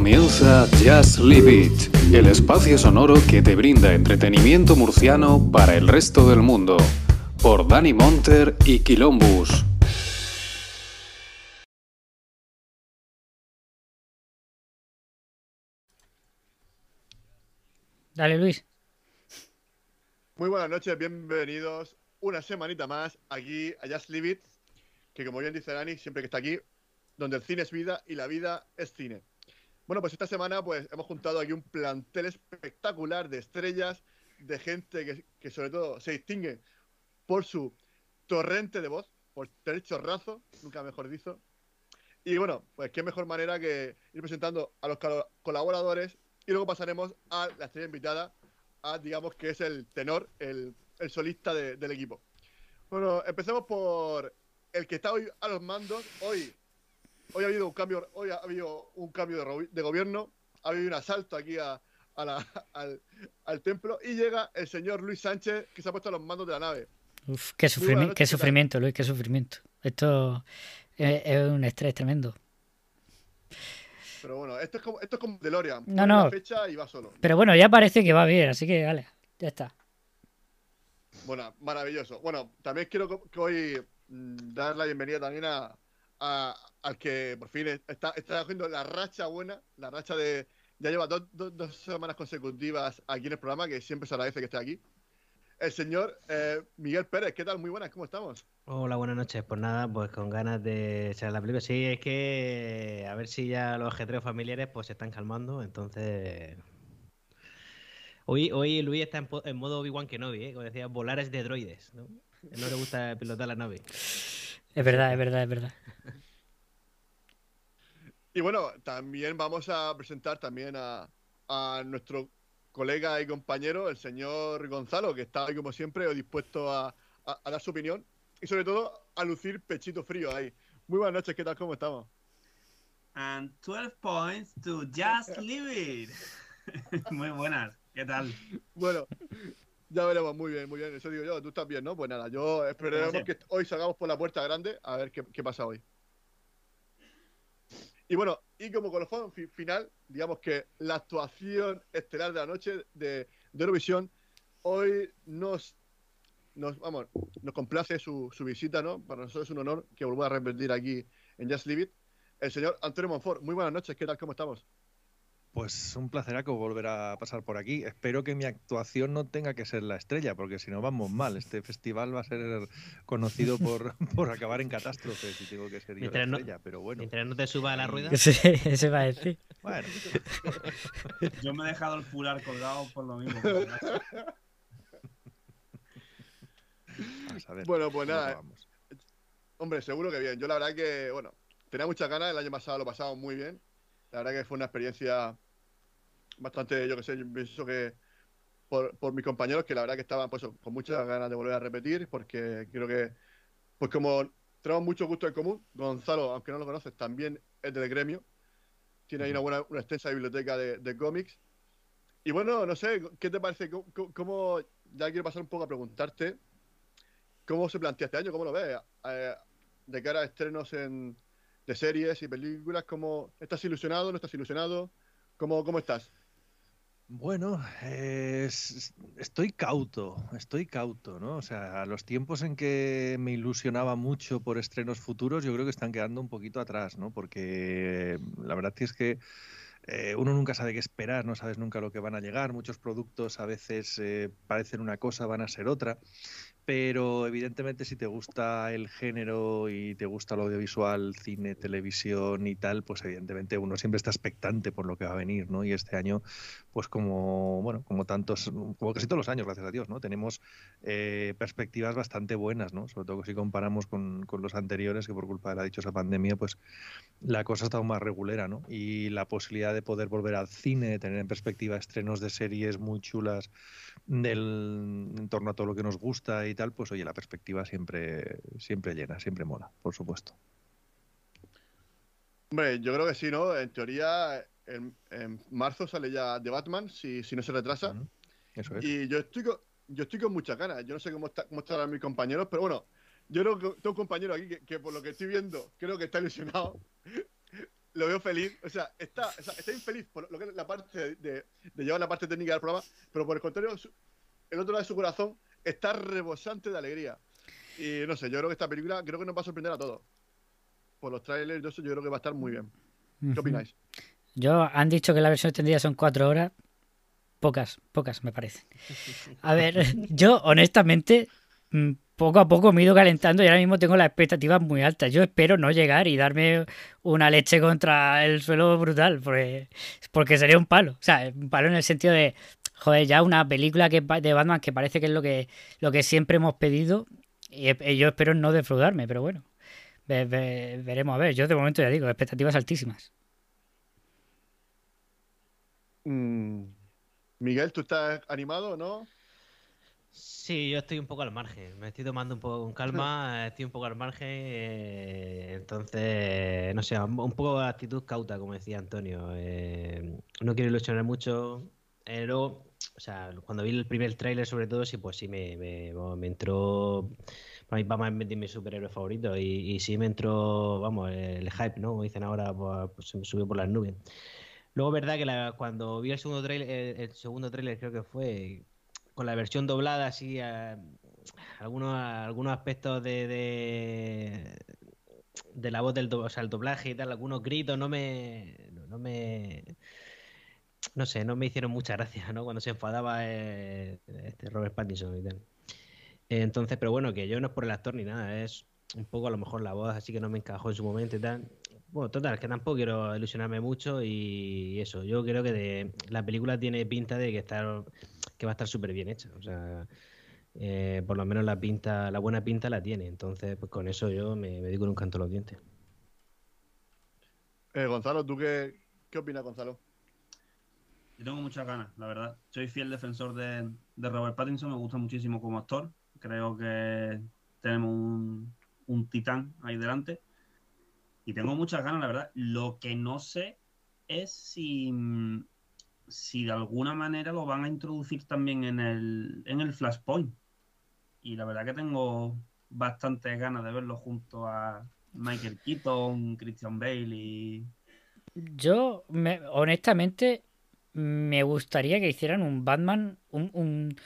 comienza Just Live It, el espacio sonoro que te brinda entretenimiento murciano para el resto del mundo, por Dani Monter y Quilombus. Dale, Luis. Muy buenas noches, bienvenidos una semanita más aquí a Just Live It, que como bien dice Dani, siempre que está aquí, donde el cine es vida y la vida es cine. Bueno, pues esta semana pues hemos juntado aquí un plantel espectacular de estrellas, de gente que, que sobre todo se distingue por su torrente de voz, por tener chorrazo, nunca mejor dicho. Y bueno, pues qué mejor manera que ir presentando a los colaboradores y luego pasaremos a la estrella invitada, a digamos que es el tenor, el, el solista de- del equipo. Bueno, empecemos por el que está hoy a los mandos. Hoy, hoy ha habido un cambio, hoy ha habido un cambio de, gobierno, ha habido un asalto aquí a, a la- al, al templo y llega el señor Luis Sánchez que se ha puesto a los mandos de la nave. Uf, qué, sufrimi- qué sufrimiento, Luis, qué sufrimiento. Esto es, es un estrés tremendo. Pero bueno, esto es como, esto es como DeLorean. No, no. la fecha y va solo. Pero bueno, ya parece que va bien, así que vale, ya está. Bueno, maravilloso. Bueno, también quiero que hoy mm, dar la bienvenida también a, a- al que por fin está, está cogiendo la racha buena, la racha de. Ya lleva dos, dos- dos semanas consecutivas aquí en el programa, que siempre se agradece que esté aquí. El señor eh, Miguel Pérez, ¿qué tal? Muy buenas, ¿cómo estamos? Hola, buenas noches. Pues nada, pues con ganas de echar la película. Sí, es que a ver si ya los ajetreos familiares pues se están calmando. Entonces. Hoy, hoy Luis está en, en modo Obi-Wan Kenobi, ¿eh? Como decía, volar es de droides. ¿no? No le gusta pilotar la nave. Es verdad, es verdad, es verdad. Y bueno, también vamos a presentar también a, a nuestro colega y compañero, el señor Gonzalo, que está ahí como siempre dispuesto a, a- a dar su opinión y sobre todo a lucir pechito frío ahí. Muy buenas noches, ¿qué tal? ¿Cómo estamos? And 12 points to Just Leave It. Muy buenas, ¿qué tal? Bueno, ya veremos, muy bien, muy bien. Eso digo yo, tú estás bien, ¿no? Pues nada, yo esperemos Sí. que hoy salgamos por la puerta grande a ver qué, qué pasa hoy. Y bueno, y como colofón fi- final, digamos que la actuación estelar de la noche de, de Eurovisión hoy nos, nos, vamos, nos complace su, su visita, ¿no? Para nosotros es un honor que vuelva a repetir aquí en Just Leave It. El señor Antonio Monfort, muy buenas noches, ¿qué tal? ¿Cómo estamos? Pues un placeraco volver a pasar por aquí. Espero que mi actuación no tenga que ser la estrella, porque si no vamos mal. Este festival va a ser conocido por, por acabar en catástrofe si tengo que ser yo la Mientras no- estrella, pero bueno. Mientras no te suba a la rueda. Sí, eso va a decir. Bueno, Yo me he dejado el fular colgado por lo mismo. a ver. Bueno, pues nada, acabamos. Hombre, seguro que bien. Yo la verdad que, bueno, tenía muchas ganas. El año pasado lo pasamos muy bien. La verdad que fue una experiencia bastante, yo que sé, yo pienso que por, por mis compañeros que la verdad que estaban pues, con muchas ganas de volver a repetir porque creo que, pues como tenemos mucho gusto en común, Gonzalo, aunque no lo conoces, también es del gremio. Tiene ahí una buena, una extensa biblioteca de, de cómics. Y bueno, no sé, ¿qué te parece? ¿Cómo, ya quiero pasar un poco a preguntarte cómo se plantea este año, cómo lo ves, Eh, de cara a estrenos en, de series y películas, ¿cómo estás ilusionado, no estás ilusionado? ¿Cómo, cómo estás? Bueno, eh, es- estoy cauto, estoy cauto, ¿no? O sea, los tiempos en que me ilusionaba mucho por estrenos futuros, yo creo que están quedando un poquito atrás, ¿no? Porque la verdad es que eh, uno nunca sabe qué esperar, no sabes nunca lo que van a llegar. Muchos productos a veces eh, parecen una cosa, van a ser otra. Pero evidentemente si te gusta el género y te gusta lo audiovisual, cine, televisión y tal, pues evidentemente uno siempre está expectante por lo que va a venir, ¿no? Y este año, pues como, bueno, como tantos, como casi todos los años, gracias a Dios, ¿no? Tenemos eh, perspectivas bastante buenas, ¿no? Sobre todo si comparamos con, con los anteriores, que por culpa de la dichosa pandemia, pues la cosa ha estado más regulera, ¿no? Y la posibilidad de poder volver al cine, de tener en perspectiva estrenos de series muy chulas del, en torno a todo lo que nos gusta tal, pues oye, la perspectiva siempre, siempre llena, siempre mola, por supuesto. Hombre, yo creo que sí, ¿no? En teoría, en, en marzo sale ya The Batman, si, si no se retrasa. Eso es. Y yo estoy con, yo estoy con muchas ganas. Yo no sé cómo, está, cómo estarán mis compañeros, pero bueno, yo creo que tengo un compañero aquí que, que por lo que estoy viendo, creo que está ilusionado. lo veo feliz. O sea, está, o sea, está infeliz por lo que es la parte de, de llevar la parte técnica del programa, pero por el contrario, su- el otro lado de su corazón está rebosante de alegría. Y no sé, yo creo que esta película creo que nos va a sorprender a todos. Por los trailers y eso, yo creo que va a estar muy bien. ¿Qué opináis? Yo han dicho que la versión extendida son cuatro horas. Pocas, pocas me parecen. A ver, yo honestamente, mm, poco a poco me he ido calentando y ahora mismo tengo las expectativas muy altas. Yo espero no llegar y darme una leche contra el suelo brutal, porque, porque sería un palo. O sea, un palo en el sentido de, joder, ya una película que, de Batman que parece que es lo que, lo que siempre hemos pedido. Y yo espero no defraudarme, pero bueno, ve- ve- veremos a ver. Yo de momento ya digo, expectativas altísimas. Mm, Miguel, ¿tú estás animado o no? Sí, yo estoy un poco al margen. Me estoy tomando un poco con calma, estoy un poco al margen. eh, entonces, no sé, un un poco de actitud cauta, como decía Antonio. eh, no quiero ilusionar mucho. eh, luego, o sea, cuando vi el primer tráiler, sobre todo, sí, pues sí me, me, me entró. Para mí, Batman es de mis superhéroes favoritos. Y, sí me entró, vamos, el hype, ¿no? Como dicen ahora, pues, pues se me subió por las nubes. Luego, verdad que cuando vi el segundo trailer, el, segundo tráiler creo que fue con la versión doblada, así, a- algunos, algunos aspectos de, de, la voz del o sea, el doblaje y tal, algunos gritos, no me, no me, no sé, no me hicieron mucha gracia, ¿no? Cuando se enfadaba eh, este Robert Pattinson y tal. Entonces, pero bueno, que yo no es por el actor ni nada, es un poco a lo mejor la voz, así que no me encajó en su momento y tal. Bueno, total, que tampoco quiero ilusionarme mucho y eso, yo creo que de, la película tiene pinta de que, estar, que va a estar súper bien hecha, o sea, eh, por lo menos la pinta, la buena pinta la tiene, entonces pues con eso yo me, me di con un canto los dientes. Eh, Gonzalo, ¿tú qué, qué opinas, Gonzalo? Yo tengo muchas ganas, la verdad. Soy fiel defensor de, Robert Pattinson, me gusta muchísimo como actor. Creo que tenemos un, titán ahí delante. Y tengo muchas ganas, la verdad. Lo que no sé es si, si de alguna manera lo van a introducir también en el, en el Flashpoint. Y la verdad que tengo bastantes ganas de verlo junto a Michael Keaton, Christian Bale y, Yo, me- honestamente, me gustaría que hicieran un Batman, un, un,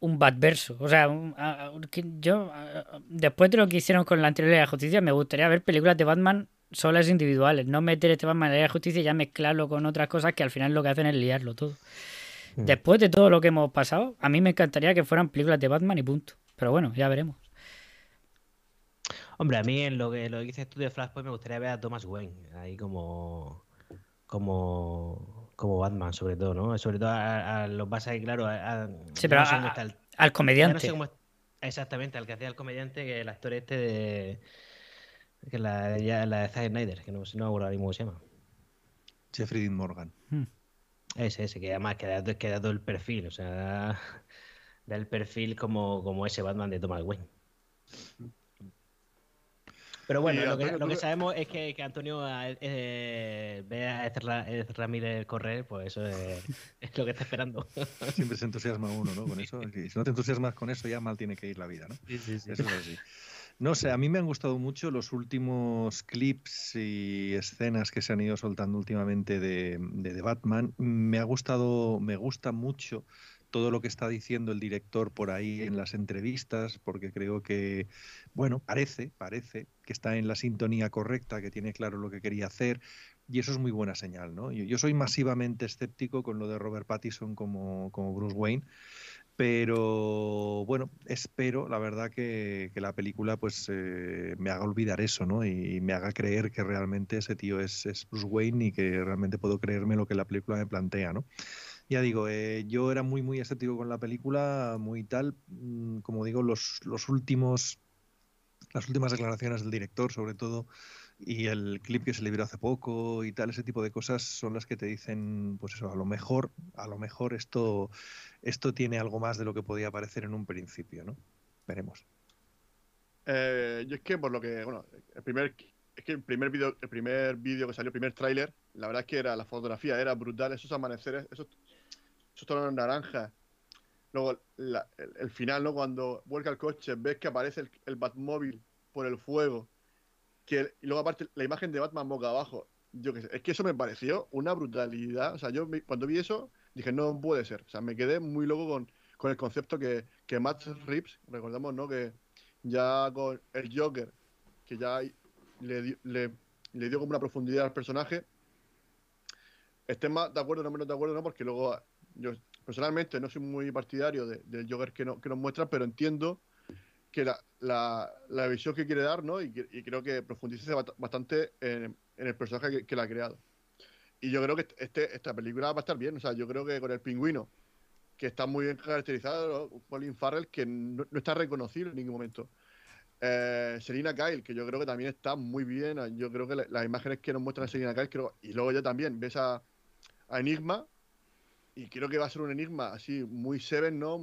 un Batverso. O sea, un- a- a- que yo, a- después de lo que hicieron con la anterior de la Justicia, me gustaría ver películas de Batman solas individuales. No meter este Batman en la Liga de Justicia y ya mezclarlo con otras cosas que al final lo que hacen es liarlo todo. Mm. Después de todo lo que hemos pasado, a mí me encantaría que fueran películas de Batman y punto. Pero bueno, ya veremos. Hombre, a mí en lo que, lo que dices tú de Flashpoint me gustaría ver a Thomas Wayne ahí como como como Batman sobre todo, ¿no? Sobre todo a, a los pasa que claro, a, a- Sí, yo pero no sé a- cómo está el- Al no comediante. sé cómo es- exactamente, al que hacía el comediante, que el actor este de que la, ya, la de Zack Snyder, que no, no me acuerdo ahora mismo cómo se llama. Jeffrey Dean Morgan. Hmm. Ese, ese, que además que da, que da todo el perfil, o sea, da, da el perfil como, como ese Batman de Thomas Wayne. Pero bueno, lo, que, lo que sabemos es que, que Antonio eh, ve a Ezra, Ezra Ramírez correr, pues eso es, es lo que está esperando. Siempre se entusiasma uno, ¿no? Con eso. Si no te entusiasmas con eso, ya mal tiene que ir la vida, ¿no? Eso es así. No sé, a mí me han gustado mucho los últimos clips y escenas que se han ido soltando últimamente de, de, de Batman. Me ha gustado, me gusta mucho todo lo que está diciendo el director por ahí en las entrevistas, porque creo que, bueno, parece, parece que está en la sintonía correcta, que tiene claro lo que quería hacer, y eso es muy buena señal, ¿no? Yo, soy masivamente escéptico con lo de Robert Pattinson como, como Bruce Wayne, pero bueno, espero, la verdad, que, que la película pues eh, me haga olvidar eso, ¿no? Y me haga creer que realmente ese tío es, es Bruce Wayne y que realmente puedo creerme lo que la película me plantea, ¿no? Ya digo, eh, yo era muy, muy escéptico con la película, muy tal, mm, como digo, los, los últimos, las últimas declaraciones del director, sobre todo, y el clip que se liberó hace poco y tal, ese tipo de cosas son las que te dicen, pues eso, a lo mejor, a lo mejor esto, esto tiene algo más de lo que podía parecer en un principio, ¿no? Veremos. Eh, yo es que por lo que, bueno, el primer, es que el primer vídeo, el primer vídeo que salió, el primer tráiler, la verdad es que era la fotografía era brutal, esos amaneceres, esos, esos tonos naranjas. Luego el, final, ¿no? Cuando vuelca el coche, ves que aparece el, el Batmóvil por el fuego. Que y luego aparte la imagen de Batman boca abajo. yo qué sé, es que eso me pareció una brutalidad. O sea, yo cuando vi eso dije, no puede ser. O sea, me quedé muy loco con, con el concepto que, que Matt Reeves, recordamos, ¿no? Que ya con el Joker, que ya le, le, le dio como una profundidad al personaje, estén más de acuerdo o no menos de acuerdo, ¿no? Porque luego yo personalmente no soy muy partidario de- del Joker que, no, que nos muestra, pero entiendo que la, la, la visión que quiere dar, ¿no? Y, y creo que profundice bat- bastante en, en el personaje que, que la ha creado. Y yo creo que este, esta película va a estar bien. O sea, yo creo que con el pingüino, que está muy bien caracterizado, ¿no? Colin Farrell, que no, no está reconocible en ningún momento. Eh, Selina Kyle, que yo creo que también está muy bien. Yo creo que la- las imágenes que nos muestran a Selina Kyle, creo, y luego ya también ves a, a Enigma, y creo que va a ser un Enigma así, muy Seven, ¿no?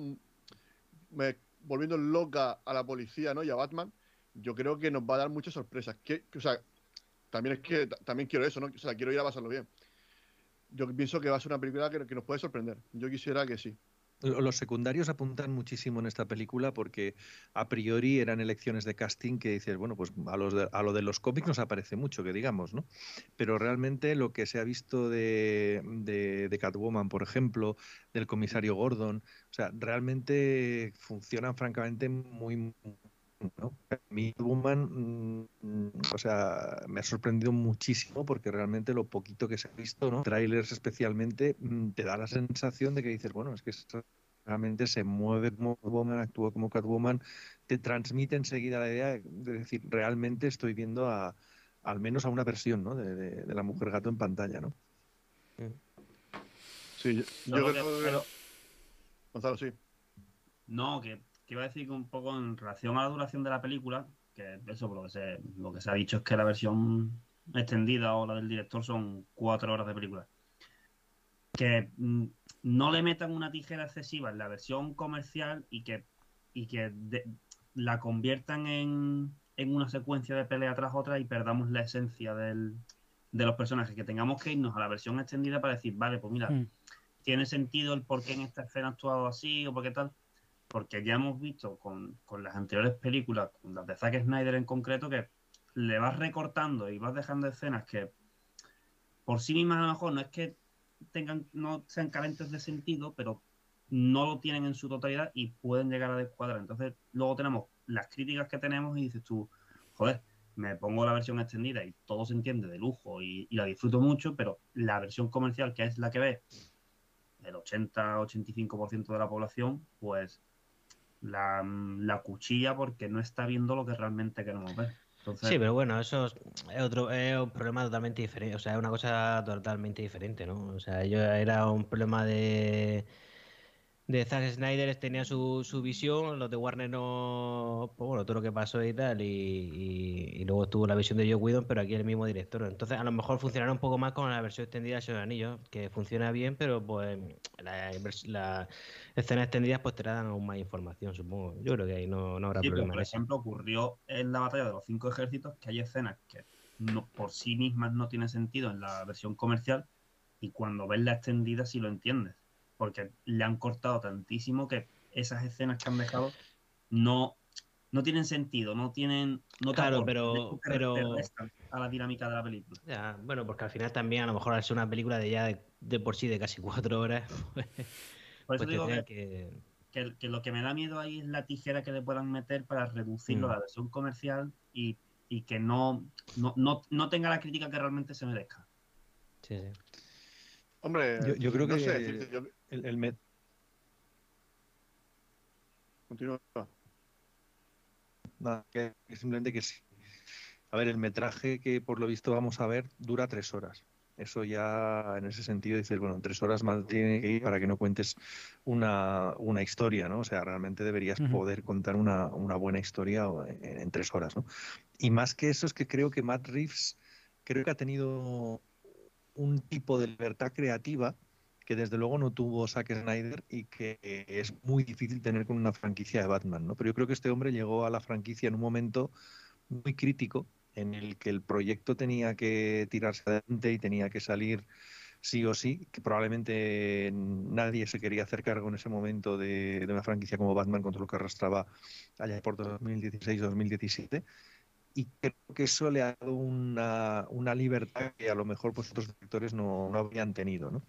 Volviendo loca a la policía, ¿no? Y a Batman, yo creo que nos va a dar muchas sorpresas. Que, o sea, también es que ta- también quiero eso, ¿no? O sea, quiero ir a pasarlo bien. Yo pienso que va a ser una película que, que nos puede sorprender. Yo quisiera que sí. Los secundarios apuntan muchísimo en esta película porque a priori eran elecciones de casting que dices, bueno, pues a, los de- a lo de los cómics nos aparece mucho, que digamos, ¿no? Pero realmente lo que se ha visto de, de, de Catwoman, por ejemplo, del comisario Gordon, o sea, realmente funcionan francamente muy... ¿no? A mí Catwoman, mm, o sea, me ha sorprendido muchísimo porque realmente lo poquito que se ha visto, ¿no? Trailers especialmente, mm, te da la sensación de que dices, bueno, es que realmente se mueve como Catwoman, actúa como Catwoman, te transmite enseguida la idea de decir, realmente estoy viendo a, al menos a una versión, ¿no? De, de- de la mujer gato en pantalla, ¿no? Sí, yo, creo que- que... pero- Gonzalo, sí. No, que, que iba a decir que un poco en relación a la duración de la película, que eso por lo que se, lo que se ha dicho es que la versión extendida o la del director son cuatro horas de película. Que mm, no le metan una tijera excesiva en la versión comercial y que, y que de- la conviertan en, en una secuencia de pelea tras otra y perdamos la esencia del, de los personajes. Que tengamos que irnos a la versión extendida para decir, vale, pues mira, Mm. tiene sentido el por qué en esta escena ha actuado así o por qué tal. Porque ya hemos visto con, con las anteriores películas, con las de Zack Snyder en concreto, que le vas recortando y vas dejando escenas que por sí mismas a lo mejor no es que tengan, no sean carentes de sentido, pero no lo tienen en su totalidad y pueden llegar a descuadrar. Entonces, luego tenemos las críticas que tenemos y dices tú, joder, me pongo la versión extendida y todo se entiende de lujo y, y la disfruto mucho, pero la versión comercial, que es la que ve el 80-85% de la población, pues la, la cuchilla porque no está viendo lo que realmente queremos ver. Entonces, Sí, pero bueno, eso es otro, es un problema totalmente diferente, o sea, es una cosa totalmente diferente, ¿no? O sea, yo era un problema de de Zack Snyder tenía su, su visión, los de Warner no, pues bueno, todo lo que pasó y tal, y, y- y luego estuvo la visión de Joe Whedon, pero aquí el mismo director. Entonces, a lo mejor funcionará un poco más con la versión extendida de Señor Anillos, que funciona bien, pero pues las la escenas extendidas pues te dan aún más información, supongo. Yo creo que ahí no, no habrá Sí, problema por ejemplo, ocurrió en la batalla de los cinco ejércitos que hay escenas que no, por sí mismas no tienen sentido en la versión comercial y cuando ves la extendida sí lo entiendes. Porque le han cortado tantísimo que esas escenas que han dejado no, no tienen sentido, no tienen. No te Claro, pero- pero- a la dinámica de la película. Ya, bueno, porque al final también, a lo mejor al ser una película de ya de, de por sí de casi cuatro horas, pues, Por eso pues digo que, que... que- que lo que me da miedo ahí es la tijera que le puedan meter para reducirlo Mm. a la versión comercial y, y que no, no, no, no tenga la crítica que realmente se merezca. Sí, sí. Hombre, Yo- yo creo no que- sé decirte, yo- El, el met- Continúa. nada, que- que simplemente que sí. A ver, el metraje que por lo visto vamos a ver dura tres horas. Eso ya en ese sentido dices, bueno, tres horas más tiene que ir para que no cuentes una, una historia, ¿no? O sea, realmente deberías poder contar una, una buena historia en, en tres horas, ¿no? Y más que eso es que creo que Matt Reeves creo que ha tenido un tipo de libertad creativa que desde luego no tuvo Zack Snyder y que es muy difícil tener con una franquicia de Batman, ¿no? Pero yo creo que este hombre llegó a la franquicia en un momento muy crítico en el que el proyecto tenía que tirarse adelante y tenía que salir sí o sí, que probablemente nadie se quería hacer cargo en ese momento de, una franquicia como Batman con todo lo que arrastraba allá por 2016-2017 y creo que eso le ha dado una, una libertad que a lo mejor pues, otros directores no, no habían tenido. ¿no?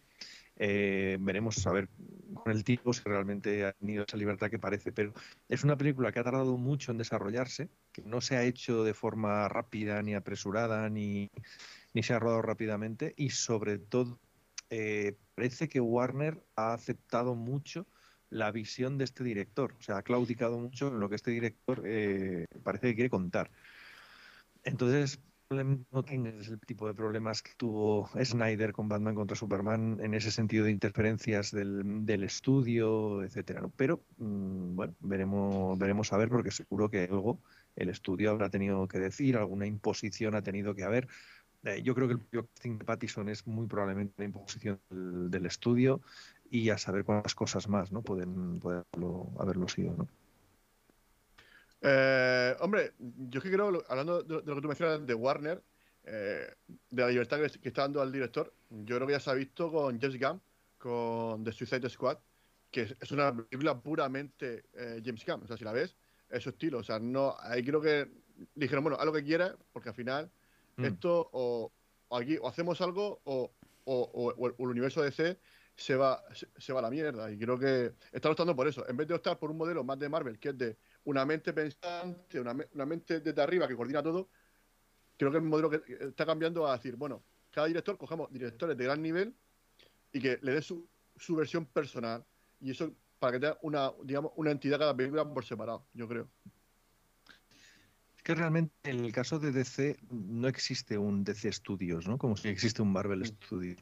Eh, veremos a ver con el tiempo si realmente ha tenido esa libertad que parece. Pero es una película que ha tardado mucho en desarrollarse, que no se ha hecho de forma rápida ni apresurada, ni, ni se ha rodado rápidamente y sobre todo eh, parece que Warner ha aceptado mucho la visión de este director, o sea, ha claudicado mucho en lo que este director eh, parece que quiere contar. Entonces, no tienes el tipo de problemas que tuvo Snyder con Batman contra Superman en ese sentido de interferencias del, del estudio, etcétera. Pero mm, bueno, veremos, veremos a ver, porque seguro que luego el estudio habrá tenido que decir, alguna imposición ha tenido que haber. Eh, yo creo que el casting de Pattison es muy probablemente una imposición del, del, estudio y a saber cuántas cosas más no pueden, pueden haberlo, haberlo sido. ¿no? Eh, hombre, yo es que creo, hablando de, lo que tú mencionas de Warner, eh, de la libertad que, que, está dando al director, yo creo que ya se ha visto con James Gunn, con The Suicide Squad, que es una película puramente eh, James Gunn. O sea, si la ves, es su estilo. O sea, no, ahí creo que dijeron, bueno, haz lo que quieras, porque al final mm. esto o, o, aquí o hacemos algo o, o, o, el universo DC se va, se, se, va a la mierda. Y creo que está optando por eso. En vez de optar por un modelo más de Marvel, que es de una mente pensante, una, una, mente desde arriba que coordina todo, creo que el modelo que está cambiando a decir, bueno, cada director cogemos directores de gran nivel y que le dé su, su versión personal. Y eso para que tenga una, digamos, una entidad cada película por separado, yo creo. Que realmente en el caso de DC no existe un DC Studios, ¿no? Como si existe un Marvel Studios.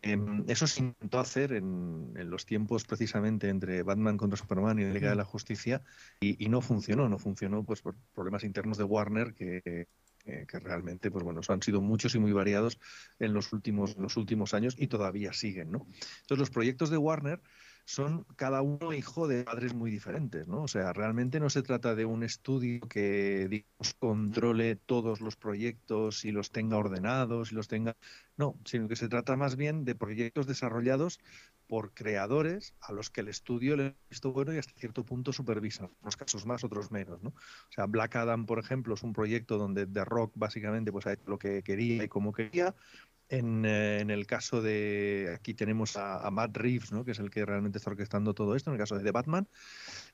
Eh, eso se intentó hacer en, en, los tiempos precisamente entre Batman contra Superman y la Liga de la Justicia y, y no funcionó, no funcionó pues por problemas internos de Warner que, eh, que realmente, pues bueno, han sido muchos y muy variados en los últimos, los últimos años y todavía siguen, ¿no? Entonces los proyectos de Warner son cada uno hijo de padres muy diferentes, ¿no? O sea, realmente no se trata de un estudio que, digamos, controle todos los proyectos y los tenga ordenados y los tenga... No, sino que se trata más bien de proyectos desarrollados por creadores a los que el estudio le ha visto bueno y hasta cierto punto supervisa, unos casos más, otros menos, ¿no? O sea, Black Adam, por ejemplo, es un proyecto donde The Rock básicamente pues ha hecho lo que quería y como quería, en, eh, en, el caso de aquí tenemos a, a, Matt Reeves, ¿no? que es el que realmente está orquestando todo esto, en el caso de The Batman,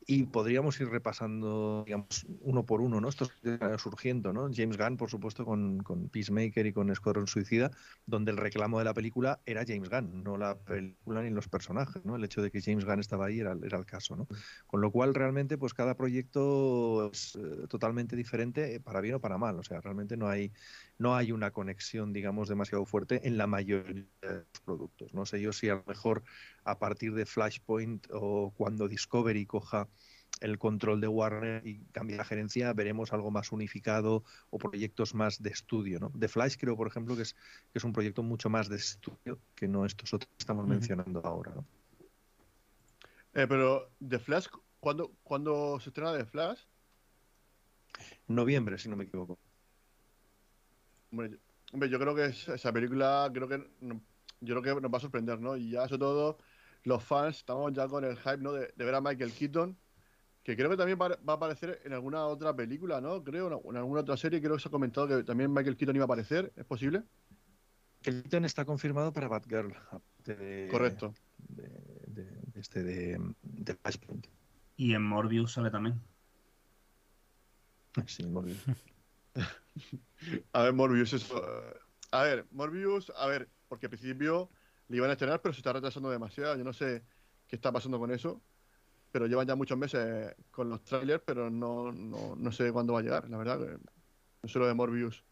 y podríamos ir repasando, digamos, uno por uno, ¿no? Esto está surgiendo, ¿no? James Gunn, por supuesto, con, con Peacemaker y con Escuadrón Suicida, donde el reclamo de la película era James Gunn, no la película ni los personajes, ¿no? El hecho de que James Gunn estaba ahí era, era el caso, ¿no? Con lo cual, realmente, pues cada proyecto es eh, totalmente diferente, eh, para bien o para mal, o sea, realmente no hay, no hay una conexión, digamos, demasiado fuerte en la mayoría de los productos. No sé yo si a lo mejor a partir de Flashpoint o cuando Discovery coja el control de Warner y cambie la gerencia, veremos algo más unificado o proyectos más de estudio. ¿no? The Flash creo, por ejemplo, que es, que es un proyecto mucho más de estudio que no estos otros que estamos uh -huh. mencionando ahora. ¿no? Eh, pero The Flash, ¿cuándo, ¿cuándo se estrena The Flash? Noviembre, si no me equivoco. Hombre, hombre yo creo que esa película creo que yo creo que nos va a sorprender, ¿no? Y ya sobre todo los fans estamos ya con el hype, ¿no? De, de ver a Michael Keaton, que creo que también va, va, a aparecer en alguna otra película, ¿no? Creo, en alguna otra serie, creo que se ha comentado que también Michael Keaton iba a aparecer, ¿es posible? Keaton está confirmado para Batgirl. De, Correcto. De, de, de este de, de Flashpoint. Y en Morbius sale también. Sí, Morbius. a ver, Morbius, eso. A ver, Morbius, a ver, porque al principio le iban a estrenar, pero se está retrasando demasiado. Yo no sé qué está pasando con eso, pero llevan ya muchos meses con los trailers, pero no, no, no sé cuándo va a llegar, la verdad. No sé lo de Morbius.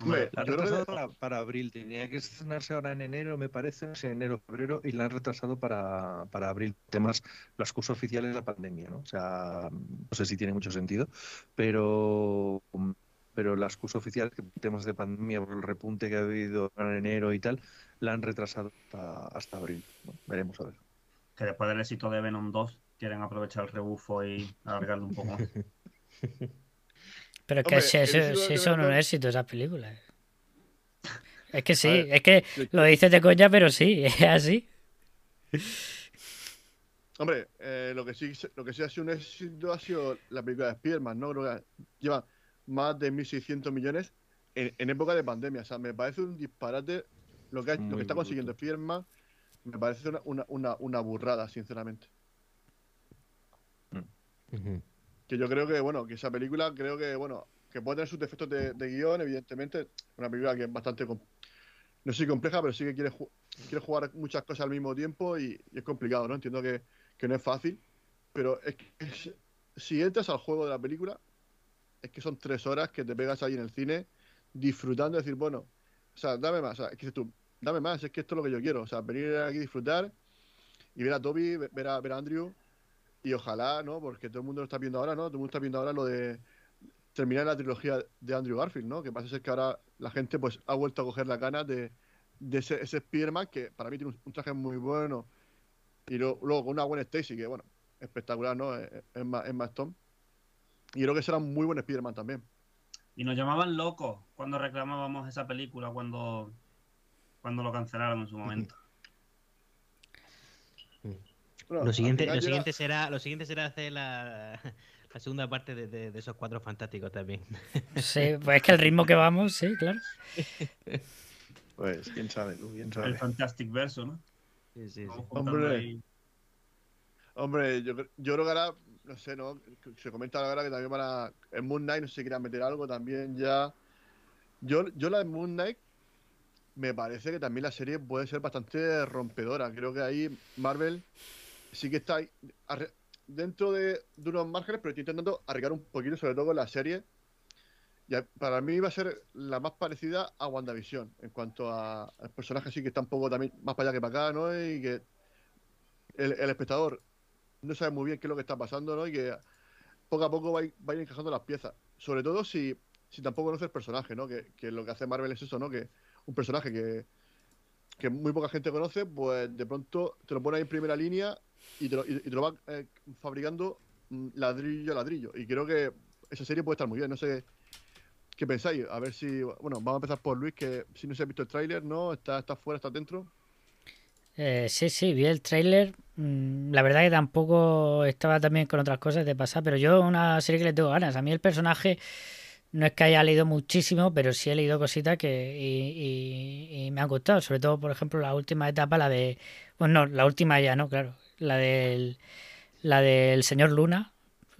Hombre, la han retrasado para, para, abril, tenía que estrenarse ahora en enero, me parece, en enero, febrero, y la han retrasado para, para abril. Temas, la excusa oficial es la pandemia, ¿no? O sea, no sé si tiene mucho sentido, pero pero la excusa oficial que temas de pandemia por el repunte que ha habido en enero y tal, la han retrasado hasta, hasta abril. Bueno, veremos a ver. Que después del éxito de Venom 2 quieren aprovechar el rebufo y alargarlo un poco más. Pero es que Hombre, si, eso, si son un éxito esas películas. Es que sí, ver, es que lo dices de coña, pero sí, es así. Hombre, eh, lo que sí lo que sí ha sido un éxito ha sido la película de Spider-Man, ¿no? Creo que lleva más de 1.600 millones en, en época de pandemia. O sea, me parece un disparate lo que, ha- lo que está consiguiendo. Spider-Man. Me parece una, una, una, una burrada, sinceramente. Ujú. Que yo creo que, bueno, que esa película, creo que, bueno, que puede tener sus defectos de, de guion, evidentemente. Una película que es bastante, no sé compleja, pero sí que quiere, ju- quiere jugar muchas cosas al mismo tiempo y, y es complicado, ¿no? Entiendo que, que no es fácil, pero es que es- si entras al juego de la película, es que son tres horas que te pegas ahí en el cine disfrutando, decir, bueno, o sea, dame más, o sea, es que dices tú, dame más, es que esto es lo que yo quiero, o sea, venir aquí a disfrutar y ver a Toby, ve- ver a, ver a Andrew y ojalá, ¿no? Porque todo el mundo lo está viendo ahora, ¿no? Todo el mundo está viendo ahora lo de terminar la trilogía de Andrew Garfield, ¿no? Que parece ser que ahora la gente pues ha vuelto a coger la ganas de, de ese, ese Spider-Man que para mí tiene un, un traje muy bueno y lo- luego con una buena Stacy que, bueno, espectacular, ¿no? Es, es más, es más Tom. Y creo que será un muy buen Spider-Man también. Y nos llamaban locos cuando reclamábamos esa película, cuando, cuando lo cancelaron en su momento. Bueno, Lo siguiente, lo llega- siguiente será, lo siguiente será hacer la, la segunda parte de, de- de esos cuatro fantásticos también. Sí, pues es que el ritmo que vamos, sí, claro. Pues quién sabe, tú, quién El sabe. Fantastic Verso, ¿no? Sí, sí, sí. Hombre. ahí. Hombre, yo, yo creo que ahora, no sé, ¿no? Se comenta ahora que también van a. En Moon Knight, no sé si quieran meter algo también ya. Yo, yo la de Moon Knight, me parece que también la serie puede ser bastante rompedora. Creo que ahí Marvel sí que está dentro de, unos márgenes, pero está intentando arriesgar un poquito, sobre todo con la serie. Y a- para mí va a ser la más parecida a WandaVision, en cuanto a, al personaje sí que está un poco también más para allá que para acá, ¿no? Y que el, espectador no sabe muy bien qué es lo que está pasando, ¿no? Y que poco a poco va a ir, va a ir encajando las piezas. Sobre todo si, si tampoco conoces el personaje, ¿no? Que, que lo que hace Marvel es eso, ¿no? Que un personaje que, que muy poca gente conoce, pues de pronto te lo pone ahí en primera línea y te lo, y, te lo va eh, fabricando mm, ladrillo a ladrillo. Y creo que esa serie puede estar muy bien. No sé qué pensáis. A ver si. Bueno, vamos a empezar por Luis, que si no se ha visto el tráiler, ¿no? ¿Está, está fuera, está dentro? Eh, sí, sí, vi el tráiler. Mm, La verdad que tampoco estaba también con otras cosas de pasar, pero yo una serie que le tengo ganas. A mí el personaje no es que haya leído muchísimo, pero sí he leído cositas que y, me han gustado. Sobre todo, por ejemplo, la última etapa, la de... Bueno, no, la última ya, ¿no? Claro. La del, la del señor Luna,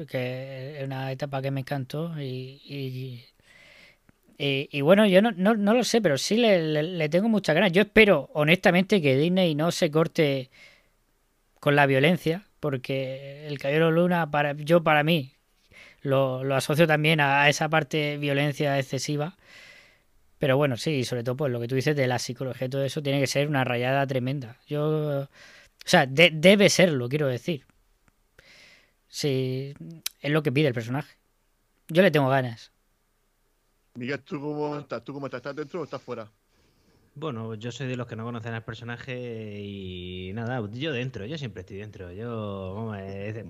que es una etapa que me encantó y... y- y, y bueno, yo no, no, no lo sé, pero sí le, le- le tengo muchas ganas. Yo espero, honestamente, que Disney no se corte con la violencia, porque el Caballero Luna, para, yo para mí, lo, lo asocio también a, esa parte violencia excesiva. Pero bueno, sí, sobre todo pues lo que tú dices de la psicología todo eso tiene que ser una rayada tremenda. Yo, o sea, de- debe serlo, quiero decir. Sí, es lo que pide el personaje. Yo le tengo ganas. Miguel, ¿tú cómo estás? ¿Tú cómo estás? ¿Estás dentro o estás fuera? Bueno, yo soy de los que no conocen al personaje y nada, yo dentro, yo siempre estoy dentro. Yo, vamos, es-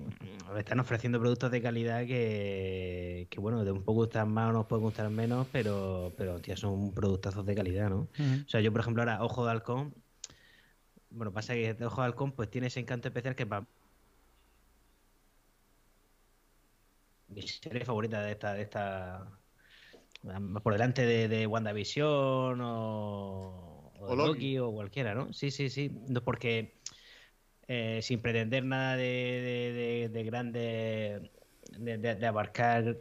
me están ofreciendo productos de calidad que, que bueno, de un poco gustan más o nos pueden gustar menos, pero, pero tío, son productazos de calidad, ¿no? O sea, yo, por ejemplo, ahora Ojo de Halcón, bueno, pasa que Ojo de Halcón pues tiene ese encanto especial que para mi serie favorita de esta, de esta por delante de, de WandaVision o, o, Loki. Loki o cualquiera, ¿no? Sí, sí, sí. No, porque eh, sin pretender nada de, de, de- de grande, de, de- de abarcar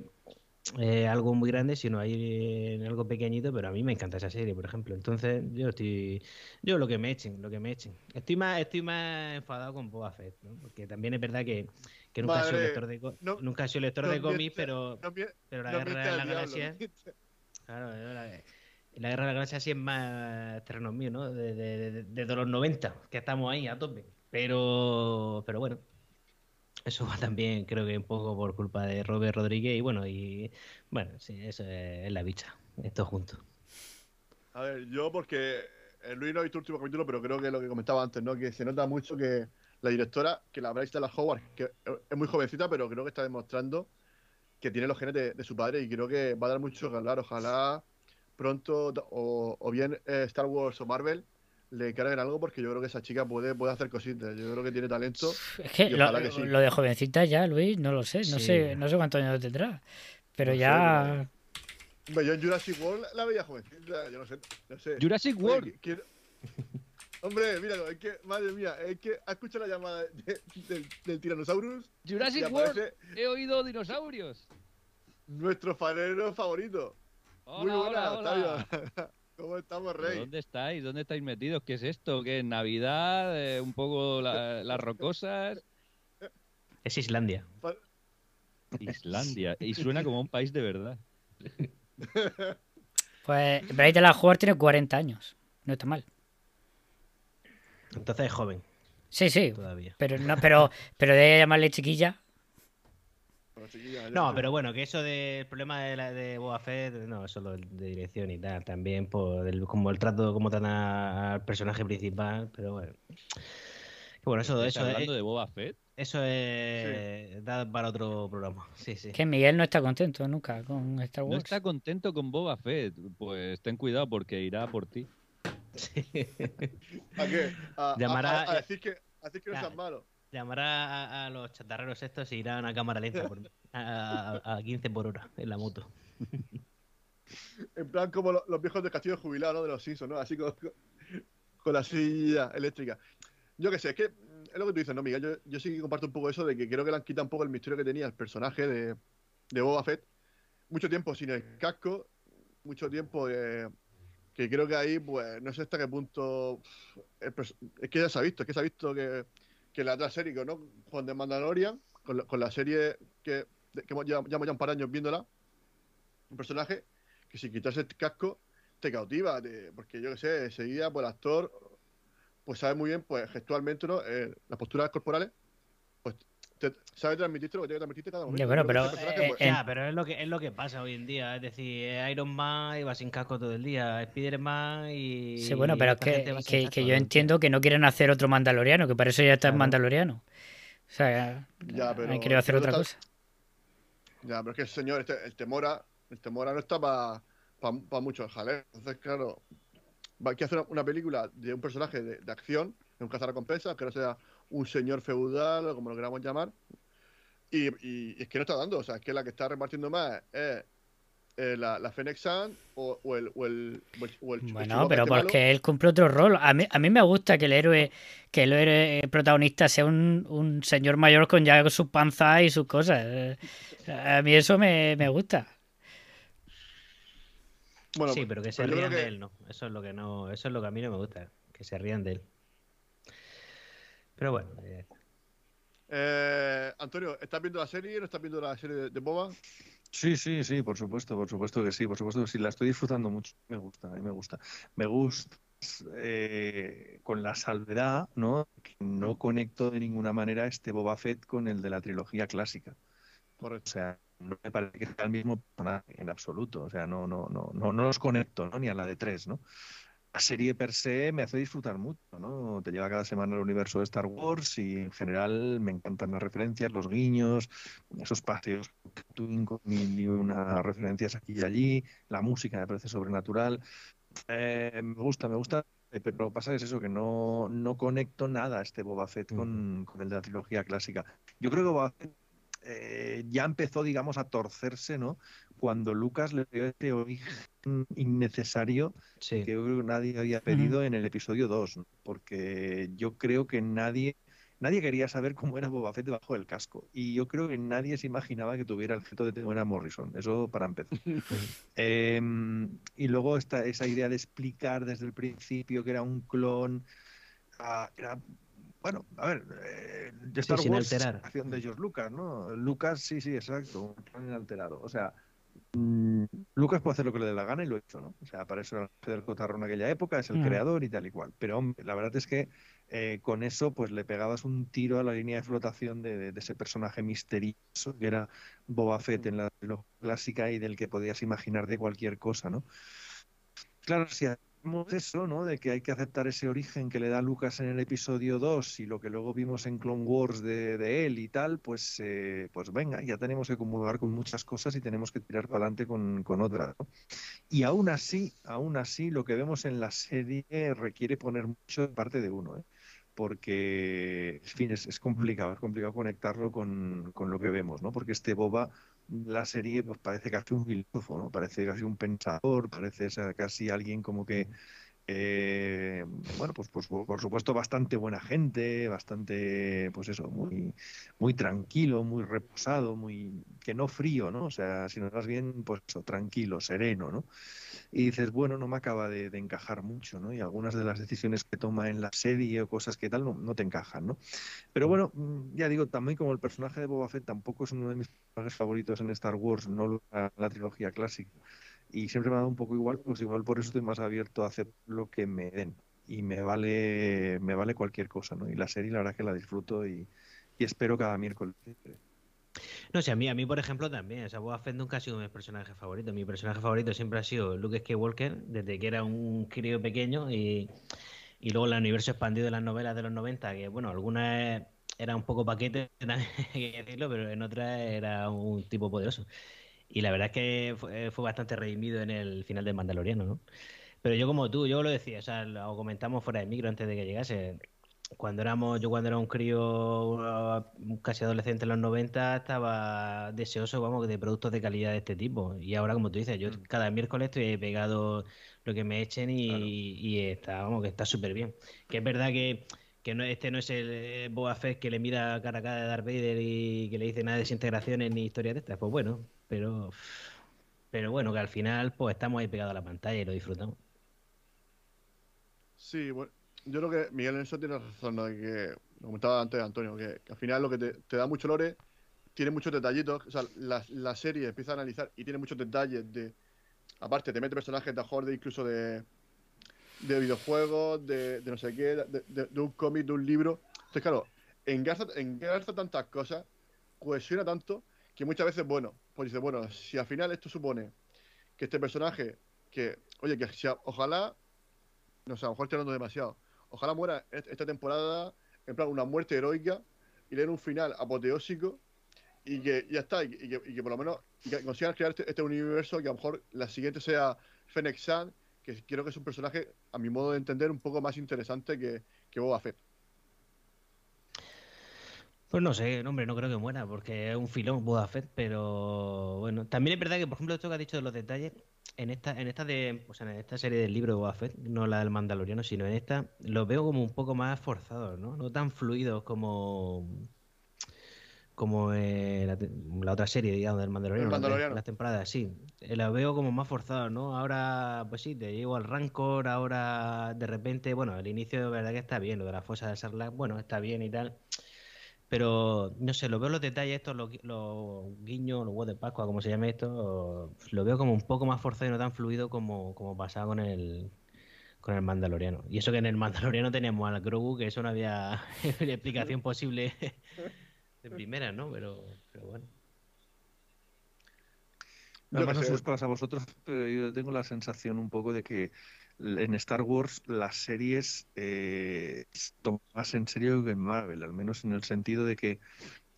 eh, algo muy grande, sino ahí en algo pequeñito, pero a mí me encanta esa serie, por ejemplo. Entonces, yo estoy, yo lo que me echen, lo que me echen. Estoy más, estoy más enfadado con Boba Fett, ¿no? Porque también es verdad que, que nunca he sido lector de, no- nunca sido lector no de cómics, pero, No, pero la no guerra de la galaxia. Claro, la, la guerra de la galaxia sí es más terreno mío, ¿no? De, de- de- desde los 90, que estamos ahí a tope. Pero, pero bueno, eso va también, creo que un poco por culpa de Robert Rodríguez y bueno, y bueno, sí, eso es, es la bicha, esto junto. A ver, yo porque eh, Luis no ha visto el último capítulo, pero creo que lo que comentaba antes, ¿no? Que se nota mucho que la directora, que la Bryce Dallas Howard, que es muy jovencita, pero creo que está demostrando que tiene los genes de, de su padre y creo que va a dar mucho que hablar. Ojalá pronto, o, o bien eh, Star Wars o Marvel, le carguen algo porque yo creo que esa chica puede, puede hacer cositas. Yo creo que tiene talento. Es que Y lo, que sí. lo de jovencita ya, Luis, no lo sé. No Sí. sé no sé cuántos años tendrá. Pero No sé, ya. Hombre, yo en Jurassic World la veía jovencita, yo no sé. No sé. Jurassic Oye, World. qui- quiero- Hombre, mira, es que, madre mía, es que has escuchado la llamada de- del, del Tyrannosaurus Jurassic World. He oído dinosaurios. nuestro farero favorito. Muy Hola, buena, hola, hola. Octavio. ¿Cómo estamos, ¿Pero Rey? ¿Dónde estáis? ¿Dónde estáis metidos? ¿Qué es esto? ¿Qué es Navidad? Eh, ¿Un poco la- las rocosas? Es Islandia. Islandia. Y suena como un país de verdad. Pues Bryce de la Jugar tiene 40 años. No está mal. Entonces es joven Sí, sí. todavía. Pero no, pero, pero de llamarle chiquilla. No, pero bueno, que eso del problema de, la, de Boba Fett, no, eso lo de dirección y tal, también por el- como el trato, como tratan a- al personaje principal, pero bueno. Que bueno, eso, ¿Estáis eso, es, hablando de Boba Fett? eso es da para otro programa. Sí, sí. Que Miguel no está contento nunca con Star No Wars. está contento con Boba Fett. Pues ten cuidado porque irá por ti. Sí. ¿A qué? A, a- Llamará- a- a decir que, a decir que no seas malo. Llamará a, los chatarreros estos y irán a cámara lenta por- a, a- a 15 por hora en la moto. En plan como lo- los viejos de castillo jubilados, ¿no? De los Simpsons, ¿no? Así con, la silla eléctrica. Yo qué sé, es que es lo que tú dices, ¿no, Miguel? Yo, yo sí que comparto un poco eso de que creo que le han quitado un poco el misterio que tenía el personaje de, de Boba Fett. Mucho tiempo sin el casco, mucho tiempo eh, que creo que ahí, pues, no sé hasta qué punto. es que ya se ha visto, es que se ha visto que, que la otra serie, ¿no? Con The Mandalorian, con, la- con la serie que, que llevamos ya un par de años viéndola, un personaje que si quitas el casco te cautiva, porque yo qué sé, enseguida pues el actor pues sabe muy bien, pues gestualmente, ¿no? Eh, las posturas corporales, te, sabe transmitirte lo que tiene que transmitirte cada momento. Ya, bueno, pero, eh, pues, en- Ya, pero es lo que es lo que pasa hoy en día. Es decir, es Iron Man y va sin casco todo el día. Spider-Man y. Sí, bueno, pero es que, que, yo entiendo que no quieren hacer otro mandaloriano, que para eso ya está en Claro. mandaloriano. O sea, Ya, pero han querido hacer otra está- cosa. Ya, pero es que el señor, este, el Temora, el Temora no está para pa, mucho el jaleo. Entonces, claro, hay que hacer una película de un personaje de, de acción, de un cazarrecompensas, que no sea un señor feudal o como lo queramos llamar. Y, y- y es que no está dando, o sea, es que la que está repartiendo más es eh, la, la Fennec Sun o, o el, o el, o el- o el ch- Bueno, pero este malo. porque él cumple otro rol. A mí, a mí me gusta que el héroe, que el héroe protagonista sea un, un señor mayor con ya sus panzas y sus cosas. A mí eso me, me gusta. Bueno, sí, pero que se creo rían que- de él, ¿no? Eso es lo que no, eso es lo que a mí no me gusta, que se rían de él. Pero bueno, eh, Eh, Antonio, ¿estás viendo la serie? ¿No estás viendo la serie de, de Boba? Sí, sí, sí, por supuesto, por supuesto que sí, por supuesto que sí, la estoy disfrutando mucho, me gusta, a mí me gusta. Me gusta eh, con la salvedad, ¿no? Que no conecto de ninguna manera este Boba Fett con el de la trilogía clásica. O Correcto. sea, no me parece que sea el mismo personaje en absoluto. O sea, no, no, no, no, no los conecto, ¿no? Ni a la de tres, ¿no? La serie per se me hace disfrutar mucho, ¿no? Te lleva cada semana al universo de Star Wars y en general me encantan las referencias, los guiños, esos paseos con y una referencias aquí y allí, la música me parece sobrenatural. Eh, me gusta, me gusta, eh, pero lo que pasa es eso, que no, no conecto nada a este Boba Fett con, con el de la trilogía clásica. Yo creo que Boba Fett eh, ya empezó, digamos, a torcerse, ¿no? Cuando Lucas le dio este origen innecesario sí. que yo creo que nadie había pedido en el episodio 2, ¿no? porque yo creo que nadie, nadie quería saber cómo era Boba Fett debajo del casco. Y yo creo que nadie se imaginaba que tuviera el gesto de Temuera Morrison. Eso para empezar. Em, y luego esta, esa idea de explicar desde el principio que era un clon. ah, era, bueno, a ver, eh, Star sin Wars, alterar. acción de George Lucas, ¿no? Lucas, sí, sí, exacto, un clon inalterado. O sea, Mm, Lucas puede hacer lo que le dé la gana y lo ha hecho, ¿no? O sea, para eso era Fidel Cotarro en aquella época, es el Mm. creador y tal y cual. Pero hombre, la verdad es que eh, con eso pues le pegabas un tiro a la línea de flotación de, de- de ese personaje misterioso que era Boba Fett en la clásica y del que podías imaginar de cualquier cosa, ¿no? Claro, si eso, ¿no? De que hay que aceptar ese origen que le da Lucas en el episodio 2 y lo que luego vimos en Clone Wars de, de él y tal, pues, eh, pues venga, ya tenemos que comulgar con muchas cosas y tenemos que tirar para adelante con, con otras. ¿no? Y aún así, aún así, lo que vemos en la serie requiere poner mucho de parte de uno, ¿eh? porque, en fin, es, es complicado, es complicado conectarlo con, con lo que vemos, ¿no? Porque este Boba la serie pues parece casi un filósofo, ¿no? Parece casi un pensador, parece ser casi alguien como que eh, bueno, pues, pues por supuesto bastante buena gente, bastante, pues eso, muy, muy tranquilo, muy reposado, muy que no frío, ¿no? O sea, sino más bien, pues eso, tranquilo, sereno, ¿no? Y dices, bueno, no me acaba de, de encajar mucho, ¿no? Y algunas de las decisiones que toma en la serie o cosas que tal no, no te encajan, ¿no? Pero bueno, mm, ya digo, también como el personaje de Boba Fett tampoco es uno de mis personajes favoritos en Star Wars, no la, la trilogía clásica y siempre me ha dado un poco igual, pues igual por eso estoy más abierto a hacer lo que me den y me vale me vale cualquier cosa, ¿no? Y la serie la verdad que la disfruto y, y espero cada miércoles. No sé, a mí, a mí, por ejemplo, también. O sea, Boba Fett nunca ha sido mi personaje favorito. Mi personaje favorito siempre ha sido Luke Skywalker, desde que era un crío pequeño y, y luego el universo expandido de las novelas de los 90, que bueno, algunas eran un poco paquete, hay que decirlo, pero en otras era un tipo poderoso. Y la verdad es que fue, fue, bastante redimido en el final del Mandaloriano, ¿no? Pero yo como tú, yo lo decía, o sea, lo comentamos fuera de micro antes de que llegase. Cuando éramos, yo cuando era un crío casi adolescente en los 90 estaba deseoso, vamos, de productos de calidad de este tipo. Y ahora, como tú dices, yo cada miércoles estoy pegado lo que me echen y, claro. y está, vamos, que está súper bien. Que es verdad que que no, este no es el Boba Fett que le mira cara a cara de Darth Vader y que le dice nada de desintegraciones ni historias de estas. Pues bueno, pero pero bueno, que al final pues estamos ahí pegados a la pantalla y lo disfrutamos. Sí, bueno, yo creo que Miguel en eso tiene razón, ¿no? que lo comentaba antes Antonio, que, al final lo que te, da mucho lore tiene muchos detallitos, o sea, la, la, serie empieza a analizar y tiene muchos detalles de, aparte te mete personajes de de incluso de, de videojuegos, de, de, no sé qué, de un cómic, de un libro. Entonces, claro, engarza, engarza tantas cosas, cohesiona tanto, que muchas veces, bueno, pues dice, bueno, si al final esto supone que este personaje, que, oye, que si, ojalá, no sé, a lo mejor estoy hablando demasiado, ojalá muera esta temporada, en plan, una muerte heroica, y le den un final apoteósico, y que ya está, y que, por lo menos que consigan crear este, este, universo, que a lo mejor la siguiente sea Fennec San, que creo que es un personaje, a mi modo de entender, un poco más interesante que, que Boba Fett. Pues no sé, hombre, no creo que muera, porque es un filón Boba Fett, pero bueno, también es verdad que, por ejemplo, esto que has dicho de los detalles, en esta, en esta de, o sea, en esta serie del libro de Boba Fett, no la del Mandaloriano, sino en esta, los veo como un poco más forzados, ¿no? No tan fluidos como como eh, la, la, otra serie, digamos, del Mandaloriano, Mandaloriano. las temporadas, sí. Eh, La veo como más forzado, ¿no? Ahora, pues sí, te llevo al Rancor, ahora de repente, bueno, el inicio de verdad que está bien, lo de la fosa de Sarlacc, bueno, está bien y tal. Pero, no sé, lo veo los detalles estos, los, los guiños, los huevos de Pascua, como se llame esto, lo veo como un poco más forzado y no tan fluido como, como pasaba con el, con el Mandaloriano. Y eso que en el Mandaloriano teníamos al Grogu, que eso no había explicación posible de primera, ¿no? Pero, pero bueno. Además, no sé os pasa a vosotros, pero yo tengo la sensación un poco de que en Star Wars las series eh, toman más en serio que en Marvel, al menos en el sentido de que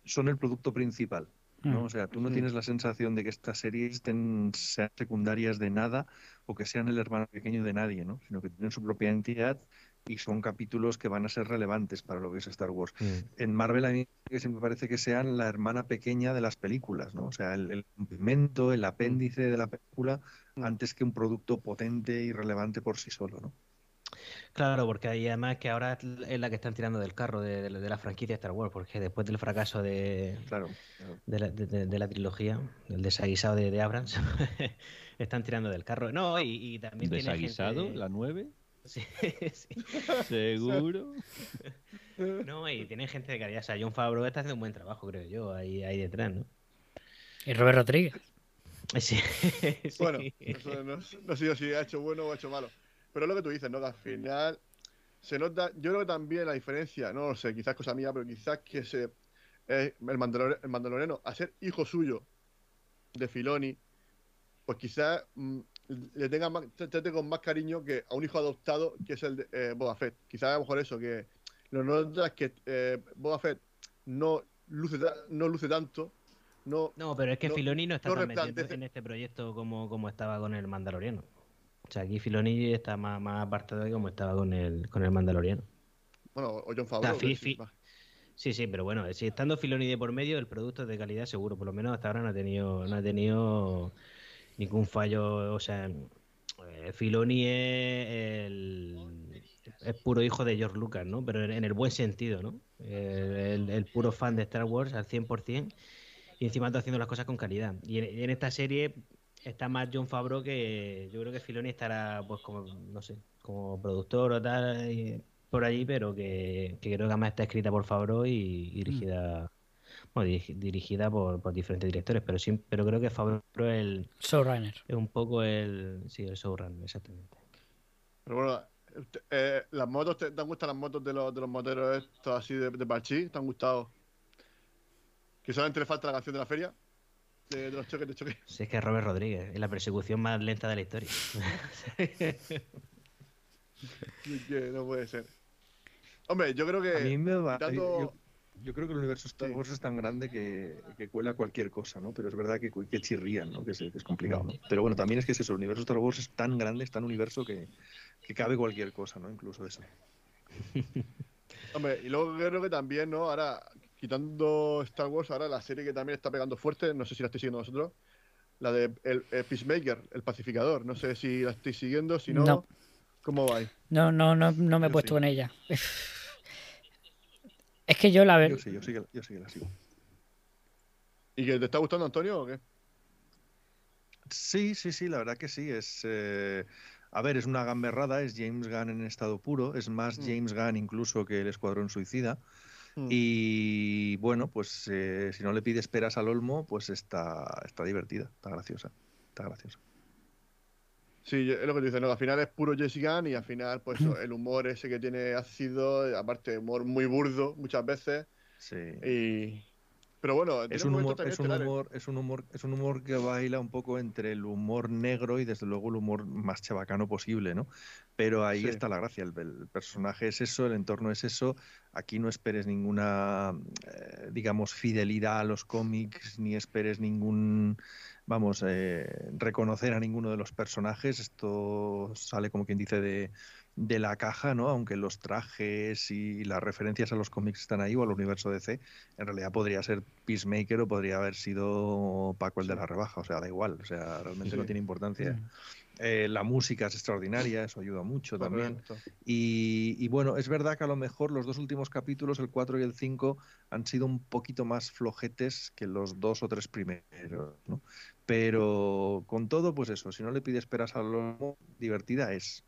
son el producto principal. ¿No? O sea, tú no tienes la sensación de que estas series estén, sean secundarias de nada o que sean el hermano pequeño de nadie, ¿no? sino que tienen su propia entidad y son capítulos que van a ser relevantes para lo que es Star Wars. Mm. En Marvel a mí siempre parece que sean la hermana pequeña de las películas, ¿no? O sea, el, el complemento, el apéndice de la película mm. antes que un producto potente y relevante por sí solo, ¿no? Claro, porque hay además que ahora es la que están tirando del carro de, de, de la franquicia Star Wars, porque después del fracaso de, claro, claro. de, la, de la, trilogía, del desaguisado de, Abrams, están tirando del carro. No, y, y también ¿Desaguisado? Gente... ¿La 9? Sí, sí. ¿Seguro? No, y tienen gente de calidad. O sea, John Favreau está haciendo un buen trabajo, creo yo, ahí, ahí detrás, ¿no? ¿Y Robert Rodríguez? Sí. Bueno, no, no, no sé si ha hecho bueno o ha hecho malo. Pero es lo que tú dices, ¿no? Que al final se nota, yo creo que también la diferencia, no lo sé, quizás cosa mía, pero quizás que se eh, el, Mandalore, el Mandaloriano, a ser hijo suyo de Filoni, pues quizás mmm, le tenga más, trate con más cariño que a un hijo adoptado que es el de eh, Boba Fett. Quizás a lo mejor eso, que lo notas que eh, Boba Fett no luce, no luce tanto. No, No, pero es que No- Filoni no está no tan metido en este proyecto como, como estaba con el Mandaloriano. Sea, aquí Filoni está más, más apartado de como estaba con el, con el Mandaloriano. bueno, o John Favreau. fi- sí, fi-. Sí, sí, pero bueno, si estando Filoni de por medio, el producto es de calidad seguro. Por lo menos hasta ahora no ha tenido, no ha tenido ningún fallo. O sea, eh, Filoni es, el- es puro hijo de George Lucas, ¿no? Pero en, en el buen sentido, ¿no? El, el puro fan de Star Wars al 100% y encima está haciendo las cosas con calidad. Y en, y en esta serie está más John Favreau que yo creo que Filoni estará, pues como, no sé, como productor o tal. y- por allí, pero que, que creo que además está escrita por Favreau y, y dirigida bueno, dirigida por, por diferentes directores, pero sí, pero creo que Favreau es, el- Showrunner. es un poco el sí, el showrunner, exactamente. Pero bueno, eh, las motos, ¿te, te han gustado las motos de los, de los moteros estos así de, de parchís? ¿Te han gustado? Que solamente le falta la canción de la feria. De, de los choques de choque. Si es que es Robert Rodríguez, es la persecución más lenta de la historia. No puede ser. Hombre, yo creo que. A mí me va. quitando- Yo, yo creo que el universo Star Sí. Wars es tan grande que, que cuela cualquier cosa, ¿no? Pero es verdad que, que chirrían, ¿no? Que es, que es complicado, ¿no? Pero bueno, también es que es eso, el universo Star Wars es tan grande, es tan universo que, que cabe cualquier cosa, ¿no? Incluso eso. Hombre, y luego creo que también, ¿no? Ahora, quitando Star Wars, ahora la serie que también está pegando fuerte, no sé si la estáis siguiendo vosotros, la de el, el Peacemaker, el pacificador. No sé si la estáis siguiendo, si no, No. ¿cómo vais? No, no, no, no me he Yo puesto sí. con ella. Es que yo la Yo sí, yo sí que, yo sí que la sigo. ¿Y que te está gustando, Antonio, o qué? Sí, sí, sí, la verdad que sí. Es, eh, a ver, es una gamberrada, es James Gunn en estado puro, es más Mm. James Gunn incluso que el Escuadrón Suicida. Hmm. Y bueno, pues eh, si no le pides peras al olmo, pues está, está divertida, está graciosa, está graciosa. Sí, es lo que tú dices, ¿no? Al final es puro Gunn y al final, pues eso, el humor ese que tiene ácido, aparte humor muy burdo muchas veces. Sí. Y... Pero bueno, Es un, humor, es, un estelares. humor, es, un humor, es un humor que baila un poco entre el humor negro y desde luego el humor más chabacano posible, ¿no? Pero ahí Sí. está la gracia, el, el personaje es eso, el entorno es eso, aquí no esperes ninguna, eh, digamos, fidelidad a los cómics, ni esperes ningún, vamos, eh, reconocer a ninguno de los personajes, esto sale como quien dice de, de la caja, ¿no? Aunque los trajes y las referencias a los cómics están ahí o al universo DC, en realidad podría ser Peacemaker o podría haber sido Paco el de la rebaja, o sea, da igual, o sea, realmente no tiene importancia. Mm. Eh, la música es extraordinaria, eso ayuda mucho también. Y, y bueno, es verdad que a lo mejor los dos últimos capítulos, el 4 y el 5, han sido un poquito más flojetes que los dos o tres primeros, ¿no? Pero con todo, pues eso, si no le pides peras al lomo, divertida es.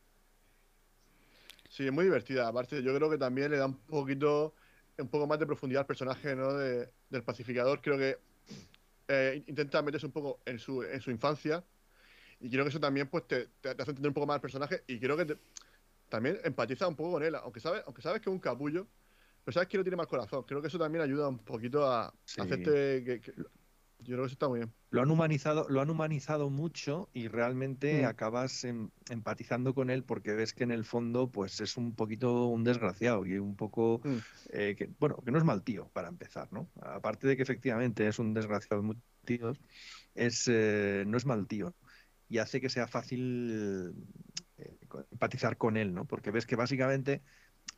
Sí, es muy divertida. Aparte, yo creo que también le da un poquito, un poco más de profundidad al personaje ¿no? de- del pacificador. Creo que eh, intenta meterse un poco en su, en su infancia. Y creo que eso también pues, te, hace entender un poco más al personaje. Y creo que te- también empatiza un poco con él. Aunque sabes, aunque sabes que es un capullo, pero sabes que no tiene más corazón. Creo que eso también ayuda un poquito a, hacerte que, que- Yo creo que eso está muy bien. Lo han humanizado, lo han humanizado mucho y realmente Mm. acabas em- empatizando con él porque ves que en el fondo pues es un poquito un desgraciado y un poco Mm. eh, que bueno que no es mal tío para empezar, ¿no? Aparte de que efectivamente es un desgraciado de muchos tíos, es eh, no es mal tío y hace que sea fácil eh, empatizar con él, ¿no? Porque ves que básicamente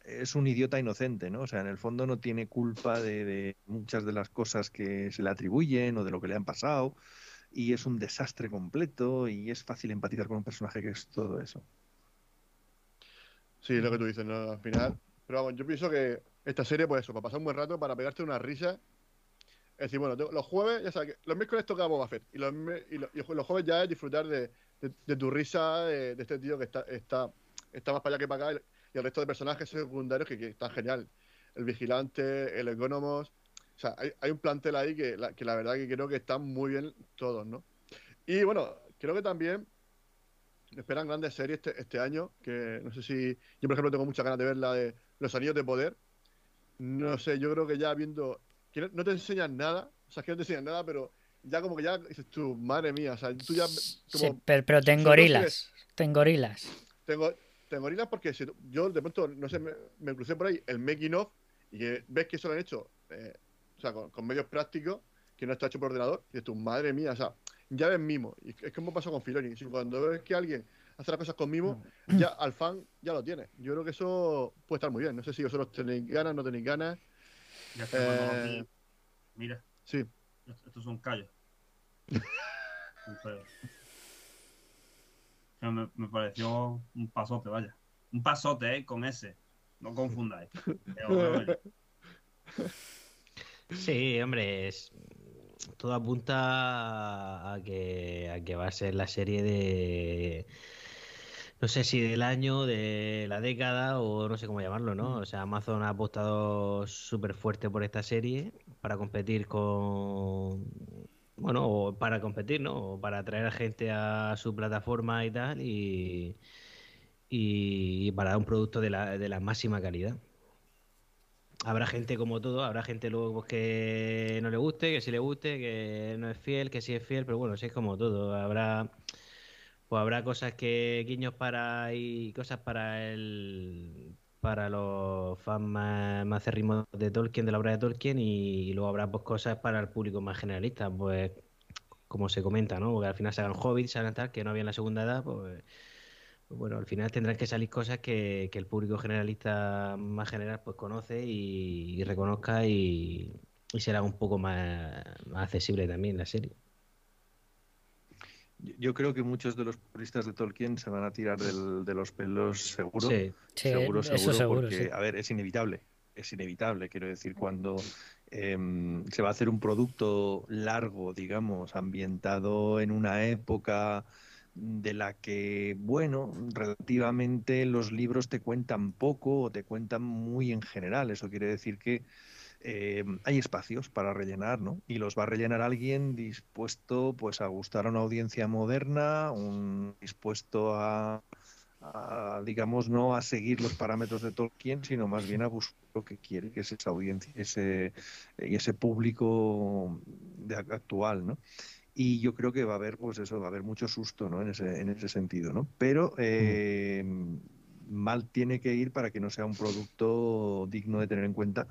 es un idiota inocente, ¿no? O sea, en el fondo no tiene culpa de, muchas de las cosas que se le atribuyen o de lo que le han pasado y es un desastre completo y es fácil empatizar con un personaje que es todo eso. Sí, es lo que tú dices, ¿no? Al final. Pero vamos, yo pienso que esta serie, pues eso, para pasar un buen rato, para pegarte una risa. Es decir, bueno, los jueves, ya sabes, los miércoles toca Boba Fett. Y los, y los, y los jueves ya es disfrutar de, tu risa, de, de este tío que está, está, está más para allá que para acá. El resto de personajes secundarios que, que están genial. El vigilante, el ergónomos. O sea, hay, hay un plantel ahí que la, que la verdad que creo que están muy bien todos, ¿no? Y bueno, creo que también me esperan grandes series este, este año, que no sé si... Yo, por ejemplo, tengo muchas ganas de ver la de Los Anillos de Poder. No sé, yo creo que ya viendo... Que no, no te enseñan nada, o sea, que no te enseñan nada, pero ya como que ya dices tú, madre mía, o sea, tú ya. Sí, pero, pero te solo engorilas. Te engorilas. tengo, tengo gorilas porque si- yo de pronto, no sé, me, me crucé por ahí el making of y que ves que eso lo han hecho, eh, o sea, con, con medios prácticos, que no está hecho por ordenador, y dices tú, madre mía, o sea, ya ves mimo. Y es como pasó con Filoni. Si cuando ves que alguien hace las cosas con mimo, ya al fan ya lo tiene. Yo creo que eso puede estar muy bien. No sé si vosotros tenéis ganas, no tenéis ganas. Ya Eh, Mira, Sí, Est- Estos son callos. Son. Me, pareció un pasote, vaya. Un pasote, ¿eh? Con ese. No confundáis. Sí, hombre, todo apunta a que, a que va a ser la serie de, no sé si del año, de la década o no sé cómo llamarlo, ¿no? O sea, Amazon ha apostado súper fuerte por esta serie para competir con, bueno, o para competir, ¿no? O para atraer a gente a su plataforma y tal y, y para un producto de la, de la máxima calidad. Habrá gente como todo, habrá gente luego pues, que no le guste, que sí le guste, que no es fiel, que sí es fiel, pero bueno, sí es como todo. Habrá pues habrá cosas que guiños para y cosas para el para los fans más, más de Tolkien, de la obra de Tolkien, y, luego habrá pues cosas para el público más generalista, pues como se comenta, ¿no? Porque al final se hagan hobbits, se hagan tal, que no había en la segunda edad, pues pues bueno, al final tendrán que salir cosas que, que el público generalista más general pues conoce y, y reconozca y, y será un poco más, más accesible también la serie. Yo- creo que muchos de los puristas de Tolkien se van a tirar del- de los pelos seguro. Sí, Sí, seguro, eso seguro, porque, sí. a ver, es inevitable, es inevitable, quiero decir, cuando em, se va a hacer un producto largo, digamos, ambientado en una época de la que, bueno, relativamente los libros te cuentan poco o te cuentan muy en general. Eso quiere decir que eh, hay espacios para rellenar, ¿no? Y los va a rellenar alguien dispuesto, pues, a gustar a una audiencia moderna, un dispuesto a, a, digamos, no a seguir los parámetros de Tolkien, sino más bien a buscar lo que quiere, que es esa audiencia, ese y ese público de ac- actual, ¿no? Y yo creo que va a haber, pues eso, va a haber mucho susto, ¿no? En ese, en ese sentido, ¿no? Pero eh, mal tiene que ir para que no sea un producto digno de tener en cuenta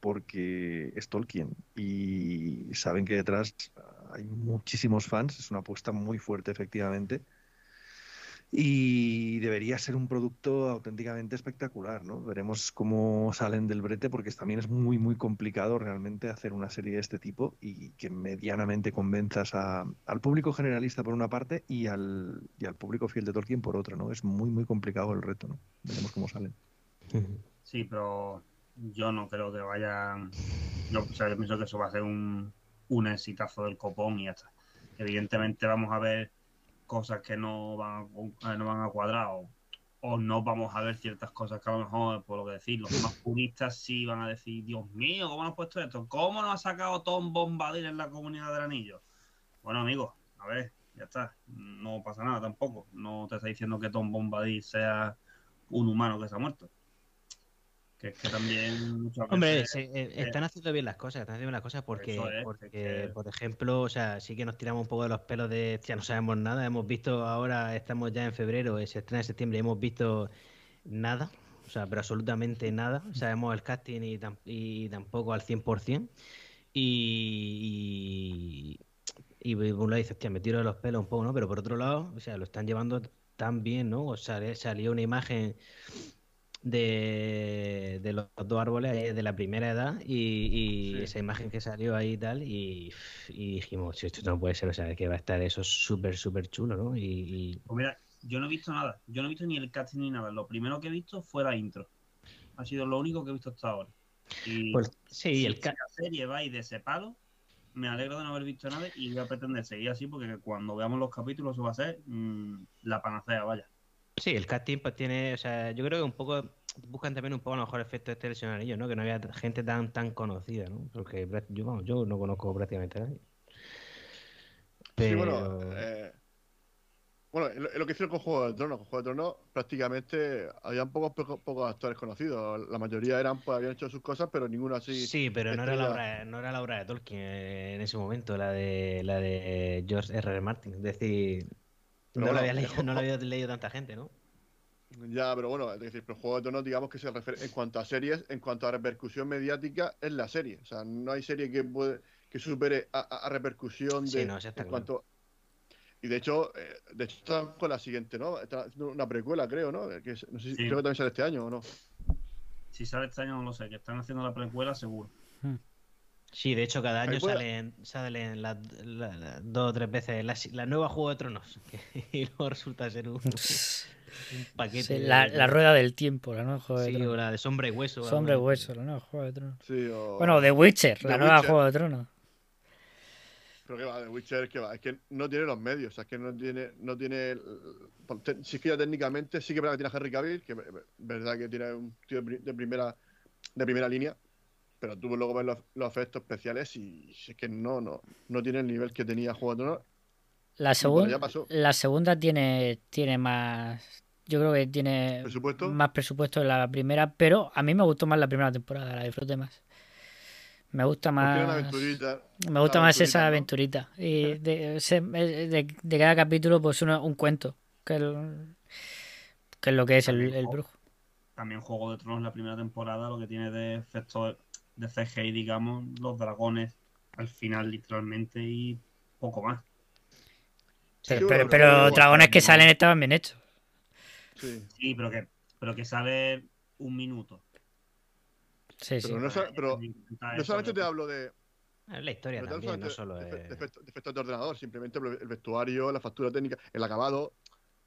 porque es Tolkien y saben que detrás hay muchísimos fans, es una apuesta muy fuerte efectivamente y debería ser un producto auténticamente espectacular, ¿no? Veremos cómo salen del brete porque también es muy muy complicado realmente hacer una serie de este tipo y que medianamente convenzas al público generalista por una parte y al, y al público fiel de Tolkien por otra, ¿no? Es muy muy complicado el reto, ¿no? Veremos cómo salen. Sí, pero yo no creo que vayan. Yo, o yo pienso que eso va a ser un, un exitazo del copón y ya está. Evidentemente vamos a ver cosas que no van a, eh, no van a cuadrar o, o no vamos a ver ciertas cosas que a lo mejor, por lo que decir, los más puristas sí van a decir, Dios mío, ¿cómo nos ha puesto esto? ¿Cómo nos ha sacado Tom Bombadil en la comunidad del anillo? Bueno, amigos, a ver, ya está. No pasa nada tampoco. No te está diciendo que Tom Bombadil sea un humano que se ha muerto. Que es que también muchas Hombre, veces- se- eh, están haciendo bien las cosas, están haciendo bien las cosas porque, es, porque es que- por ejemplo, o sea, sí que nos tiramos un poco de los pelos de, ya no sabemos nada, hemos visto ahora, estamos ya en febrero, eh, se estrena en septiembre, y hemos visto nada, o sea, pero absolutamente nada, sabemos el casting y, tam- y tampoco al 100%, y, y, y por un lado dices, hostia, me tiro de los pelos un poco, ¿no? Pero por otro lado, o sea, lo están llevando tan bien, ¿no? O sea, salió una imagen de, de los dos árboles ahí de la primera edad y, y Sí. esa imagen que salió ahí y tal y, y dijimos, "Si esto no puede ser, o sea, que va a estar eso súper, súper chulo, ¿no? Y, y- Pues mira, yo no he visto nada. Yo no he visto ni el casting ni nada. Lo primero que he visto fue la intro. Ha sido lo único que he visto hasta ahora. Y pues, sí, si, el si la serie va ir de ese palo, me alegro de no haber visto nada y voy a pretender seguir así porque cuando veamos los capítulos eso va a ser mm, la panacea, vaya. Sí, el casting pues tiene, o sea, yo creo que un poco buscan también un poco a lo mejor efecto este Anillo, ¿no? Que no había gente tan tan conocida, ¿no? Porque yo, vamos, yo no conozco prácticamente a nadie. Sí, bueno, eh, Bueno, es lo, lo que hicieron con Juego de Tronos. Con Juego de Tronos prácticamente habían pocos, pocos, pocos actores conocidos. La mayoría eran, pues habían hecho sus cosas, pero ninguno así. Sí, pero no era, la obra, no era la obra de Tolkien eh, en ese momento, la de la de George R. R. Martin. Es decir, Pero no, bueno, lo había leído, no lo había leído tanta gente, ¿no? Ya, pero bueno, es decir, pero Juego de Tronos, digamos que se refiere en cuanto a series, en cuanto a repercusión mediática, es la serie. O sea, no hay serie que puede, que supere a, repercusión de Sí, no, está en claro. cuanto. Y de hecho, eh, de hecho están con la siguiente, ¿no? Están haciendo una precuela, creo, ¿no? Que es- no sé si- Sí. creo que también sale este año o no. Si sale este año no lo sé, que están haciendo la precuela seguro. Sí, de hecho, cada año puede- salen, salen las la- la- dos o tres veces la, la nueva Juego de Tronos. que- y luego resulta ser un, un paquete. Sí, de- la, la rueda del tiempo, la nueva Juego de Sí, o Tronos. la de Sombra y Hueso. Sombra y Hueso, la nueva Juego de Tronos. Sí, o... Bueno, The Witcher, The la nueva Witcher. Juego de Tronos. Pero que va, The Witcher, que va, es que no tiene los medios, o sea, es que no tiene, no tiene, sí que ya técnicamente, sí que es verdad que tiene a Henry Cavill, que es verdad que tiene un tío de primera, de primera línea, pero tú luego ves los, los efectos especiales y es que no, no, no tiene el nivel que tenía Juego de Tronos. La, segunda ya pasó. la segunda tiene, tiene más. Yo creo que tiene ¿Presupuesto? más presupuesto que la primera, pero a mí me gustó más la primera temporada, la disfruté más. Me gusta más. Me gusta más esa aventurita, aventurita. Y de, ese- de- de cada capítulo, pues uno- un cuento. Que, el- que es lo que es el, el brujo. También Juego de Tronos la primera temporada, lo que tiene de efectos de CGI, digamos, los dragones al final literalmente y poco más. Pero, pero, pero pero luego- dragones que salen estaban bien hechos. Sí, Sí, pero que, pero que sale un minuto. Sí, sí. pero no, sa- pero Intenta no solamente te hablo de, Es la historia Pero también, no solo de, es... efe- de efectos- de efectos de ordenador, simplemente el vestuario, la factura técnica, el acabado.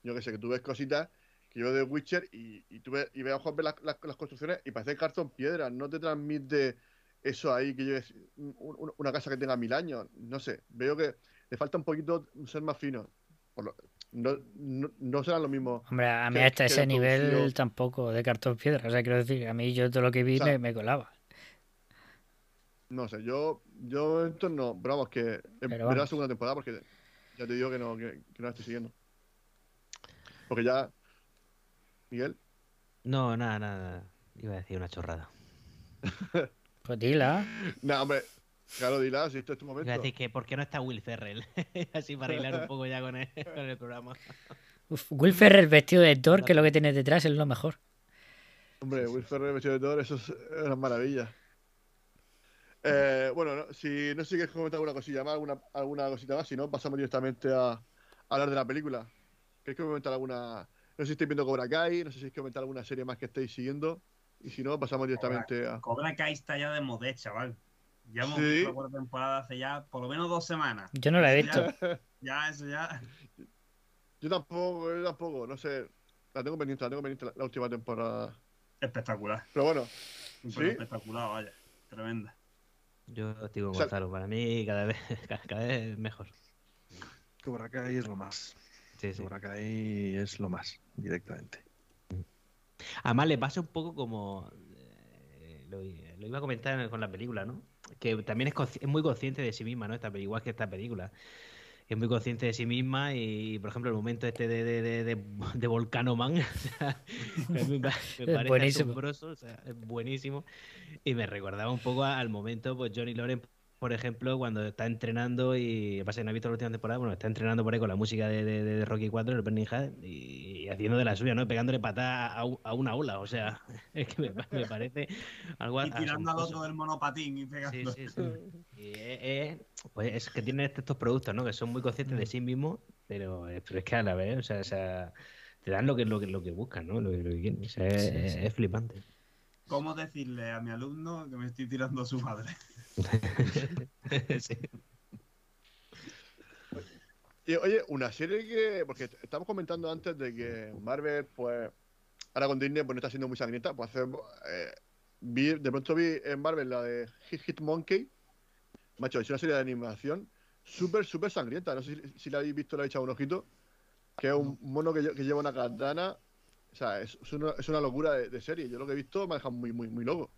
Yo que sé, que tú ves cositas que yo de Witcher y, y tú ves, y ves a Juan ver las, las- las construcciones y parece cartón piedra, no te transmite eso ahí que yo un- un- una casa que tenga mil años, no sé, veo que le falta un poquito ser más fino. Por lo- no, no, no serán lo mismo. Hombre, a mí que- hasta que ese nivel tampoco de cartón piedra. O sea, quiero decir, a mí yo todo lo que vi O sea, me, me colaba. No sé, yo, yo esto no, pero vamos, que veré la segunda temporada porque ya te digo que no, que, que no la estoy siguiendo. Porque ya, Miguel, No, nada, nada, nada. Iba a decir una chorrada. Pues dila. nada, hombre, claro, dila, si esto es tu momento. Iba a decir que ¿por qué no está Will Ferrell? Así para arreglar un poco ya con el, con el programa. Uf, Will Ferrell vestido de Thor, que lo que tiene detrás es lo mejor. Hombre, Will Ferrell vestido de Thor, eso es una maravilla. Eh, bueno, no, si no sé si quieres comentar alguna cosilla más, alguna, alguna cosita más, si no, pasamos directamente a, a hablar de la película. ¿Queréis comentar alguna? No sé si estáis viendo Cobra Kai, no sé si queréis comentar alguna serie más que estéis siguiendo. Y si no, pasamos directamente a. Cobra Kai está ya de modé, chaval. Ya hemos Sí. visto la temporada hace ya por lo menos dos semanas. Yo no la he visto. Ya, ya, eso ya. Yo tampoco, yo tampoco, no sé. La tengo pendiente, la tengo pendiente la, la última temporada. Espectacular. Pero bueno, ¿Sí? espectacular, vaya. Tremenda. Yo estoy con O sea- Gonzalo. Para mí cada vez, cada, cada vez mejor. Cobra Kai es lo más. Sí, sí. Cobra Kai es lo más, directamente. Además le pasa un poco como... eh, lo, lo iba a comentar con la película, ¿no? Que también es, muy consciente de sí misma, ¿no? Esta, igual que esta película. Es muy consciente de sí misma y, por ejemplo, el momento este de, de, de, de, de Volcano Man, o sea, me, pa- me parece buenísimo. asombroso, o sea, es buenísimo. Y me recordaba un poco al momento, pues Johnny Loren, por ejemplo, cuando está entrenando y pasa que no he visto la última temporada, bueno, está entrenando por ahí con la música de, de, de Rocky 4, el Burning y, y haciendo de la suya, ¿no? Pegándole patada a, a una ola, o sea, es que me, me parece algo Y tirando al otro del monopatín y Sí, pegando. sí, sí. Y es, es- pues es que tienen este- estos productos, ¿no? Que son muy conscientes de sí mismos, pero, eh, pero es que a la vez, o sea, o sea, te dan lo que, lo que, lo que buscan, ¿no? Lo, que- lo que quieren. O sea, es, Sí, sí. es- es flipante. ¿Cómo decirle a mi alumno que me estoy tirando a su madre? Sí. Y, oye, una serie que. Porque estamos comentando antes de que Marvel, pues. Ahora con Disney, pues no está siendo muy sangrienta. Pues hace. eh, vi, de pronto vi en Marvel la de Hit, Hit Monkey. Macho, es una serie de animación súper, súper sangrienta. No sé si, si la habéis visto, le habéis echado un ojito. Que es un mono que lleva una katana. O sea, es, es una, es una locura de, de serie. Yo lo que he visto me ha dejado muy, muy, muy loco.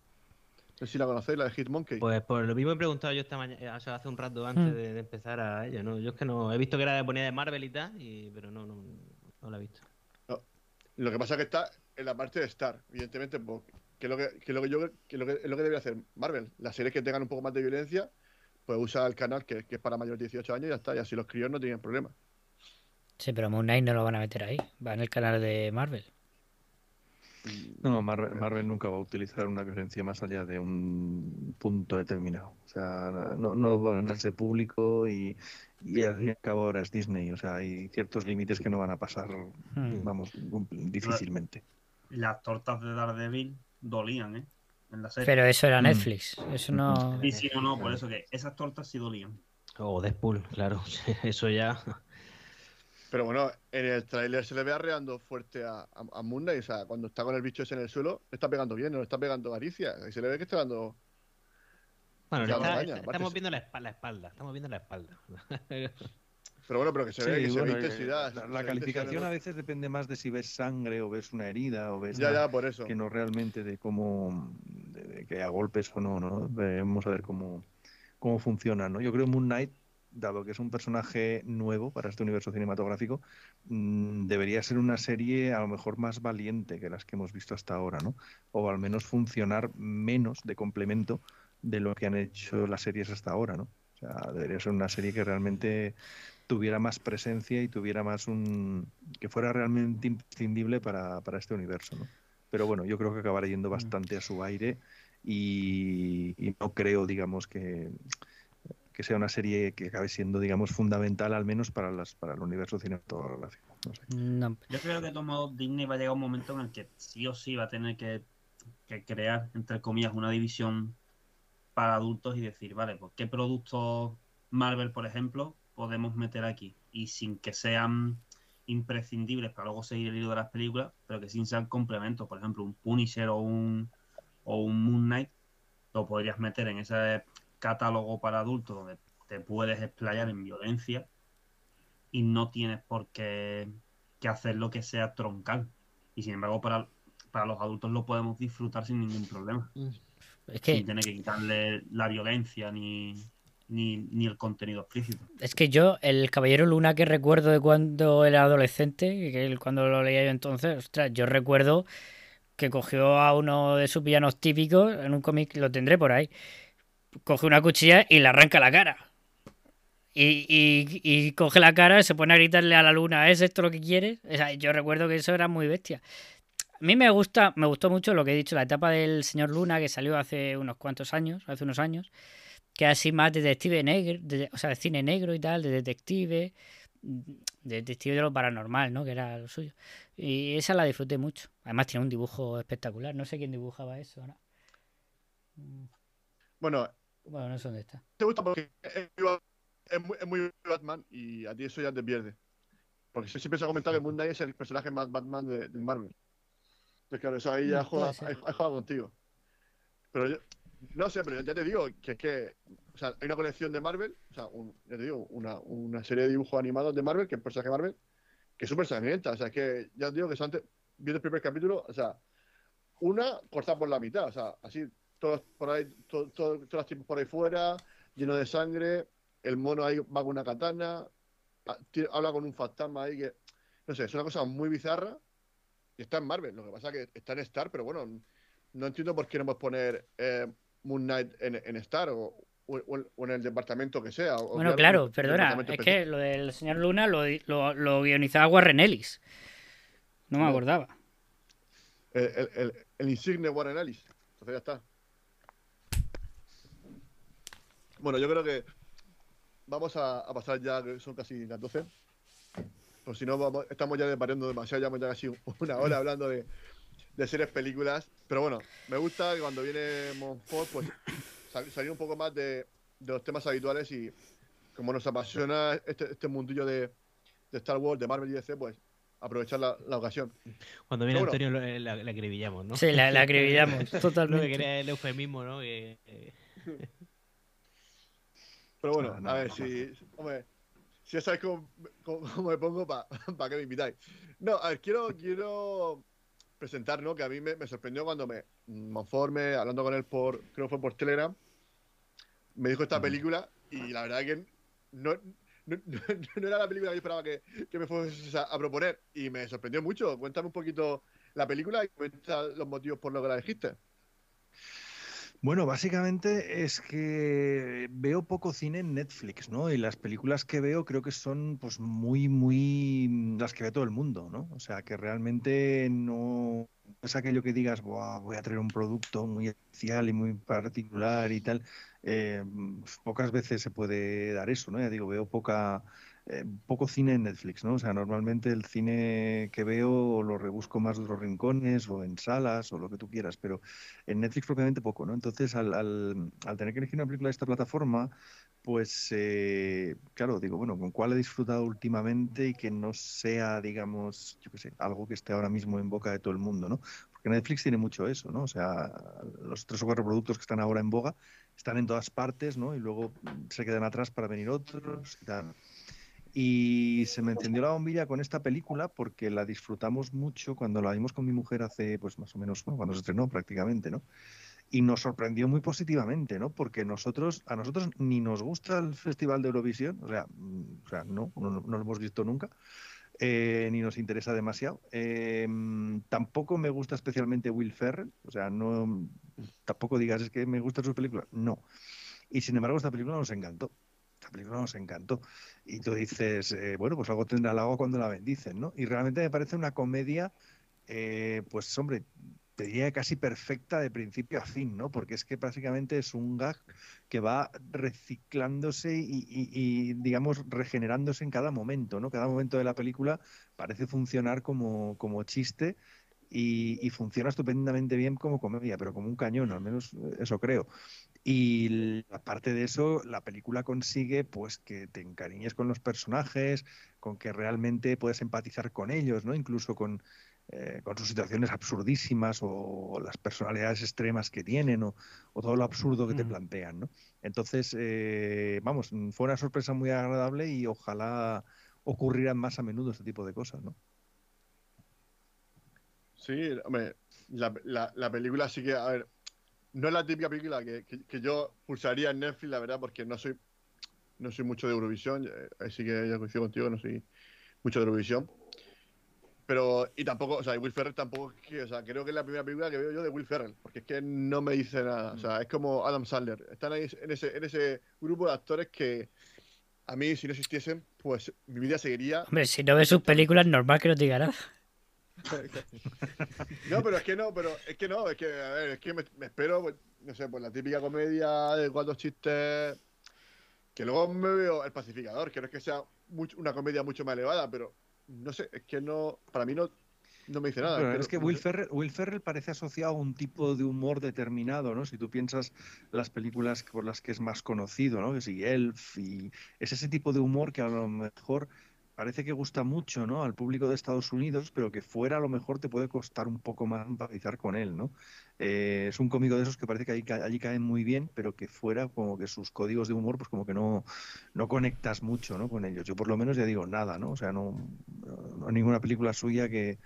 No sé si la conocéis, la de Hitmonkey. Pues por lo mismo he preguntado yo esta mañana, o sea, hace un rato antes Mm. de, de empezar a ella, ¿no? Yo es que no, he visto que era de ponía de Marvel y tal, y, pero no, no, no la he visto. Lo que pasa es que está en la parte de Star, evidentemente, pues, que es lo que, que lo que yo que es lo que, es lo que debería hacer Marvel. Las series que tengan un poco más de violencia, pues usa el canal que, que es para mayores de 18 años y ya está. Y así los críos no tienen problema. Sí, pero Moon Knight no lo van a meter ahí. Va en el canal de Marvel. No, Marvel, Marvel nunca va a utilizar una violencia más allá de un punto determinado. O sea, no, no va a ganarse público y, y al fin y al cabo ahora es Disney. O sea, hay ciertos límites que no van a pasar, Hmm. vamos, difícilmente. Las tortas de Daredevil dolían, ¿eh? En la serie. Pero eso era Mm. Netflix. Eso no. Sí, sí, no, no, por eso que esas tortas sí dolían. O Deadpool, claro, eso ya. Pero bueno, en el tráiler se le ve arreando fuerte a, a, a Moon Knight, O sea, cuando está con el bicho ese en el suelo, le está pegando bien, no le está pegando Garicia. Y se le ve que está dando. Bueno, está- daña, está- estamos es- viendo la espalda, la espalda, estamos viendo la espalda. Pero bueno, pero que se ve, que se ve intensidad. La, calificación a veces depende más de si ves sangre o ves una herida o ves Ya, ya, por eso. que no realmente de cómo de, de que a golpes o no, ¿no? Vamos a ver cómo, cómo funciona, ¿no? Yo creo que Moon Knight, dado que es un personaje nuevo para este universo cinematográfico, mm, debería ser una serie a lo mejor más valiente que las que hemos visto hasta ahora, ¿no? O al menos funcionar menos de complemento de lo que han hecho las series hasta ahora, ¿no? O sea, debería ser una serie que realmente tuviera más presencia y tuviera más un... que fuera realmente imprescindible para, para este universo, ¿no? Pero bueno, yo creo que acabará yendo bastante a su aire y, y no creo, digamos, que, que sea una serie que acabe siendo, digamos, fundamental al menos para, las, para el universo cinematográfico. No sé. No. Yo creo que de todos modos Disney va a llegar un momento en el que sí o sí va a tener que, que crear, entre comillas, una división para adultos y decir, vale, pues qué productos Marvel, por ejemplo, podemos meter aquí y sin que sean imprescindibles para luego seguir el hilo de las películas, pero que sin sean complementos, por ejemplo, un Punisher o un, o un Moon Knight, lo podrías meter en ese catálogo para adultos donde te puedes explayar en violencia y no tienes por qué, que hacer lo que sea troncal. Y sin embargo, para, para los adultos lo podemos disfrutar sin ningún problema. Es que Sin tener que quitarle la violencia ni, ni, ni el contenido explícito. Es que yo, el Caballero Luna que recuerdo de cuando era adolescente, que cuando lo leía yo entonces, ostras, yo recuerdo que cogió a uno de sus villanos típicos, en un cómic lo tendré por ahí, coge una cuchilla y le arranca la cara. Y, y- y coge la cara, se pone a gritarle a la luna, ¿es esto lo que quieres? O sea, yo recuerdo que eso era muy bestia. A mí me gusta, me gustó mucho lo que he dicho, la etapa del señor Luna que salió hace unos cuantos años, hace unos años, que así más detective negro, de- o sea, de cine negro y tal, de detective, de detective de lo paranormal, ¿no? Que era lo suyo. Y esa la disfruté mucho. Además tiene un dibujo espectacular. No sé quién dibujaba eso Bueno, Bueno, no sé dónde está. te gusta porque es muy, es muy- es muy Batman y a ti eso ya te pierde. Porque siempre se ha comentado que Moon Knight es el personaje más Batman de, de Marvel. Entonces, claro, eso ahí ya Mm, juega, ahí, ahí juega contigo. Pero yo, no sé, pero ya te digo que es que, o sea, hay una colección de Marvel, o sea, un- ya te digo, una, una serie de dibujos animados de Marvel, que es personaje Marvel, que es súper sangrienta. O sea, es que ya te digo que son antes, viendo el primer capítulo, o sea, una cortada por la mitad, o sea, así, todos por ahí, to- to- todas las tipos por ahí fuera, lleno de sangre, el mono ahí va con una katana, habla con un fantasma ahí que, no sé, es una cosa muy bizarra y está en Marvel, lo que pasa es que está en Star, pero bueno, no entiendo por qué no puedes poner eh, Moon Knight en, en Star o, o- o en el departamento que sea. o Bueno, claro, perdona. Es específico. que lo del señor Luna lo, lo, lo guionizaba Warren Ellis. No me No. acordaba. El, el, el, el insigne Warren Ellis. Entonces ya está. Bueno, yo creo que vamos a, a pasar ya, que son casi las 12. Pues si no, vamos- estamos ya desvariando demasiado, ya hemos ya casi una hora hablando de, de series, películas. Pero bueno, me gusta que cuando viene Monfort, pues sal- salir un poco más de, de los temas habituales y como nos apasiona este, este mundillo de, de Star Wars, de Marvel y DC, pues aprovechar la, la ocasión. Cuando viene. Antonio lo- eh, la, la acribillamos, ¿no? Sí, la, la acribillamos Lo que totalmente. quería el eufemismo, ¿no? Que, eh, Pero bueno, No, no, a ver, no, si, hombre, si ya sabéis cómo, cómo- cómo me pongo, ¿para que me invitáis? No, a ver, quiero, quiero presentar, ¿no? Que a mí me, me sorprendió cuando me Monforme, hablando con él por, creo que fue por Telegram, me dijo esta película y la verdad que no, no, no- no era la película que yo esperaba que, que me fuese a, a proponer y me sorprendió mucho. Cuéntame un poquito la película y cuenta los motivos por los que la dijiste. Bueno, básicamente es que veo poco cine en Netflix, ¿no? Y las películas que veo creo que son pues muy, muy las que ve todo el mundo, ¿no? O sea, que realmente no es aquello que digas, "Buah, voy a traer un producto muy especial y muy particular y tal. Eh, pocas veces se puede dar eso, ¿no? Ya digo, veo poca, eh, poco cine en Netflix, ¿no? O sea, normalmente el cine que veo lo rebusco más de otros rincones o en salas o lo que tú quieras, pero en Netflix propiamente poco, ¿no? Entonces, al, al- al tener que elegir una película de esta plataforma, pues, eh, claro, digo, bueno, ¿con cuál he disfrutado últimamente y que no sea, digamos, yo qué sé, algo que esté ahora mismo en boca de todo el mundo, ¿no? Porque Netflix tiene mucho eso, ¿no? O sea, los tres o cuatro productos que están ahora en boga están en todas partes, ¿no? Y luego se quedan atrás para venir otros y tal. Y se me encendió la bombilla con esta película porque la disfrutamos mucho cuando la vimos con mi mujer hace, pues más o menos, cuando se estrenó prácticamente, ¿no? Y nos sorprendió muy positivamente, ¿no? Porque nosotros, a nosotros ni nos gusta el Festival de Eurovisión, o sea, mm, o sea no, no, no lo hemos visto nunca, eh, ni nos interesa demasiado. Eh, tampoco me gusta especialmente Will Ferrell, o sea, no, tampoco digas es que me gustan sus películas, no. Y sin embargo, esta película nos encantó. Esta película nos encantó. Y tú dices, eh, bueno, pues algo tendrá el agua cuando la bendicen, ¿no? Y realmente me parece una comedia, eh, pues hombre, te diría casi perfecta de principio a fin, ¿no? Porque es que básicamente es un gag que va reciclándose y, y- y, digamos, regenerándose en cada momento, ¿no? Cada momento de la película parece funcionar como, como chiste y, y funciona estupendamente bien como comedia, pero como un cañón, al menos eso creo. Y aparte de eso, la película consigue pues que te encariñes con los personajes, con que realmente puedes empatizar con ellos, ¿no? Incluso con, eh, con sus situaciones absurdísimas o, las personalidades extremas que tienen o, o todo lo absurdo que te Mm. plantean, ¿no? Entonces, eh, vamos, mm, fue una sorpresa muy agradable y ojalá ocurrieran más a menudo este tipo de cosas, ¿no? Sí, hombre, la, la- la película sí que, a ver, no es la típica película que, que- que yo pulsaría en Netflix, la verdad, porque no soy no soy mucho de Eurovisión, eh, así que ya coincido contigo, no soy mucho de Eurovisión. Pero, y tampoco, o sea, y Will Ferrell tampoco, es que, o sea, creo que es la primera película que veo yo de Will Ferrell, porque es que no me dice nada, o sea, es como Adam Sandler, están ahí en ese, en ese grupo de actores que a mí, si no existiesen, pues mi vida seguiría Hombre, si no ves sus películas, normal que no te diga nada. No, pero es que no, pero es que no, es que, a ver, es que me, me espero, pues, no sé, pues la típica comedia de cuatro chistes, que luego me veo El Pacificador, que no es que sea mucho- una comedia mucho más elevada, pero no sé, es que no, para mí no, no me dice nada. Pero es que Will. Ferrell, Will Ferrell parece asociado a un tipo de humor determinado, ¿no? Si tú piensas las películas por las que es más conocido, ¿no? Que si Elf y es ese tipo de humor que a lo mejor parece que gusta mucho, ¿no? Al público de Estados Unidos, pero que fuera a lo mejor te puede costar un poco más empatizar con él, ¿no? Eh, es un cómico de esos que parece que ca- allí caen muy bien, pero que fuera como que sus códigos de humor, pues como que no, no conectas mucho, ¿no? Con ellos. Yo por lo menos ya digo nada, ¿no? O sea, no, no ninguna película suya que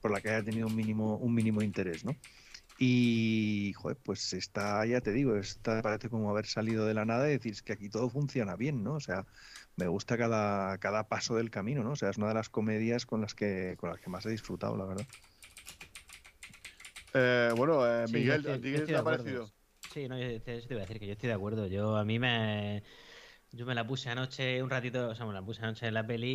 por la que haya tenido un mínimo, un mínimo interés, ¿no? Y, joder, pues está, ya te digo, está, parece como haber salido de la nada y decir, es que aquí todo funciona bien, ¿no? O sea, me gusta cada, cada paso del camino, ¿no? O sea, es una de las comedias con las que, con las que más he disfrutado, la verdad. Eh, bueno, eh, Sí, Miguel, yo estoy- ¿a ti qué te ha parecido? Sí, no, yo te, eso te iba a decir que yo estoy de acuerdo. Yo a mí me yo me la puse anoche un ratito, o sea, me la puse anoche en la peli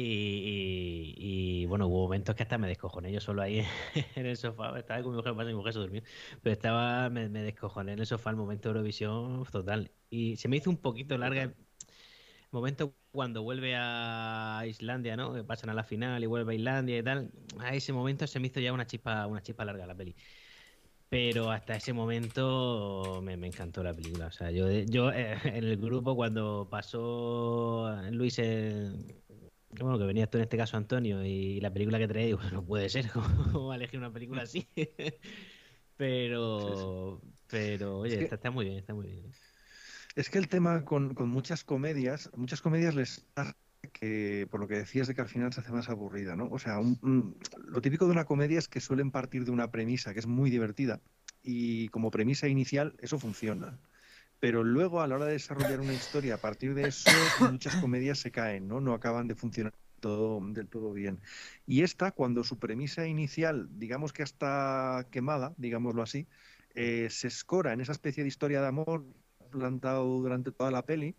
y, bueno, hubo momentos que hasta me descojoné yo solo ahí en el sofá. Estaba con mi mujer, pasa, mi mujer se durmió, pero estaba me, me descojoné en el sofá el momento de Eurovisión total y se me hizo un poquito larga el momento cuando vuelve a Islandia, ¿no? Que pasan a la final y vuelve a Islandia y tal. A ese momento se me hizo ya una chispa una chispa larga la peli. Pero hasta ese momento me, me encantó la película. O sea, yo, yo eh, en el grupo cuando pasó Luis, eh, bueno, que venías tú en este caso, Antonio, y la película que traía, digo, no puede ser, ¿cómo va a elegir una película así? pero, pero, oye, Es que- está, está muy bien, está muy bien. Es que el tema con, con muchas comedias, muchas comedias les por lo que decías de que al final se hace más aburrida, ¿no? O sea, lo típico de una comedia es que suelen partir de una premisa que es muy divertida y como premisa inicial eso funciona. Pero luego a la hora de desarrollar una historia a partir de eso muchas comedias se caen, ¿no? No acaban de funcionar todo, del todo bien. Y esta, cuando su premisa inicial, digamos que está quemada, digámoslo así, eh, se escora en esa especie de historia de amor plantado durante toda la peli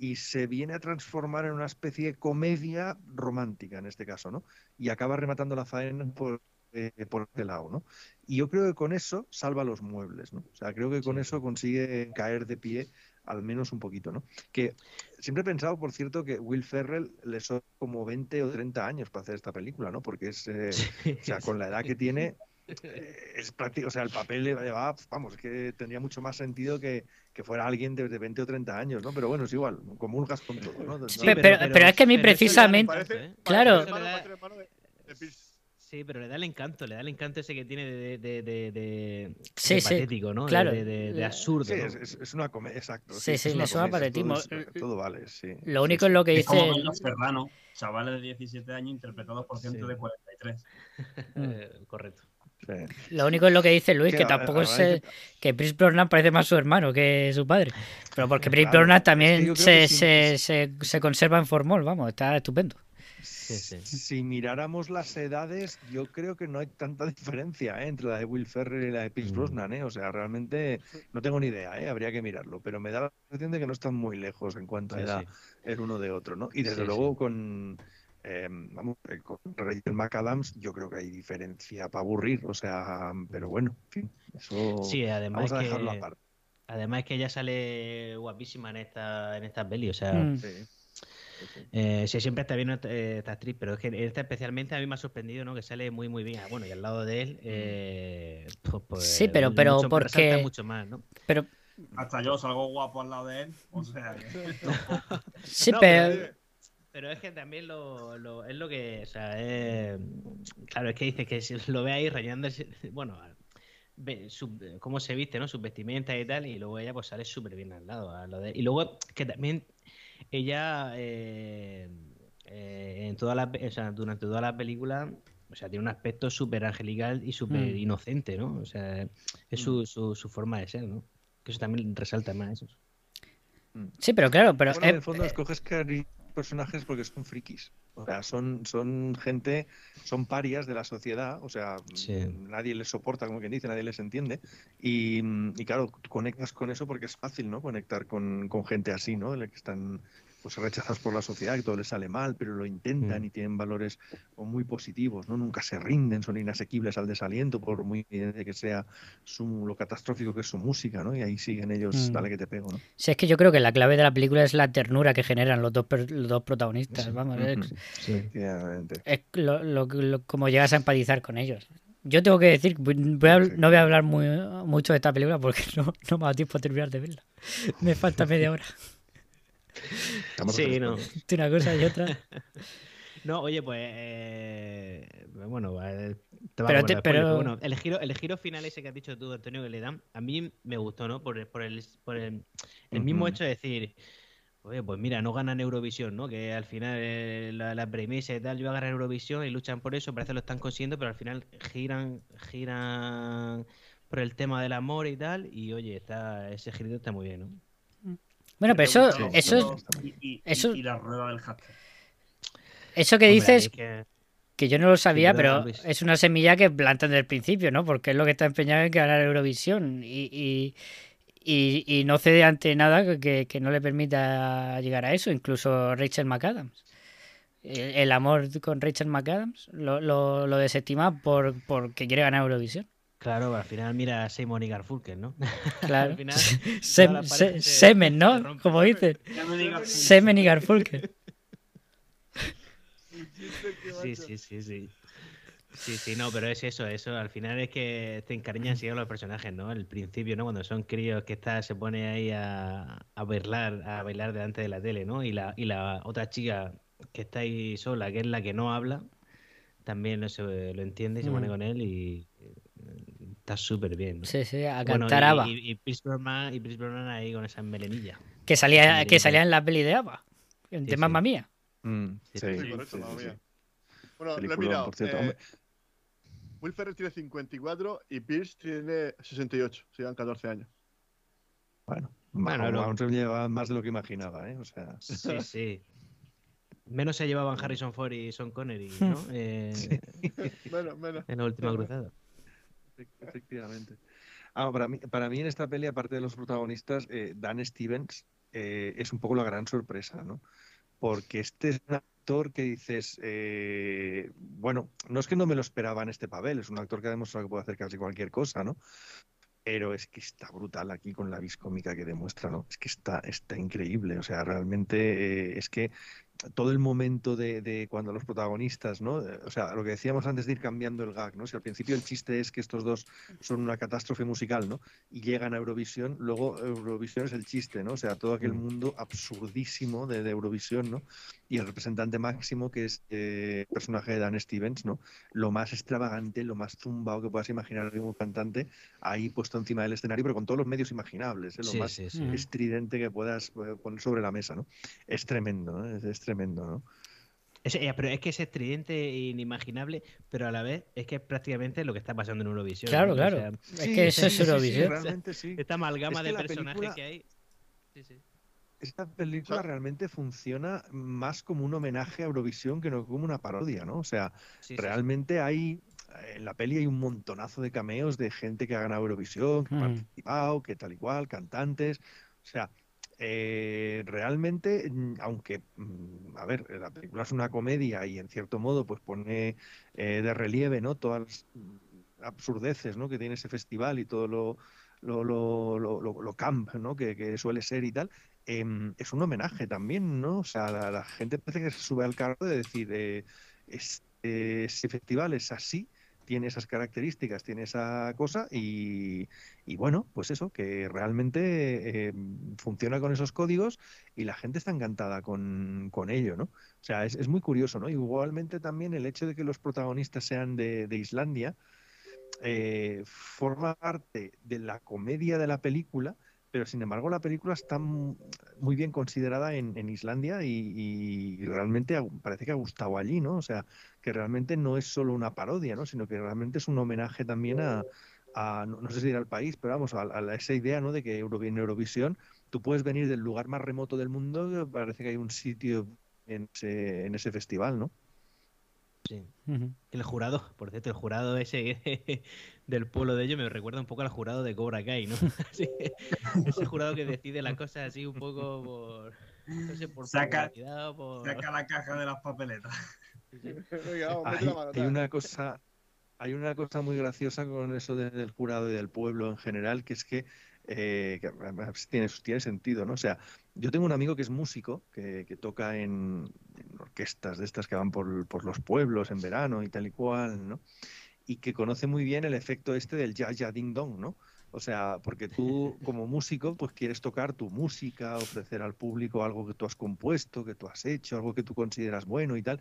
y se viene a transformar en una especie de comedia romántica en este caso, ¿no? Y acaba rematando la faena por, eh, por este lado, ¿no? Y yo creo que con eso salva los muebles, ¿no? O sea, creo que con Sí. eso consigue caer de pie al menos un poquito, ¿no? Que siempre he pensado, por cierto, que Will Ferrell le son como 20 o 30 años para hacer esta película, ¿no? Porque es, eh, o sea, con la edad que tiene, es práctico, o sea, el papel le va, vamos, es que tendría mucho más sentido que, que fuera alguien de, de 20 o 30 años, ¿no? Pero bueno, es igual, comulgas con todo, ¿no? Sí, Pe- pero, pero es que a mí pero precisamente... Parece, ¿eh? Claro. parece hermano. Sí, pero le da el encanto, le da el encanto ese que tiene de, de, de, de- Sí, de sí, patético, ¿no? Claro. De, de- de absurdo. Sí, ¿no? es, es- una comedia, exacto. Sí, sí, le suena patetismo. Todo, vale, sí. Lo único sí. es lo que Es como dice... Serrano, chavales de 17 años interpretados por Sí. de 43. Eh, correcto. Sí. Lo único es lo que dice Luis, Que que tampoco es eh, que Chris Brosnan parece más su hermano que su padre. Pero porque Chris Claro, Brosnan es que también se, que sí- se, se, se conserva en formol, vamos, está estupendo. Sí, sí. Si miráramos las edades, yo creo que no hay tanta diferencia ¿eh? entre la de Will Ferrell y la de Pierce Mm. Brosnan. ¿eh? O sea, realmente no tengo ni idea, ¿eh? habría que mirarlo. Pero me da la sensación de que no están muy lejos en cuanto a edad el uno de otro. ¿no? Y desde luego con, eh, vamos, eh, con Rachel McAdams yo creo que hay diferencia para aburrir. O sea, pero bueno, en fin, eso Sí, además vamos a que, dejarlo aparte. además que ella sale guapísima en esta, en esta peli, o sea, Mm. Sí. Sí, sí. eh, sí, siempre está bien esta, actriz, pero es que esta especialmente a mí me ha sorprendido, ¿no? Que sale muy, muy bien. Ah, Bueno, y al lado de él, eh, pues, pues, Sí, pero- pero mucho- porque- mucho más, ¿no? Pero Hasta yo salgo guapo al lado de él. O sea, que- sí, No, pero... Pero es que también lo, lo- es lo que, o sea, es- claro, es que dice que si lo ve ahí rayándose, bueno, ve cómo se viste, ¿no? Sus vestimentas y tal, y luego ella pues sale súper bien al lado. a lo de- y luego que también ella eh, eh, en toda la, o sea, durante toda la película, o sea, tiene un aspecto súper angelical y súper Mm. inocente, ¿no? O sea, es su, su, su forma de ser, ¿no? Que eso también resalta más eso. Sí, pero claro, pero... Bueno, eh, en el fondo escoges cari- personajes porque son frikis. O sea, son, son gente, son parias de la sociedad, o sea, Sí. nadie les soporta, como quien dice, nadie les entiende. Y, y claro, conectas con eso porque es fácil, ¿no? Conectar con, con gente así, ¿no? La que están pues rechazados por la sociedad, que todo les sale mal, pero lo intentan Mm. y tienen valores muy positivos, ¿no? Nunca se rinden, son inasequibles al desaliento, por muy evidente que sea su, lo catastrófico que es su música, ¿no? Y ahí siguen ellos, Mm. dale que te pego, ¿no? Si es que yo creo que la clave de la película es la ternura que generan los dos, los dos protagonistas. Sí. Vamos, es, Sí. Es lo, lo- lo- como llegas a empatizar con ellos. Yo tengo que decir, voy a- Sí. no voy a hablar muy, mucho de esta película porque no, no me da tiempo a terminar de verla. Me falta media hora. Estamos Sí, no. Una cosa y otra. No, oye, pues eh, bueno, eh, te va Pero a te- pero- bueno, el giro, el giro final ese que has dicho tú, Antonio, que le dan, a mí me gustó, ¿no? Por, el- por el, por el, el mismo hecho de decir, oye, pues mira, no ganan Eurovisión, ¿no? Que al final eh, la, la premisa y tal, yo voy a ganar Eurovisión y luchan por eso, parece que lo están consiguiendo, pero al final giran, giran por el tema del amor y tal, y oye, está, ese girito está muy bien, ¿no? Bueno, pero eso, los eso, y, y- eso- y la rueda del hashtag. eso que Hombre, dices, es que- que yo no lo sabía, pero es una semilla que plantan desde el principio, ¿no? Porque es lo que está empeñado en ganar Eurovisión y, y, y- y no cede ante nada que, que no le permita llegar a eso, incluso Rachel McAdams. El, el amor con Rachel McAdams lo, lo, lo desestima por porque quiere ganar Eurovisión. Claro, al final mira a Simon y Garfunkel, ¿no? Claro. al final, Sem- se- se- semen, se ¿no? Como dicen. Semen y Garfunkel. Sí, sí, sí, sí. Sí, sí, no, pero es eso, eso. Al final es que te encariñas con los personajes, ¿no? Al principio, ¿no? Cuando son críos que está, se pone ahí a, a bailar, a bailar delante de la tele, ¿no? Y la, y la otra chica que está ahí sola, que es la que no habla, también eso eh, lo entiende y se pone Mm. con él y está súper bien, ¿no? Sí, sí, a Bueno, cantar y, ABBA. y, y Pierce Brosnan, y Pierce Brosnan ahí con esa melenilla. Que salía, Sí, que sí. salía en la peli de ABBA. De Sí, Mamma sí. Mía. Mm, Sí, sí, Sí, correcto, sí, mamma sí, mía. sí. Bueno, lo he mirado. por cierto. eh, Will Ferrell tiene 54 y Pierce tiene 68. Se llevan 14 años. Bueno, Bueno, aún- lo- aún se lleva más de lo que imaginaba, ¿eh? O sea, Sí, sí. Menos se llevaban Harrison Ford y Sean Connery, ¿no? Eh, Menos, menos. En la última cruzada. Efectivamente. Ah, para, mí, para mí en esta peli, aparte de los protagonistas, eh, Dan Stevens eh, es un poco la gran sorpresa, ¿no? Porque este es un actor que dices, eh, bueno, no es que no me lo esperaba en este papel, es un actor que ha demostrado que puede hacer casi cualquier cosa, ¿no? Pero es que está brutal aquí con la viscómica que demuestra, ¿no? Es que está, está increíble, o sea, realmente es que todo el momento de, de cuando los protagonistas, ¿no? Eh, O sea, lo que decíamos antes de ir cambiando el gag, ¿no? Si al principio el chiste es que estos dos son una catástrofe musical, ¿no? Y llegan a Eurovisión, luego Eurovisión es el chiste, ¿no? O sea, todo aquel Mm. mundo absurdísimo de, de Eurovisión, ¿no? Y el representante máximo, que es eh, el personaje de Dan Stevens, ¿no? Lo más extravagante, lo más zumbao que puedas imaginar de un cantante, ahí puesto encima del escenario, pero con todos los medios imaginables, ¿eh? Lo Sí, más sí, sí. Mm. estridente que puedas eh, poner sobre la mesa, ¿no? Es tremendo, ¿no? Es, es tremendo, ¿no? Es- eh, pero es que es estridente e inimaginable, pero a la vez es que es prácticamente lo que está pasando en Eurovisión. Claro, ¿no? O claro. sea, Es que eso es Eurovisión. realmente sí. esta amalgama Es que de personajes película- que hay. Sí, sí. Esta película realmente funciona más como un homenaje a Eurovisión que no como una parodia, ¿no? O sea, Sí, sí, sí. realmente hay en la peli hay un montonazo de cameos de gente que ha ganado Eurovisión, que ha Mm. participado, que tal y cual, cantantes. O sea, eh, realmente, mm, aunque, mm, a ver, la película es una comedia y en cierto modo pues pone eh, de relieve, ¿no? Todas las mm, absurdeces, ¿no? Que tiene ese festival y todo lo lo, lo, lo, lo- camp, ¿no? Que, suele ser y tal. em, es un homenaje también, ¿no? O sea, la, gente parece que se sube al carro de decir, es- eh, ese festival es así, tiene esas características, tiene esa cosa y, bueno, pues eso, que realmente eh, funciona con esos códigos y la gente está encantada con, con ello, ¿no? O sea, es, es muy curioso, ¿no? Igualmente también el hecho de que los protagonistas sean de, de Islandia eh, forma parte de la comedia de la película, pero sin embargo la película está mu- muy bien considerada en, en Islandia y, y realmente parece que ha gustado allí, ¿no? O sea, que realmente no es solo una parodia, ¿no? Sino que realmente es un homenaje también a, a- no, no sé si dirá al país, pero vamos, a, esa idea, ¿no? De que Euro- en Eurovisión tú puedes venir del lugar más remoto del mundo, parece que hay un sitio en ese, en ese festival, ¿no? Sí. El jurado, por cierto, el jurado ese del pueblo de ellos me recuerda un poco al jurado de Cobra Kai, ¿no? Ese jurado que decide las cosas así un poco por. No sé, por Saca- por. Saca la caja de las papeletas. Hay, una cosa, hay una cosa muy graciosa con eso de- del jurado y del pueblo en general, que es que, eh, que tiene, tiene sentido, ¿no? O sea, yo tengo un amigo que es músico, que, que toca en, en orquestas de estas que van por, por los pueblos en verano y tal y cual, ¿no? Y que conoce muy bien el efecto este del ya ya ding dong, ¿no? O sea, porque tú como músico pues quieres tocar tu música, ofrecer al público algo que tú has compuesto, que tú has hecho, algo que tú consideras bueno y tal,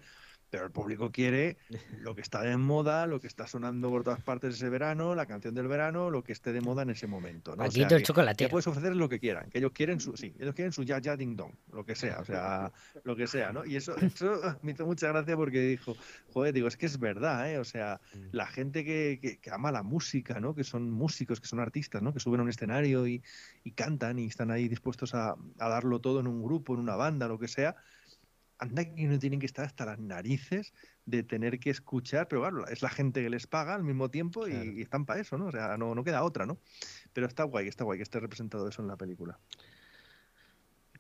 pero el público quiere lo que está de moda, lo que está sonando por todas partes ese verano, la canción del verano, lo que esté de moda en ese momento, ¿no? O Paquito sea, el que puedes ofrecer lo que quieran, que ellos quieren su, sí, ellos quieren su ya ya ding dong, lo que sea, o sea, lo que sea, ¿no? Y eso, eso me hizo mucha gracia porque dijo, joder, digo, es que es verdad, ¿eh? O sea, Mm. la gente que, que- que ama la música, ¿no? Que son músicos, que son artistas, ¿no? Que suben a un escenario y, y cantan y están ahí dispuestos a, a darlo todo en un grupo, en una banda, lo que sea. Anda que no tienen que estar hasta las narices de tener que escuchar, pero claro, es la gente que les paga al mismo tiempo y- Claro. y, están para eso, ¿no? O sea, no, no queda otra, ¿no? Pero está guay, está guay que esté representado eso en la película.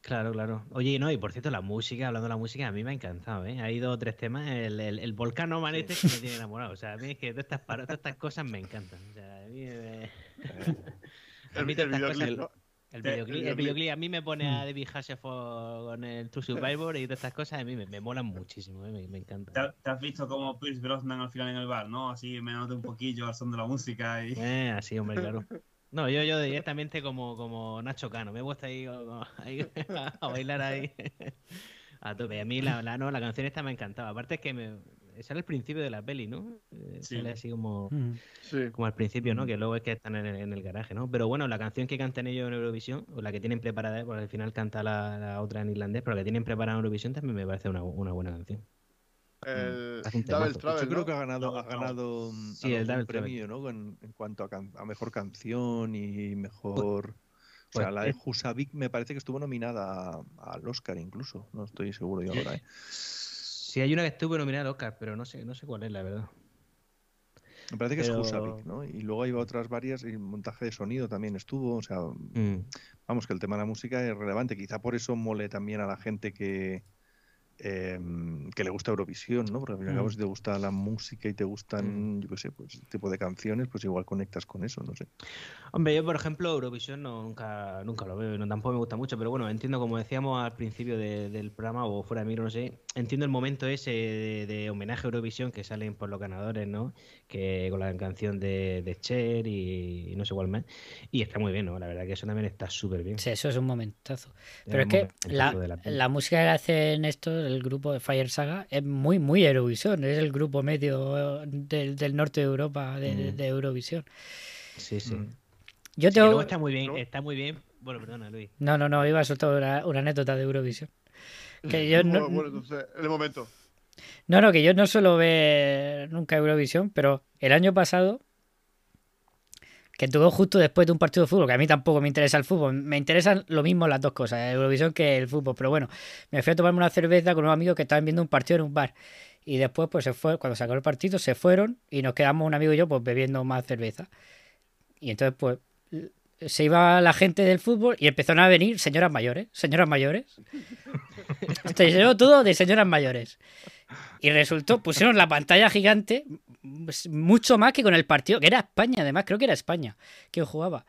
Claro, claro. Oye, no, y por cierto, la música, hablando de la música, a mí me ha encantado, ¿eh? Hay dos o tres temas. El, el, el volcán Man este que me tiene enamorado. O sea, a mí es que todas estas, todas estas cosas me encantan. O sea, a mí me... a El, mí el todas estas cosas- videoclip, ¿no? El Eh, videoclip, el el videoclip. a mí me pone a David Hasselhoff con el To Survivor y todas estas cosas a mí me, me molan muchísimo, ¿eh? me, me ¿Te, encantan. te has visto como Pierce Brosnan al final en el bar, ¿no? Así me noté un poquillo al son de la música y... Eh, así, hombre, claro. No, yo, yo directamente como, como Nacho Cano, me gusta ahí, como- ahí a bailar ahí a tope. A mí la, la, no, la canción esta me encantaba. Aparte es que me, sale al principio de la peli, ¿no? Eh, Sí. Sale así como, Mm. Sí. como al principio, ¿no? Que luego es que están en el, en el garaje, ¿no? Pero bueno, la canción que cantan ellos en Eurovisión, o la que tienen preparada, porque al final canta la, la otra en irlandés, pero la que tienen preparada en Eurovisión también me parece una, una buena canción. El un Double. Travel, Yo creo ¿no? que ha ganado, ha ganado mm, Sí, el un Travel. premio, ¿no? En, en cuanto a, can- a mejor canción y mejor. o pues sea, la de es- Husavik me parece que estuvo nominada al Oscar incluso. No estoy seguro yo ahora. ¿eh? Sí, hay una que estuvo nominada al Oscar, pero no sé, no sé cuál es, la verdad. Me parece que Pero- es Husavik, ¿no? Y luego hay otras varias, y montaje de sonido también estuvo. O sea, Mm. vamos, que el tema de la música es relevante. Quizá por eso mole también a la gente que, em, que le gusta Eurovisión, ¿no? Porque al fin y al cabo, Mm. si te gusta la música y te gustan, yo qué sé, pues este tipo de canciones, pues igual conectas con eso, no sé. Hombre, yo por ejemplo Eurovisión no, nunca, nunca lo veo, no, tampoco me gusta mucho, pero bueno, entiendo como decíamos al principio de- del programa o fuera de micro, no sé, entiendo el momento ese de, de homenaje a Eurovisión que salen por los ganadores, ¿no? Que con la canción de, de Cher y, y no sé cuál más. Y está muy bien, ¿no? La verdad que eso también está súper bien. Sí, eso es un momentazo. Pero es que la, la música que hacen estos, el grupo de Fire Saga, es muy, muy Eurovisión. Es el grupo medio del, del norte de Europa de, Mm. de Eurovisión. Sí, sí. Mm. Yo luego tengo. está muy bien, está muy bien. Bueno, perdona, Luis. No, no, no, iba a soltar una, una anécdota de Eurovisión. Que yo no, Bueno, bueno, entonces, en el momento. no, no, que yo no suelo ver nunca Eurovisión, pero el año pasado, que tuvo justo después de un partido de fútbol, que a mí tampoco me interesa el fútbol, me interesan lo mismo las dos cosas, Eurovisión que el fútbol, pero bueno, me fui a tomarme una cerveza con unos amigos que estaban viendo un partido en un bar. Y después, pues se fue, cuando se acabó el partido, se fueron y nos quedamos un amigo y yo, pues bebiendo más cerveza. Y entonces, pues, se iba la gente del fútbol y empezaron a venir señoras mayores, señoras mayores. Se llenó todo de señoras mayores. Y resultó, pusieron la pantalla gigante, mucho más que con el partido, que era España, además, creo que era España quien jugaba.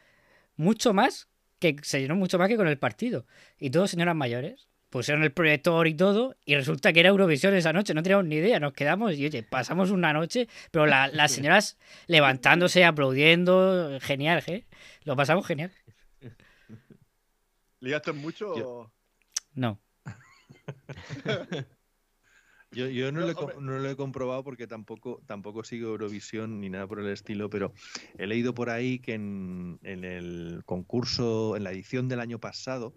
Mucho más, que se llenó mucho más que con el partido. Y todos señoras mayores. Pusieron el proyector y todo, y resulta que era Eurovisión esa noche, no teníamos ni idea, nos quedamos y oye, pasamos una noche, pero la- las señoras levantándose, aplaudiendo, genial, ¿eh? Lo pasamos genial. ¿Ligaste mucho? Yo- o- No. Yo, yo no, No, lo he, co- hombre. no lo he comprobado porque tampoco, tampoco sigo Eurovisión ni nada por el estilo, pero he leído por ahí que en, en el concurso, en la edición del año pasado,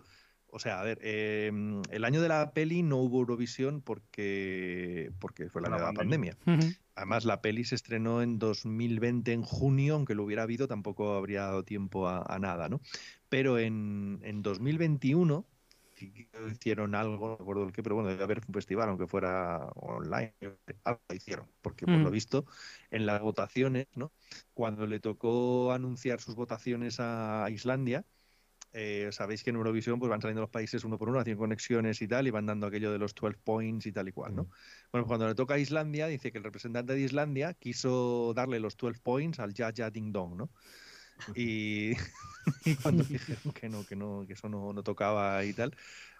o sea, a ver, eh, el año de la peli no hubo Eurovisión porque, porque fue el Por año la de la pandemia. pandemia. Ujú. Además, la peli se estrenó en 2020, en junio, aunque lo hubiera habido, tampoco habría dado tiempo a, a nada, ¿no? Pero en, en 2021 sí que hicieron algo, no recuerdo el qué, pero bueno, debe haber un festival, aunque fuera online, algo hicieron, porque por lo Mm. visto en las votaciones, ¿no? Cuando le tocó anunciar sus votaciones a Islandia, eh, sabéis que en Eurovisión pues van saliendo los países uno por uno, haciendo conexiones y tal, y van dando aquello de los 12 points y tal y cual, ¿no? Bueno, cuando le toca a Islandia, dice que el representante de Islandia quiso darle los 12 points al Ya Ya Ding Dong, ¿no? Y, cuando dijeron que no, que no, que eso no, no tocaba y tal,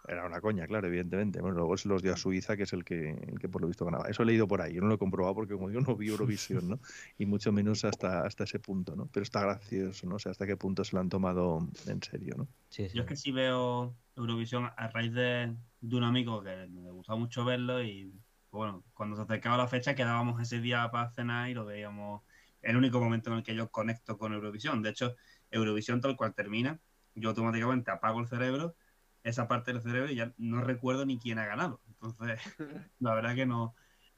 era una coña, claro, evidentemente. Bueno, luego se los dio a Suiza, que es el que, el que por lo visto ganaba. Eso he leído por ahí, yo no lo he comprobado porque como yo no vi Eurovisión, ¿no? Y mucho menos hasta, hasta ese punto, ¿no? Pero está gracioso, ¿no? O sea, hasta qué punto se lo han tomado en serio, ¿no? Sí, sí. Yo es que sí veo Eurovisión a raíz de, de un amigo que me gustaba mucho verlo y bueno, cuando se acercaba la fecha quedábamos ese día para cenar y lo veíamos. El único momento en el que yo conecto con Eurovisión. De hecho, Eurovisión tal cual termina, yo automáticamente apago el cerebro, esa parte del cerebro y ya no recuerdo ni quién ha ganado. Entonces, la verdad que no.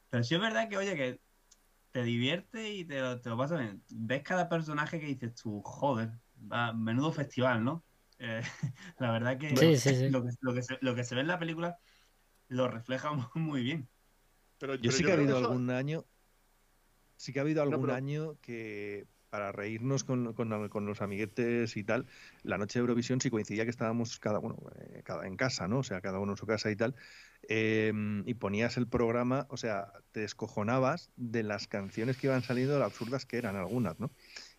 Pero sí es verdad que, oye, que te divierte y te, lo- te lo pasas bien. Ves cada personaje que dices tú, joder, va- menudo festival, ¿no? Eh, la verdad que, Sí, sí, sí. Lo, que, lo que se, lo que se ve en la película lo refleja muy bien. Pero, Yo pero sí que ha habido eso- algún año, sí que ha habido algún pero- año que para reírnos con, con- con los amiguetes y tal, la noche de Eurovisión sí coincidía que estábamos cada uno eh, cada, en casa, ¿no? O sea, cada uno en su casa y tal, eh, y ponías el programa, o sea, te descojonabas de las canciones que iban saliendo, lo absurdas que eran algunas, ¿no?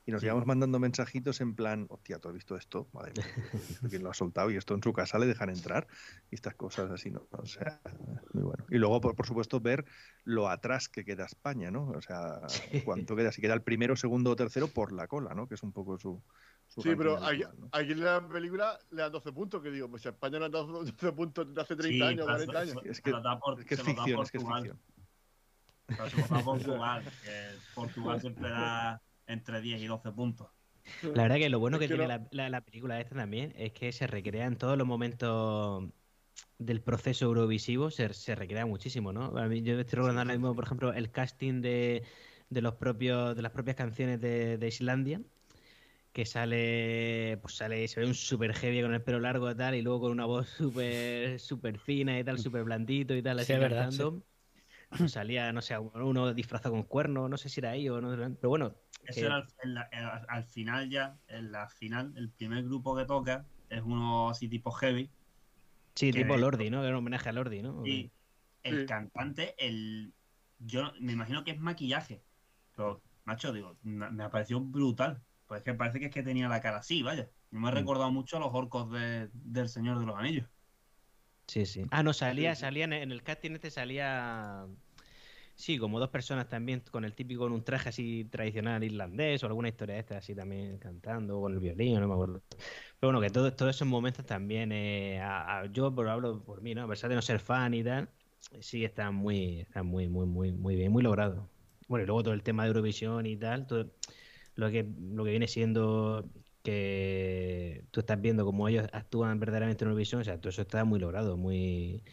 Y nos íbamos mandando mensajitos en plan, hostia, ¿tú has visto esto? Madre mía, ¿esto ¿quién lo ha soltado? Y esto en su casa le dejan entrar. Y estas cosas así, ¿no? O sea, muy bueno. Y luego, por, por supuesto, ver lo atrás que queda España, ¿no? O sea, cuánto queda, si queda el primero, segundo o tercero por la cola, ¿no? Que es un poco su. su Sí, pero aquí, en la película le dan 12 puntos, que digo, pues a España le han dado 12 puntos desde hace 30 Sí, años, pero 40 eso- años. Es se que- por- Es que es se lo da ficción, es que es Portugal. ficción. Portugal, que Portugal siempre da entre 10 y 12 puntos. La verdad que lo bueno Es que que tiene la, la- la película esta también es que se recrea en todos los momentos del proceso eurovisivo, se, se recrea muchísimo, ¿no? A mí, yo estoy recordando ahora mismo, por ejemplo, el casting de, de los propios, de las propias canciones de, de Islandia, que sale, pues sale, se ve un super heavy con el pelo largo y tal, y luego con una voz súper súper fina y tal, súper blandito y tal, Sí, así es verdad. Pues salía, no sé, uno disfrazado con cuerno, no sé si era ahí o no, pero bueno, Eso que- era al, en la- en- al final ya, en la final, el primer grupo que toca es uno así tipo heavy. sí, tipo Lordi, ¿no? Era un homenaje a Lordi, ¿no? Y el Sí. cantante, el yo me imagino que es maquillaje. Pero, macho, digo, me, me pareció brutal. Pues es que parece que es que tenía la cara así, vaya. Y me ha Mm. recordado mucho a los orcos de- del Señor de los Anillos. Sí, sí. Ah, no, salía, sí. salía en en el casting este salía. Sí, como dos personas también con el típico, con un traje así tradicional irlandés o alguna historia de esta así también cantando, con el violín, no me acuerdo. Pero bueno, que todo- todos esos momentos también, eh, a- a- yo hablo por mí, ¿no? A pesar de no ser fan y tal, sí están muy, están muy, muy, muy, muy bien, muy logrados. Bueno, y luego todo el tema de Eurovisión y tal, todo lo que, lo que viene siendo que tú estás viendo cómo ellos actúan verdaderamente en Eurovisión, o sea, todo eso está muy logrado, muy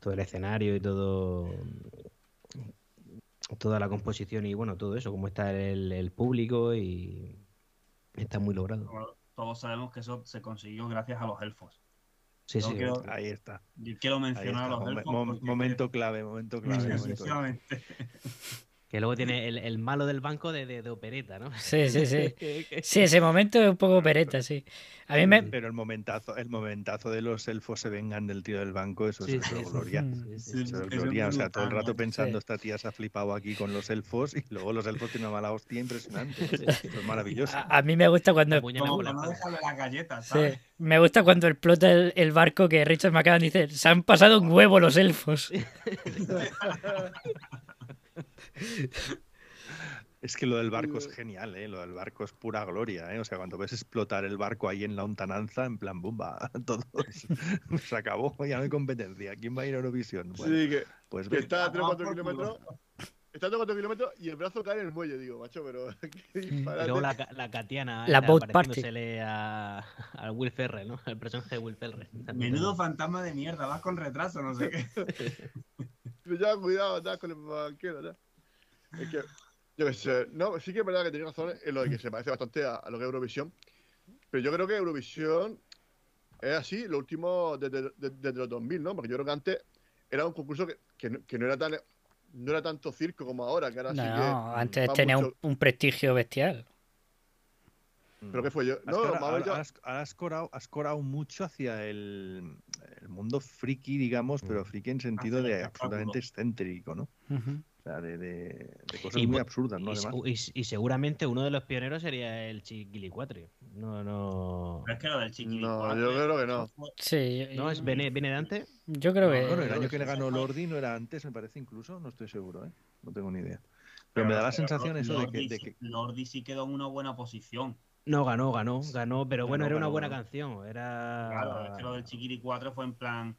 todo el escenario y todo toda la composición y bueno, todo eso, cómo está el, el público y está muy logrado. Todos sabemos que eso se consiguió gracias a los elfos. Sí, Yo sí. creo- Ahí está. Yo quiero mencionar a los elfos. mom- momento clave, momento clave. Sí, momento clave. Que luego tiene el, el malo del banco de, de, de opereta, ¿no? Sí, sí, sí. Sí, ese momento es un poco pereta, sí. A mí me... Pero el momentazo, el momentazo de los elfos se vengan del tío del banco, eso Sí, es sí, gloria. Mm. Sí, sí, Sí, Eso es gloria. O sea, todo el rato pensando, Sí. esta tía se ha flipado aquí con los elfos y luego los elfos tienen una mala hostia impresionante. Eso es maravilloso. A, a mí me gusta cuando... Como no espalda. dejarle las galletas, Sí, ¿sabes? me gusta cuando explota el, el barco que Richard McAdams dice, se han pasado un huevo los elfos. Es que lo del barco es genial, ¿eh? Lo del barco es pura gloria, ¿eh? O sea, cuando ves explotar el barco ahí en la lontananza, en plan, bomba, todos, se acabó, ya no hay competencia. ¿Quién va a ir a Eurovisión? Bueno, Sí, que, pues que está a 3 o 4 por culo. kilómetros. Está a 3 o 4 kilómetros y el brazo cae en el muelle, digo, macho, pero. Y luego la, la Katiana La boat party. pareciéndosele a, a Will Ferrell, ¿no? El personaje de Will Ferrell. Menudo fantasma de mierda, vas con retraso, no sé qué. Pero ya, cuidado, ya, con el banquero, ya. Es que, yo qué sé, no, sí que es verdad que tenéis razón en lo de que se parece bastante a, a lo que es Eurovisión. Pero yo creo que Eurovisión es así, lo último desde, desde- desde los 2000, ¿no? Porque yo creo que antes era un concurso que, que no, que no era tan. No era tanto circo como ahora, que ahora sí que. No, antes tenía un, mucho- un prestigio bestial. ¿Pero qué fue yo? Has No, ahora, ahora has, ahora has corado, has corado mucho hacia el, el mundo friki, digamos, pero friki en sentido de absolutamente excéntrico, ¿no? Ujú. O sea, de, de- de cosas Y muy absurdas, ¿no? y, se- Además. y- y seguramente uno de los pioneros sería el Chiquilicuatre. No, no. Pero es que lo del chiquilín. No, yo creo que no. Sí, ¿No? ¿Es, viene, ¿Viene de antes? yo creo que... Bueno, el año que le ganó Lordi no era antes, me parece incluso, no estoy seguro, ¿eh? No tengo ni idea. Pero me da la sensación eso de que, de que- Lordi sí quedó en una buena posición. No, ganó, ganó, ganó, pero bueno, Ganó, era una ganó, buena ganó. canción. Era. Claro, es que lo del Chiquiri 4 fue en plan.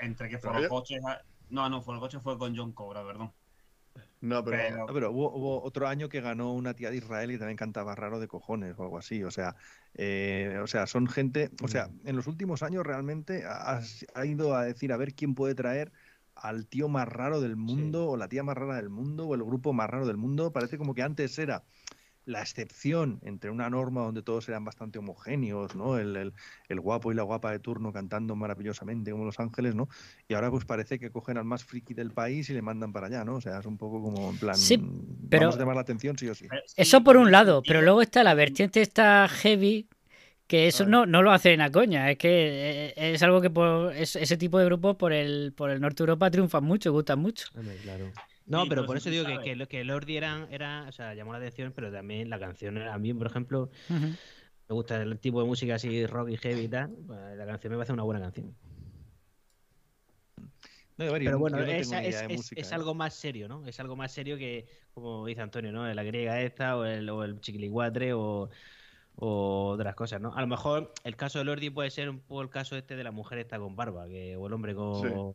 Entre que fueron coches. a- No, no, fue el coche fue con John Cobra, perdón. No, pero. Pero- Ah, pero hubo, hubo otro año que ganó una tía de Israel y también cantaba raro de cojones o algo así. O sea, eh, o sea, son gente. O sea, en los últimos años realmente ha, ha ido a decir a ver quién puede traer al tío más raro del mundo o la tía más rara del mundo o el grupo más raro del mundo. Parece como que antes era la excepción entre una norma donde todos eran bastante homogéneos, ¿no? El, el- el guapo y la guapa de turno cantando maravillosamente como Los Ángeles, ¿no? Y ahora pues parece que cogen al más friki del país y le mandan para allá, ¿no? O sea, es un poco como en plan, Sí, pero- vamos a llamar la atención sí o sí. Eso por un lado, pero luego está la vertiente esta heavy, que eso no, no lo hacen a coña, es que eh, es algo que por es- ese tipo de grupos por el, por el norte de Europa triunfan mucho, gustan mucho. Claro. No, pero por eso digo que, que, lo- que Lordi eran, era, o sea, llamó la atención, pero también la canción era- a mí, por ejemplo, me gusta el tipo de música así rock y heavy y tal, pues, la canción me parece una buena canción. No, ver, Pero no- bueno, no es, es- es ¿eh? algo más serio, ¿no? Es algo más serio que, como dice Antonio, ¿no? La griega esta o el, o el chiquilicuatre o, o otras cosas, ¿no? A lo mejor el caso de Lordi puede ser un poco el caso este de la mujer esta con barba, que, o el hombre con...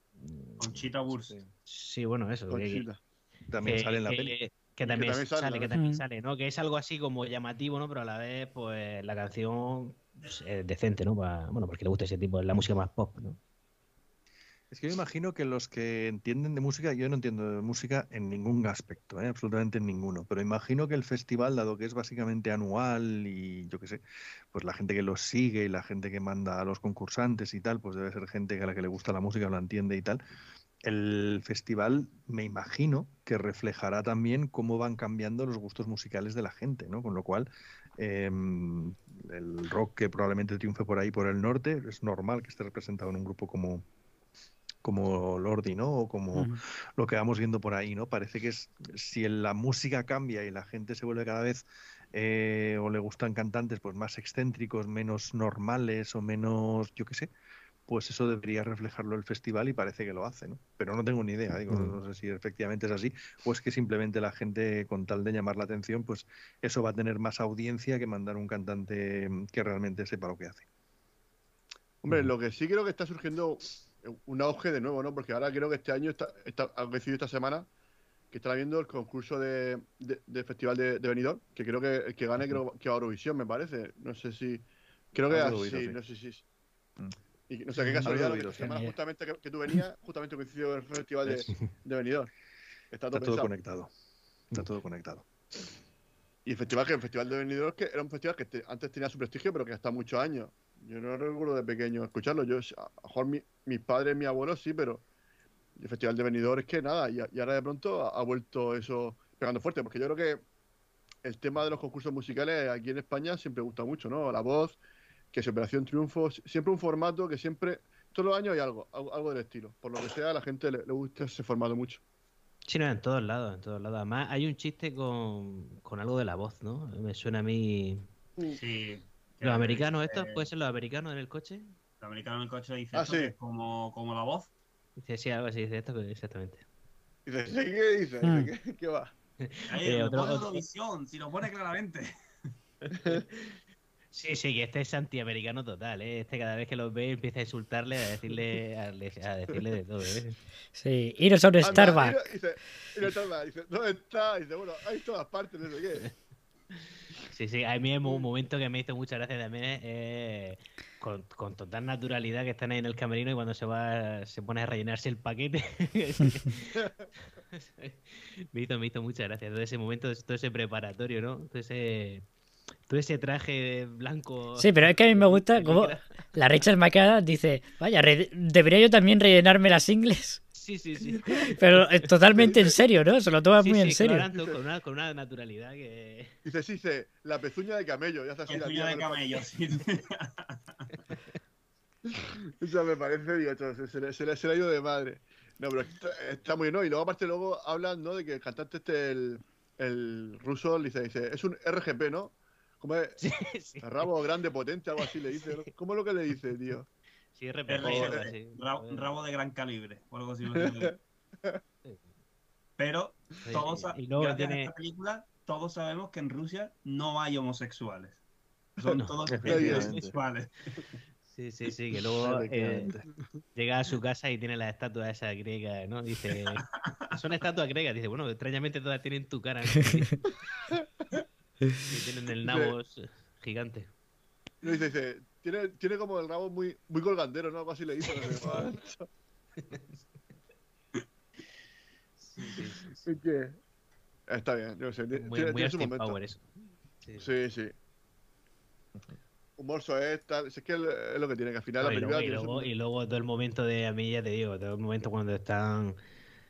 Conchita Wurst. Sí, bueno, eso. que- Conchita. también que, sale en la que- peli. que también, también sale, sale, ¿no? que también Mm. sale, ¿no? Que es algo así como llamativo, ¿no? Pero a la vez, pues la canción pues, es decente, ¿no? Pa- bueno, porque le gusta ese tipo, la música más pop, ¿no? Es que yo imagino que los que entienden de música, yo no entiendo de música en ningún aspecto, ¿eh? absolutamente en ninguno, pero imagino que el festival, dado que es básicamente anual y yo qué sé, pues la gente que los sigue y la gente que manda a los concursantes y tal, pues debe ser gente a la que le gusta la música, lo entiende y tal. El festival me imagino que reflejará también cómo van cambiando los gustos musicales de la gente, ¿no? Con lo cual, em, el rock que probablemente triunfe por ahí, por el norte, es normal que esté representado en un grupo como, como Lordi, ¿no? O como lo que vamos viendo por ahí, ¿no? Parece que es si la música cambia y la gente se vuelve cada vez eh, o le gustan cantantes pues más excéntricos, menos normales o menos, yo qué sé, pues eso debería reflejarlo el festival y parece que lo hace, ¿no? Pero no tengo ni idea, digo, no sé si efectivamente es así o es que simplemente la gente con tal de llamar la atención, pues eso va a tener más audiencia que mandar un cantante que realmente sepa lo que hace. Hombre, lo que sí creo que está surgiendo un auge de nuevo, ¿no? Porque ahora creo que este año está, está ha coincidido esta semana que están viendo el concurso de, Festival de, de Benidorm, que creo que el que gane creo que a Eurovisión, me parece. No sé si... Creo que Algo he así, sí. no sé si... Mm. Y no sé qué casualidad, que semana justamente que, que tú venías, justamente coincidió el Festival de, Es- de Benidorm. Está todo Está todo pensado. conectado. Está todo conectado. Y el festival que el Festival de Benidorm que era un festival que te- antes tenía su prestigio, pero que hasta muchos años. Yo no recuerdo de pequeño escucharlo. Yo, a lo mejor mi- mis padres, mis abuelos sí, pero el Festival de Benidorm es que nada. Y, y ahora de pronto ha, ha vuelto eso pegando fuerte, porque yo creo que el tema de los concursos musicales aquí en España siempre gusta mucho, ¿no? La voz, que es Operación Triunfo, si- siempre un formato que siempre, todos los años hay algo, algo, algo del estilo. Por lo que sea, a la gente le, le gusta ese formato mucho. Sí, no, en todos lados, en todos lados. Además, hay un chiste con, con algo de la voz, ¿no? Me suena a mí. Sí. ¿Los americanos dice- estos? ¿Puede ser los americanos en el coche? Los americanos en el coche dice Ah, esto sí. que es como, como la voz. Dice, sí, algo así, dice esto, exactamente. Y dices, ¿qué dice? Hmm. ¿Qué, qué va? Ahí, Eh, otro- otro- Eurovisión, si lo pone claramente. Sí, sí, que este es antiamericano total, ¿eh? Este cada vez que los ve empieza a insultarle, a decirle, a, le- a decirle de todo, ¿eh? Sí, iros a un Starbucks. Dice, dice, ¿dónde está? Dice, bueno, hay todas partes, no sé qué. Sí, sí, a mí es un momento que me hizo mucha gracia también eh, con, con total naturalidad que están ahí en el camerino y cuando se va se pone a rellenarse el paquete. me, hizo, me hizo mucha gracia todo ese momento, todo ese preparatorio, ¿no? Todo ese, todo ese traje blanco. Sí, pero es que a mí me gusta como la Rachel McAdams dice, vaya, debería yo también rellenarme las ingles. Sí, sí, sí. Pero es totalmente en serio, ¿no? Se lo toma Sí, muy en serio. con una, con una naturalidad que... Dice, sí, dice, la pezuña de camello. Ya hace así la tía de camello, sí. Eso me parece, digo, se, se le, se le- se le ha ido de madre. No, pero está, está muy ¿no? Y luego, aparte, luego hablan, ¿no? De que el cantante este, el, el ruso, dice, dice, es un RGP, ¿no? Como es? Sí, sí. Rabo grande, potente, algo así le dice. ¿Cómo es lo que le dice, tío? Sí, Es RPG, rabo, de- así. ra- rabo de gran calibre, o algo así. Pero Sí, todos, sí. sa- Y luego gracias tiene- a esta película, todos sabemos que en Rusia no hay homosexuales. Son No, todos heterosexuales. Sí, sí, sí, que luego eh, llega a su casa y tiene las estatuas esas griegas, ¿no? Dice, son estatuas griegas. Dice, bueno, extrañamente todas tienen tu cara. ¿no? y tienen el nabo gigante. No, dice, dice, tiene, tiene como el rabo muy, muy colgandero, ¿no? Algo así le dice. no. Sí, sí, sí, sí. Es que- Está bien, yo sé. Tiene, Muy, tiene muy su Austin momento. Power eso. Sí. Sí, sí. Humor es tal. Es que es lo que tiene, que al final No, la y, película luego, y, tiene su luego, y luego todo el momento de, a mí ya te digo, todo el momento cuando están, o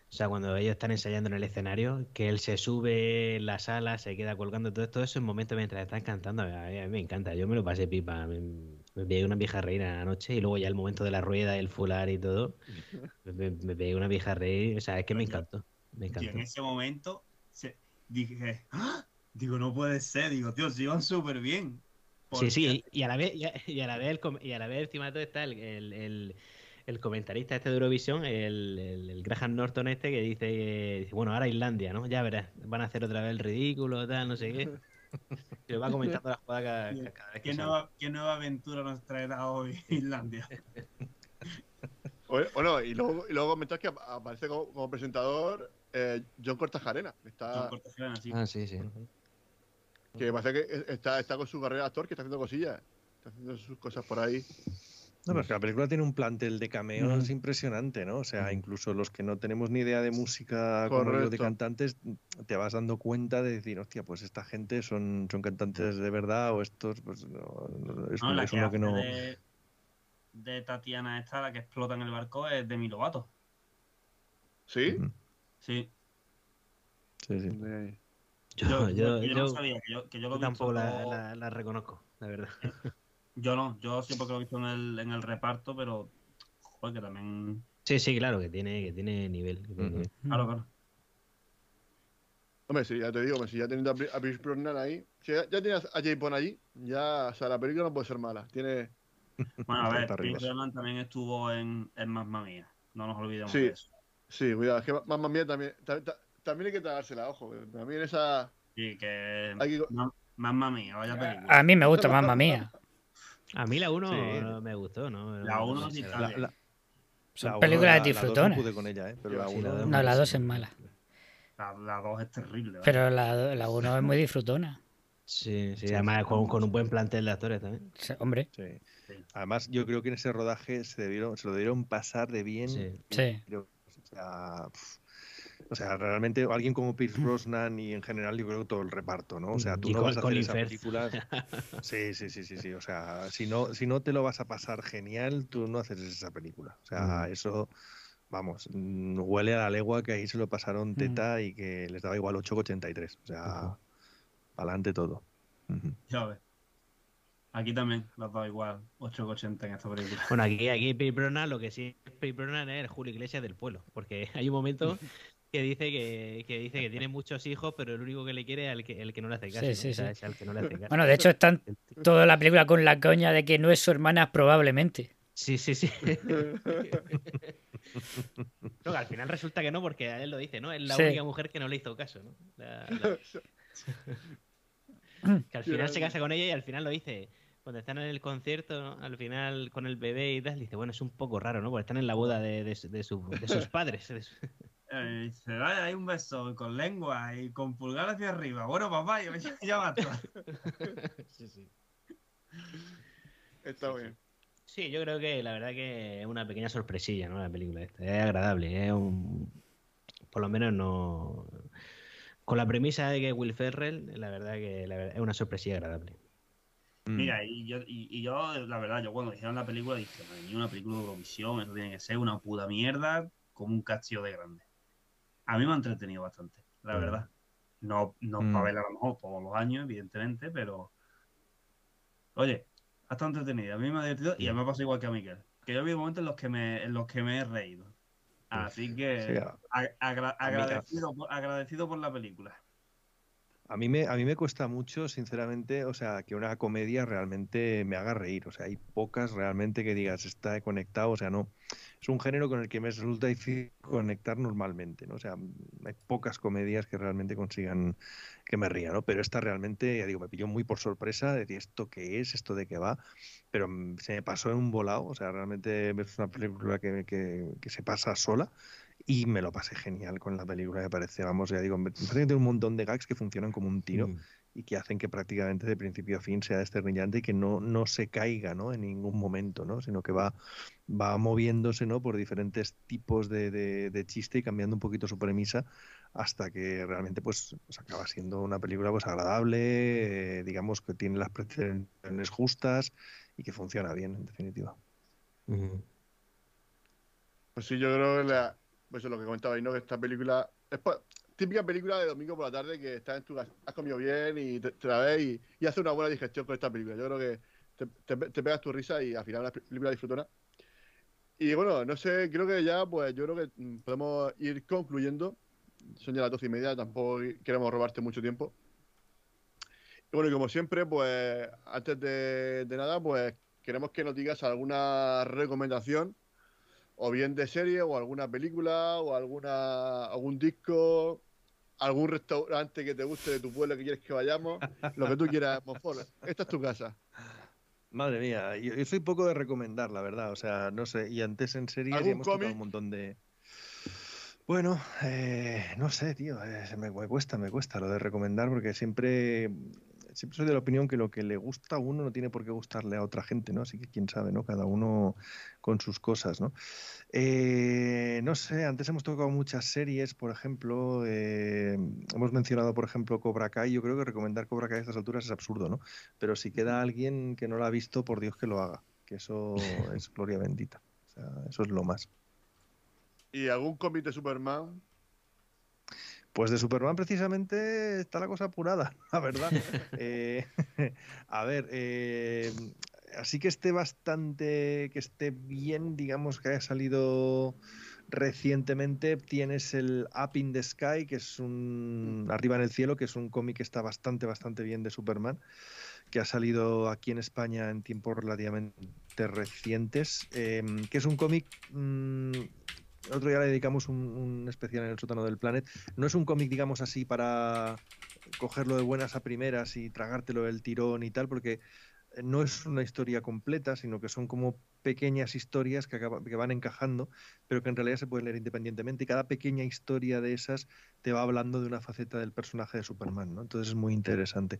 sea, cuando ellos están ensayando en el escenario, que él se sube en la sala, se queda colgando, todo, todo eso en momentos mientras están cantando, a mí, a mí me encanta, yo me lo pasé pipa, me, me pegué una vieja reír anoche y luego ya el momento de la rueda, el fular y todo, me, me- pegué una vieja reír, o sea, es que me encantó, me Yo encantó. en ese momento se- dije, ¡Ah! digo, no puede ser, digo, tío, se iban súper bien. Sí, sí, y a la vez, y a, y a la vez, el y a la vez encima de todo está el, el, el- el comentarista este de Eurovisión, el, el, el Graham Norton este, que dice, eh, dice, bueno, ahora Islandia, ¿no? Ya verás, van a hacer otra vez el ridículo, tal, no sé qué. Y lo va comentando la jugada cada, cada vez que ¿Qué nueva, ¿Qué nueva aventura nos traerá hoy Islandia? O- Bueno, y luego, y luego comentar que ap- aparece como, como presentador eh, John Cortajarena. que John Está, Cortajarena, sí. Ah, sí, sí. que parece que está, está con su carrera de actor, que está haciendo cosillas. Está haciendo sus cosas por ahí. No, pero es que la película tiene un plantel de cameos impresionante, ¿no? O sea, incluso los que no tenemos ni idea de música como de cantantes, te vas dando cuenta de decir, hostia, pues esta gente son, son cantantes de verdad o estos, pues no, no, es, No, la es que uno hace que no. de, de Tatiana esta, la que explota en el barco, es Demi Lovato. ¿Sí? Sí. Sí, sí. De- Yo, Yo, yo, yo no sabía que yo, que yo lo tampoco visto la, todo- la- la reconozco, la verdad. Yo no, yo porque lo he visto en el, en el reparto, pero joder, que también. Sí, sí, claro, que tiene, que tiene nivel. que tiene Ujú. nivel. Claro, claro. Hombre, sí, ya te digo, hombre, si ya teniendo a Pierce Brosnan ahí, si ya, ya tienes a Jay Bond allí, ya, o sea, la película no puede ser mala. Tiene, Bueno, a ver. Chris Brosnan también estuvo en, en Mamma Mía. No nos olvidemos Sí. de eso. sí, cuidado, es que Mamma Mía también, ta- ta- también hay que tragársela, ojo, también esa, Sí, que. hay que, Ma- Mamma Mía, vaya película. A mí me gusta Mamma Mía. A mí la 1 Sí. me gustó, ¿no? La uno sí sé, está La, la- la uno, películas la- la dos no pude con ella, ¿eh? Pero la Sí, uno- la dos No, la sí, 2 sí. es mala. La, la dos es terrible. ¿vale? Pero la, la 1 es muy disfrutona. Sí, sí, Sí, además con, con un buen plantel de actores también. Hombre, Sí. Además, yo creo que en ese rodaje se, debieron, se lo debieron pasar de bien. Sí. sí. Pero, o, sea, pf, o sea, realmente alguien como Pierce Brosnan y en general yo creo que todo el reparto, ¿no? O sea, tú Y no vas a hacer esa Firth. película. Sí, sí, sí, sí, sí. O sea, si no, si no te lo vas a pasar genial, tú no haces esa película. O sea, Mm. eso, vamos, mm, huele a la legua que ahí se lo pasaron Mm. teta y que les daba igual 8,83. O sea, Ujú. adelante todo. Ya ves. Aquí también los dos igual, 8,80 en esta película. Bueno, aquí, aquí Pierce Brosnan, lo que sí es Pierce Brosnan es el Julio Iglesias del pueblo, porque hay un momento que dice que, que dice que tiene muchos hijos, pero el único que le quiere es el que, el que no le hace caso. Sí, ¿no? sí, O sea, sí. es al que no le hace caso. Bueno, de hecho están toda la película con la coña de que no es su hermana probablemente. Sí, sí, sí. No, que al final resulta que no, porque a él lo dice, ¿no? Es la Sí. única mujer que no le hizo caso, ¿no? La- la- que al final se casa con ella y al final lo dice. Cuando están en el concierto, ¿no? al final con el bebé y tal, dice, bueno, es un poco raro, ¿no? Porque están en la boda de, de su- de su- de sus padres. de su- Eh, se da ahí un beso con lengua y con pulgar hacia arriba. Bueno, papá, ya, ya, ya basta. Sí, sí. está bien. Sí, yo creo que la verdad que es una pequeña sorpresilla, ¿no? La película esta. Es agradable, es un... Por lo menos no... Con la premisa de que Will Ferrell, la verdad que la verdad, es una sorpresilla agradable. Mm. Mira, y yo, y, y yo, la verdad, yo cuando dijeron la película dije, madre mía, una película de Eurovisión, eso tiene que ser una puta mierda como un castillo de grande. A mí me ha entretenido bastante, la Mm. verdad. No, no Mm. para verla a lo mejor todos los años, evidentemente, pero. Oye, ha estado entretenida. A mí me ha divertido y a mí me ha pasado igual que a Miquel. Que yo he habido momentos en los que me, en los que me he reído. Así que Sí, a- agra- agradecido, por- agradecido por la película. A mí, me, a mí me cuesta mucho, sinceramente, o sea, que una comedia realmente me haga reír. O sea, hay pocas realmente que digas, está conectado, o sea, no. Es un género con el que me resulta difícil conectar normalmente, ¿no? O sea, hay pocas comedias que realmente consigan que me ría, ¿no? Pero esta realmente, ya digo, me pilló muy por sorpresa, de ¿esto qué es? ¿Esto de qué va? Pero se me pasó en un volado, o sea, realmente es una película que, que- que se pasa sola y me lo pasé genial con la película, me parece, vamos, ya digo, me parece que tiene un montón de gags que funcionan como un tiro Mm. Y que hacen que prácticamente de principio a fin sea desternillante y que no, no se caiga ¿no? en ningún momento, ¿no? sino que va, va moviéndose ¿no? por diferentes tipos de, de- de chiste y cambiando un poquito su premisa hasta que realmente pues, pues acaba siendo una película pues agradable, eh, digamos que tiene las pretensiones justas y que funciona bien, en definitiva. Pues sí, yo creo que la, pues lo que comentaba ahí, ¿no? Que esta película es típica película de domingo por la tarde que estás en tu has comido bien y te, la ves y, y haces una buena digestión con esta película. Yo creo que te, te- te pegas tu risa y al final una película disfrutona. Y bueno, no sé, creo que ya, pues yo creo que mm, podemos ir concluyendo. Son ya las doce y media, tampoco queremos robarte mucho tiempo. Y bueno, y como siempre, pues antes de, de nada, pues queremos que nos digas alguna recomendación o bien de serie o alguna película o alguna algún disco algún restaurante que te guste de tu pueblo que quieres que vayamos lo que tú quieras Monfort esta es tu casa Madre mía, yo, yo soy poco de recomendar, la verdad. O sea, no sé. Y antes en ¿Algún hemos tocado un montón de. Bueno, eh, no sé, tío, eh, me, me cuesta, me cuesta lo de recomendar porque siempre, siempre soy de la opinión que lo que le gusta a uno no tiene por qué gustarle a otra gente, ¿no? Así que quién sabe, ¿no? Cada uno con sus cosas, ¿no? Eh, no sé, antes hemos tocado muchas series, por ejemplo, eh, hemos mencionado, por ejemplo, Cobra Kai. Yo creo que recomendar Cobra Kai a estas alturas es absurdo, ¿no? Pero si queda alguien que no lo ha visto, por Dios que lo haga, que eso es gloria bendita. O sea, eso es lo más. ¿Y algún cómic de Superman? Pues de Superman precisamente está la cosa apurada, la verdad. Eh, a ver, eh, así que esté bastante, que esté bien, digamos que haya salido recientemente, tienes el Up in the Sky, que es un arriba en el cielo, que es un cómic que está bastante, bastante bien de Superman, que ha salido aquí en España en tiempos relativamente recientes, eh, que es un cómic... mm, el otro día le dedicamos un, especial en el sótano del Planet. No es un cómic, digamos así, para cogerlo de buenas a primeras y tragártelo del tirón y tal, porque no es una historia completa, sino que son como pequeñas historias que, acaba- que van encajando, pero que en realidad se pueden leer independientemente. Y cada pequeña historia de esas te va hablando de una faceta del personaje de Superman, ¿no? Entonces es muy interesante.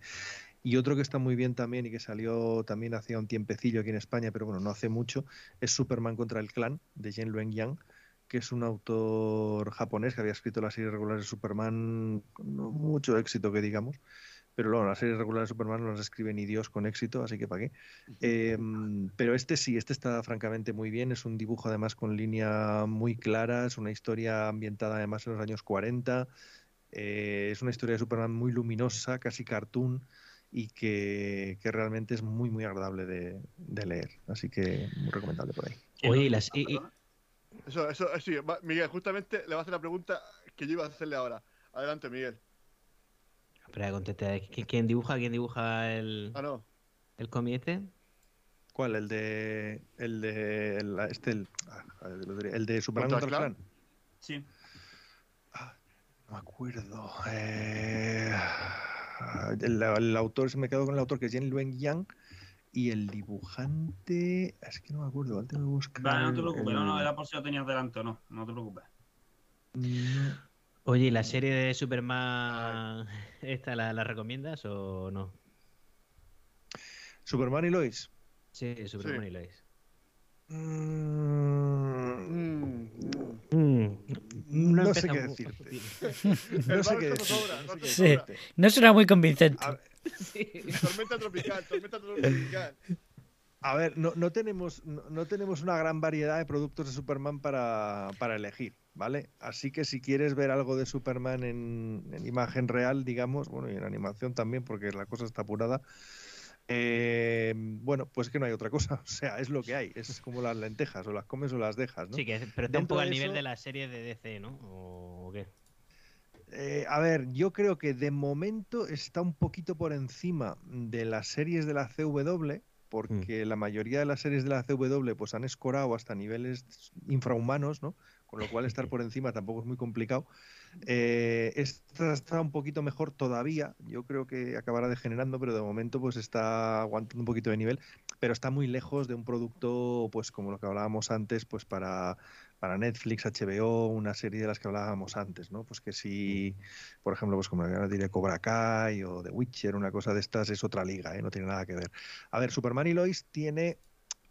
Y otro que está muy bien también y que salió también hacía un tiempecillo aquí en España, pero bueno, no hace mucho, es Superman contra el clan de Jen Luen Yang que es un autor japonés que había escrito la serie regular de Superman con no mucho éxito que digamos, pero luego las series regulares de Superman no las escribe ni Dios con éxito, así que para qué. Eh, pero este sí, este está francamente muy bien, es un dibujo además con línea muy clara, es una historia ambientada además en los años 40, eh, es una historia de Superman muy luminosa, casi cartoon, y que, que realmente es muy muy agradable de, de leer, así que muy recomendable por ahí. Oye, y las, y- y- Eso, eso, eh, sí, Miguel, justamente le va a hacer la pregunta que yo iba a hacerle ahora. Adelante, Miguel. espera, contesta, ¿qui- ¿quién dibuja? ¿Quién dibuja el, Ah, no. el cómic este? ¿Cuál? El de. El de. El, este, el, ah, lo diré, el de Superman. Sí. No me acuerdo. Eh, el, el autor, se me quedó con el autor que es Jen Luen Yang. Y el dibujante. Es que no me acuerdo. ahora tengo que buscar Vale, no te preocupes, no, no, era por si lo tenías delante o no, no te preocupes. No. Oye, ¿y la serie de Superman esta la, la recomiendas o no? Superman y Lois. Sí, Superman Sí. y Lois. Mm, Mm, no sé qué empezamos- decirte. El No sé qué decirte. no sé qué Sí. decirte. No suena muy convincente. A ver, Tormenta tropical, tormenta tropical. A ver, no, no tenemos, no, no tenemos una gran variedad de productos de Superman para, para elegir, ¿vale? Así que si quieres ver algo de Superman en, en imagen real, digamos, bueno, y en animación también, porque la cosa está apurada, eh, bueno, pues que no hay otra cosa. O sea, es lo que hay. Es como las lentejas, o las comes o las dejas, ¿no? Sí, que, pero está un poco al nivel eso- de la serie de DC, ¿no? ¿O qué? Eh, a ver, yo creo que de momento está un poquito por encima de las series de la CW, porque la mayoría de las series de la CW pues han escorado hasta niveles infrahumanos, ¿no? Con lo cual estar por encima tampoco es muy complicado. Eh, esta está un poquito mejor todavía, yo creo que acabará degenerando, pero de momento pues está aguantando un poquito de nivel, pero está muy lejos de un producto pues como lo que hablábamos antes, pues para para Netflix, HBO, una serie de las que hablábamos antes, ¿no? Pues que si, por ejemplo, pues como ahora diré Cobra Kai o The Witcher, una cosa de estas es otra liga, ¿eh? No tiene nada que ver. A ver, Superman y Lois tiene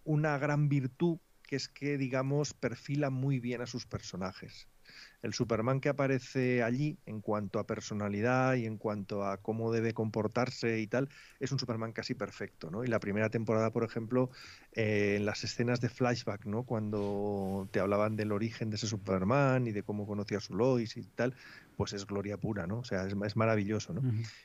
una gran virtud que es que, digamos, perfila muy bien a sus personajes. El Superman que aparece allí, en cuanto a personalidad y en cuanto a cómo debe comportarse y tal, es un Superman casi perfecto, ¿no? Y la primera temporada, por ejemplo, eh, en las escenas de flashback, ¿no? Cuando te hablaban del origen de ese Superman y de cómo conocía a su Lois y tal, pues es gloria pura, ¿no? O sea, es, es maravilloso, ¿no?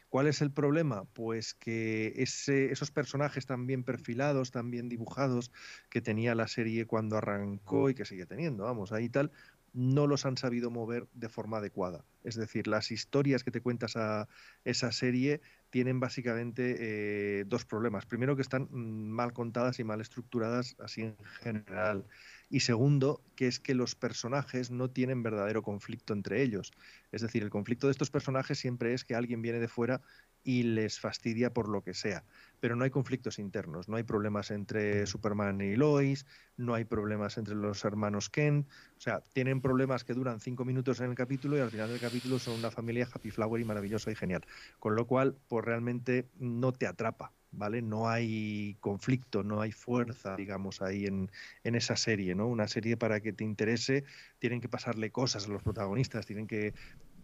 ¿Cuál es el problema? Pues que ese- esos personajes tan bien perfilados, tan bien dibujados, que tenía la serie cuando arrancó y que sigue teniendo, vamos, ahí tal, no los han sabido mover de forma adecuada. Es decir, las historias que te cuentas a esa serie tienen básicamente eh, dos problemas. Primero, que están mm, mal contadas y mal estructuradas así en general. Y segundo, que es que los personajes no tienen verdadero conflicto entre ellos. Es decir, el conflicto de estos personajes siempre es que alguien viene de fuera y les fastidia por lo que sea. Pero no hay conflictos internos, no hay problemas entre Superman y Lois, no hay problemas entre los hermanos Kent, o sea, tienen problemas que duran cinco minutos en el capítulo y al final del capítulo son una familia happy flower y maravillosa y genial. Con lo cual, pues realmente no te atrapa. ¿Vale? No hay conflicto, no hay fuerza, digamos, ahí en, en esa serie, ¿no? Una serie para que te interese, tienen que pasarle cosas a los protagonistas, tienen que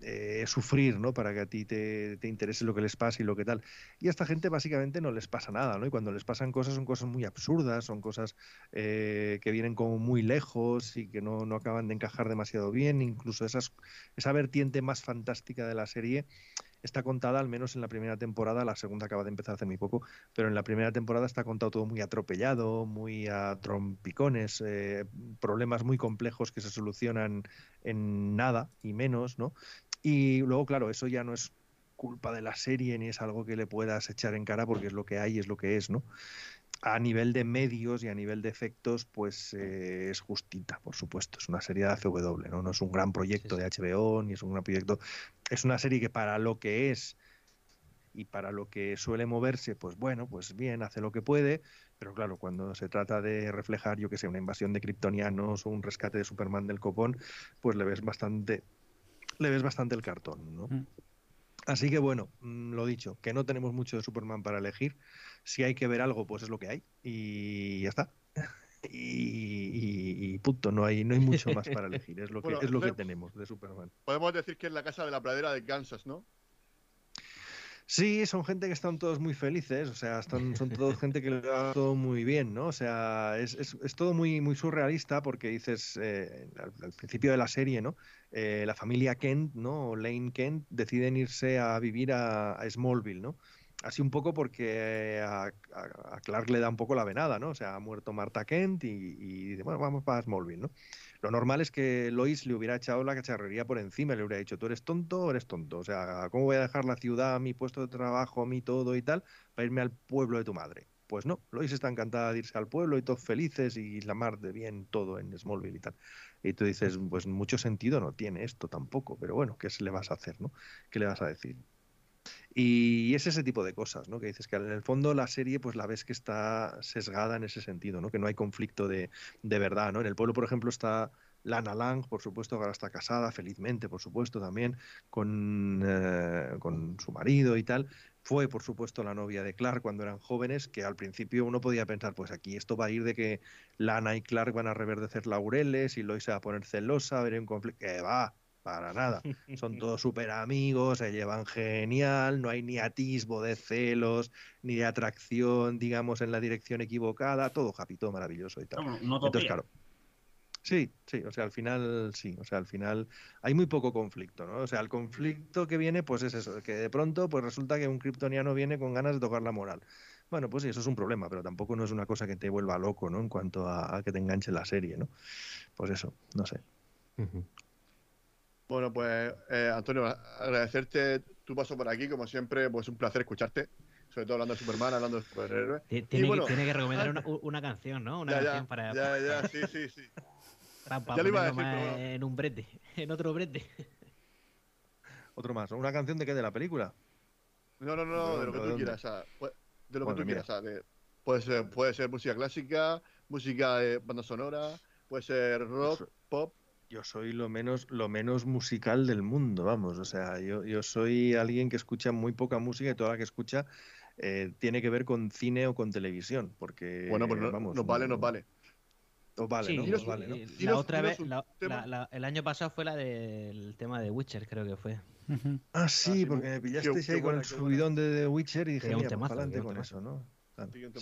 eh, sufrir, ¿no? Para que a ti te, te, interese lo que les pasa y lo que tal. Y a esta gente básicamente no les pasa nada, ¿no? Y cuando les pasan cosas son cosas muy absurdas, son cosas eh, que vienen como muy lejos y que no, no, acaban de encajar demasiado bien. Incluso esas, esa vertiente más fantástica de la serie está contada, al menos en la primera temporada, la segunda acaba de empezar hace muy poco, pero en la primera temporada está contado todo muy atropellado, muy a trompicones, eh, problemas muy complejos que se solucionan en nada y menos, ¿no? Y luego, claro, eso ya no es culpa de la serie ni es algo que le puedas echar en cara porque es lo que hay, es lo que es, ¿no? A nivel de medios y a nivel de efectos, pues eh, es justita, por supuesto. Es una serie de ACW, ¿no? No es un gran proyecto sí, sí. de HBO, ni es un gran proyecto. Es una serie que para lo que es y para lo que suele moverse, pues bueno, pues bien, hace lo que puede, pero claro, cuando se trata de reflejar, yo que sé, una invasión de kryptonianos o un rescate de Superman del copón, pues le ves bastante le ves bastante el cartón, ¿no? Mm. Así que bueno, mm, lo dicho, que no tenemos mucho de Superman para elegir. Si hay que ver algo, pues es lo que hay. Y ya está. Y, y, y punto, no hay, no hay mucho más para elegir. Es lo, bueno, que, es lo que tenemos de Superman. Podemos decir que es la casa de la pradera de Kansas, ¿no? Sí, son gente que están todos muy felices, o sea, están, son todos gente que le va todo muy bien, ¿no? O sea, es, es, es todo muy, muy surrealista porque dices, eh, al, al, principio de la serie, ¿no? Eh, la familia Kent, ¿no? Lane Kent, deciden irse a vivir a, a Smallville, ¿no? Así un poco porque a, a, Clark le da un poco la venada, ¿no? O sea, ha muerto Marta Kent y, y bueno, vamos para Smallville, ¿no? Lo normal es que Lois le hubiera echado la cacharrería por encima, le hubiera dicho, tú eres tonto o eres tonto. O sea, ¿cómo voy a dejar la ciudad, mi puesto de trabajo, mi todo y tal, para irme al pueblo de tu madre? Pues no, Lois está encantada de irse al pueblo y todos felices y la mar de bien todo en Smallville y tal. Y tú dices, pues mucho sentido no tiene esto tampoco, pero bueno, ¿qué le vas a hacer, no? ¿Qué le vas a decir? Y es ese tipo de cosas, ¿no? Que dices que en el fondo la serie, pues la ves que está sesgada en ese sentido, ¿no? Que no hay conflicto de, de verdad, ¿no? En el pueblo, por ejemplo, está Lana Lang, por supuesto, ahora está casada, felizmente, por supuesto, también con, eh, con su marido y tal. Fue, por supuesto, la novia de Clark cuando eran jóvenes, que al principio uno podía pensar, pues aquí esto va a ir de que Lana y Clark van a reverdecer laureles y Lois se va a poner celosa, haber un conflicto. Que va, para nada. Son todos súper amigos, se llevan genial, no hay ni atisbo de celos, ni de atracción, digamos, en la dirección equivocada, todo happy, todo maravilloso y tal. No, no Entonces, claro. Sí, sí, o sea, al final sí, o sea, al final hay muy poco conflicto, ¿no? O sea, el conflicto que viene, pues es eso, que de pronto, pues resulta que un kryptoniano viene con ganas de tocar la moral. Bueno, pues sí, eso es un problema, pero tampoco no es una cosa que te vuelva loco, ¿no? En cuanto a, a que te enganche la serie, ¿no? Pues eso, no sé. Uh -huh. Bueno, pues eh, Antonio, agradecerte tu paso por aquí, como siempre, pues un placer escucharte, sobre todo hablando de Superman, hablando de superhéroes. Tiene, bueno, que, tiene que recomendar una, una, canción, ¿no? Una ya, canción ya, para. Ya, ya, sí, sí, sí. Para, para ya lo iba a decir, pero... en un brete, en otro brete. Otro más, ¿una canción de qué? ¿De la película? No, no, no, de lo que tú quieras, o sea, de lo bueno, que tú mira. quieras, o sea, de, puede, ser, puede ser música clásica, música de banda sonora, puede ser rock, pop, yo soy lo menos, lo menos musical del mundo, vamos. O sea, yo, yo soy alguien que escucha muy poca música y toda la que escucha eh, tiene que ver con cine o con televisión. Porque, bueno, pues no, vamos, nos vale, nos vale. Nos vale, sí, ¿no? Nos vale, ¿no? La otra vez, la, la, el año pasado fue la del tema de Witcher, creo que fue. Ah, sí, ah, sí porque me pillaste qué, ahí qué con el subidón de, de, Witcher y dije, mira, pues adelante con eso, ¿no?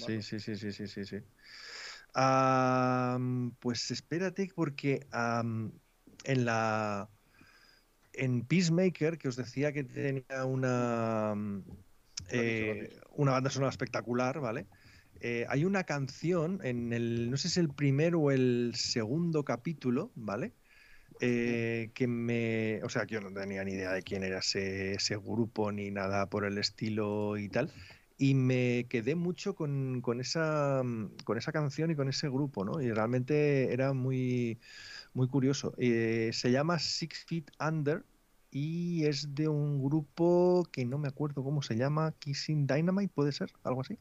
Sí, sí, sí, sí, sí, sí, sí. Um, pues espérate, porque um, en la en Peacemaker, que os decía que tenía una eh, una banda sonora espectacular, ¿vale? Eh, hay una canción en el, no sé si es el primero o el segundo capítulo, ¿vale? Eh, que me, o sea, que yo no tenía ni idea de quién era ese, ese grupo ni nada por el estilo y tal y me quedé mucho con, con, esa, con esa canción y con ese grupo, ¿no? Y realmente era muy, muy curioso. Eh, se llama Six Feet Under y es de un grupo que no me acuerdo cómo se llama, Kissing Dynamite, puede ser, algo así.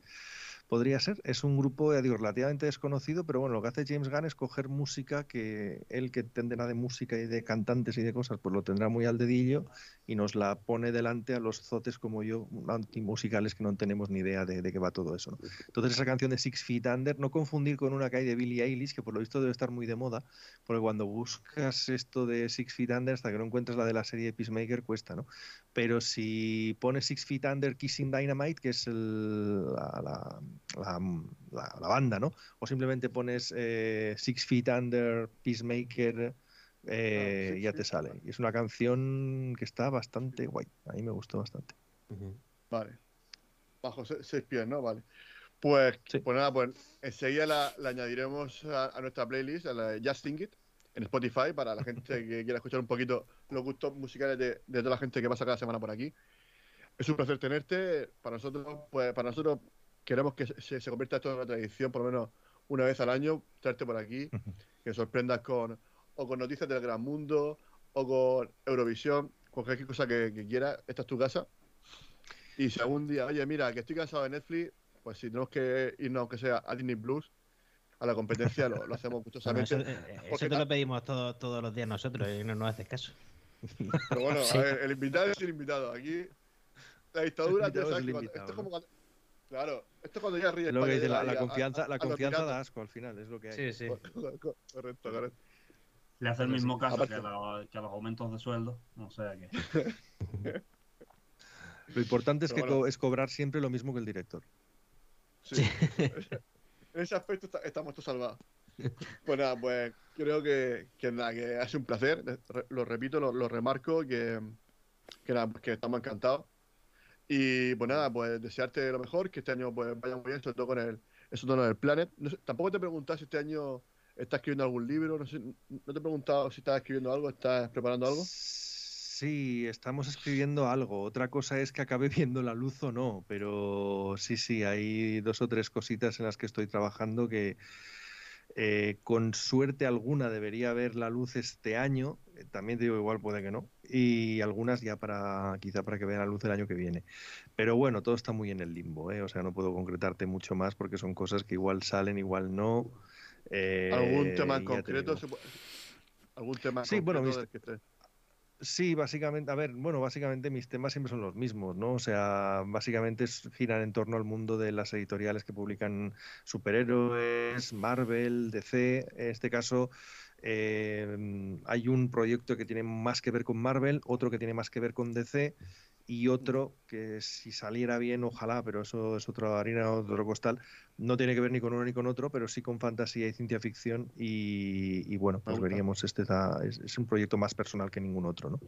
Podría ser, es un grupo, ya digo, relativamente desconocido, pero bueno, lo que hace James Gunn es coger música que él que entenderá de música y de cantantes y de cosas, pues lo tendrá muy al dedillo y nos la pone delante a los zotes como yo, antimusicales que no tenemos ni idea de, de qué va todo eso. ¿no? Entonces esa canción de Six Feet Under, no confundir con una que hay de Billie Eilish, que por lo visto debe estar muy de moda, porque cuando buscas esto de Six Feet Under, hasta que no encuentras la de la serie de Peacemaker, cuesta, ¿no? Pero si pones Six Feet Under Kissing Dynamite, que es el, la, la, la, banda, ¿no? O simplemente pones eh, Six Feet Under Peacemaker, eh, Ah, Six ya te sale. Y es una canción que está bastante guay. A mí me gustó bastante. Vale. Bajo se- seis pies, ¿no? Vale. Pues, Sí. pues nada, pues enseguida la, la añadiremos a, a nuestra playlist, a la de Just Think It, en Spotify, para la gente que quiera escuchar un poquito los gustos musicales de, de toda la gente que pasa cada semana por aquí. Es un placer tenerte. Para nosotros, pues para nosotros queremos que se, se convierta esto en una tradición, por lo menos una vez al año, traerte por aquí, que sorprendas con o con noticias del gran mundo, o con Eurovisión, cualquier cosa que, que quieras. Esta es tu casa. Y si algún día, oye, mira, que estoy cansado de Netflix, pues si tenemos que irnos, aunque sea a Disney Plus, a la competencia, lo, lo hacemos Bueno, gustosamente. eso, eh, eso te lo pedimos todos todos los días nosotros y no nos haces caso. Pero bueno, Sí. a ver, el invitado es el invitado. Aquí, la dictadura, ya sabes es cuando- invitado, esto es como cuando- Claro, esto es cuando ya ríe Es lo que dice, la, confianza, a- la a confianza da asco al final, es lo que hay. sí. Correcto, correcto. Le hace el mismo sí, caso aparte- que, la- que a los aumentos de sueldo. O sea que. Lo importante es Pero que bueno. co- es cobrar siempre lo mismo que el director. Sí. en ese aspecto está- estamos todos salvados. Pues nada, pues creo que, que nada, que ha sido un placer. Lo repito, lo, lo remarco, que, que nada, pues que estamos encantados. Y pues nada, pues desearte lo mejor, que este año pues vaya muy bien, sobre todo con el eso tono del Planet. No sé, tampoco te he preguntado si este año estás escribiendo algún libro, no sé, no te he preguntado si estás escribiendo algo, estás preparando algo. Sí, estamos escribiendo algo. Otra cosa es que acabe viendo la luz o no, pero sí, sí, hay dos o tres cositas en las que estoy trabajando que eh, con suerte alguna debería ver la luz este año. Eh, También te digo, igual puede que no. Y algunas ya para, quizá para que vean la luz el año que viene. Pero bueno, todo está muy en el limbo, ¿eh? O sea, no puedo concretarte mucho más porque son cosas que igual salen, igual no. Eh, ¿Algún tema en concreto? digo. se puede- ¿Algún tema Sí, bueno, mis- que Sí, básicamente, a ver, bueno, básicamente mis temas siempre son los mismos, ¿no? O sea, básicamente giran en torno al mundo de las editoriales que publican superhéroes, Marvel, DC. En este caso, eh, hay un proyecto que tiene más que ver con Marvel, otro que tiene más que ver con DC y otro que si saliera bien, ojalá, pero eso es otra harina, otro costal, no tiene que ver ni con uno ni con otro, pero sí con fantasía y ciencia ficción y, y bueno, pues veríamos, este ta- es, es un proyecto más personal que ningún otro, ¿no?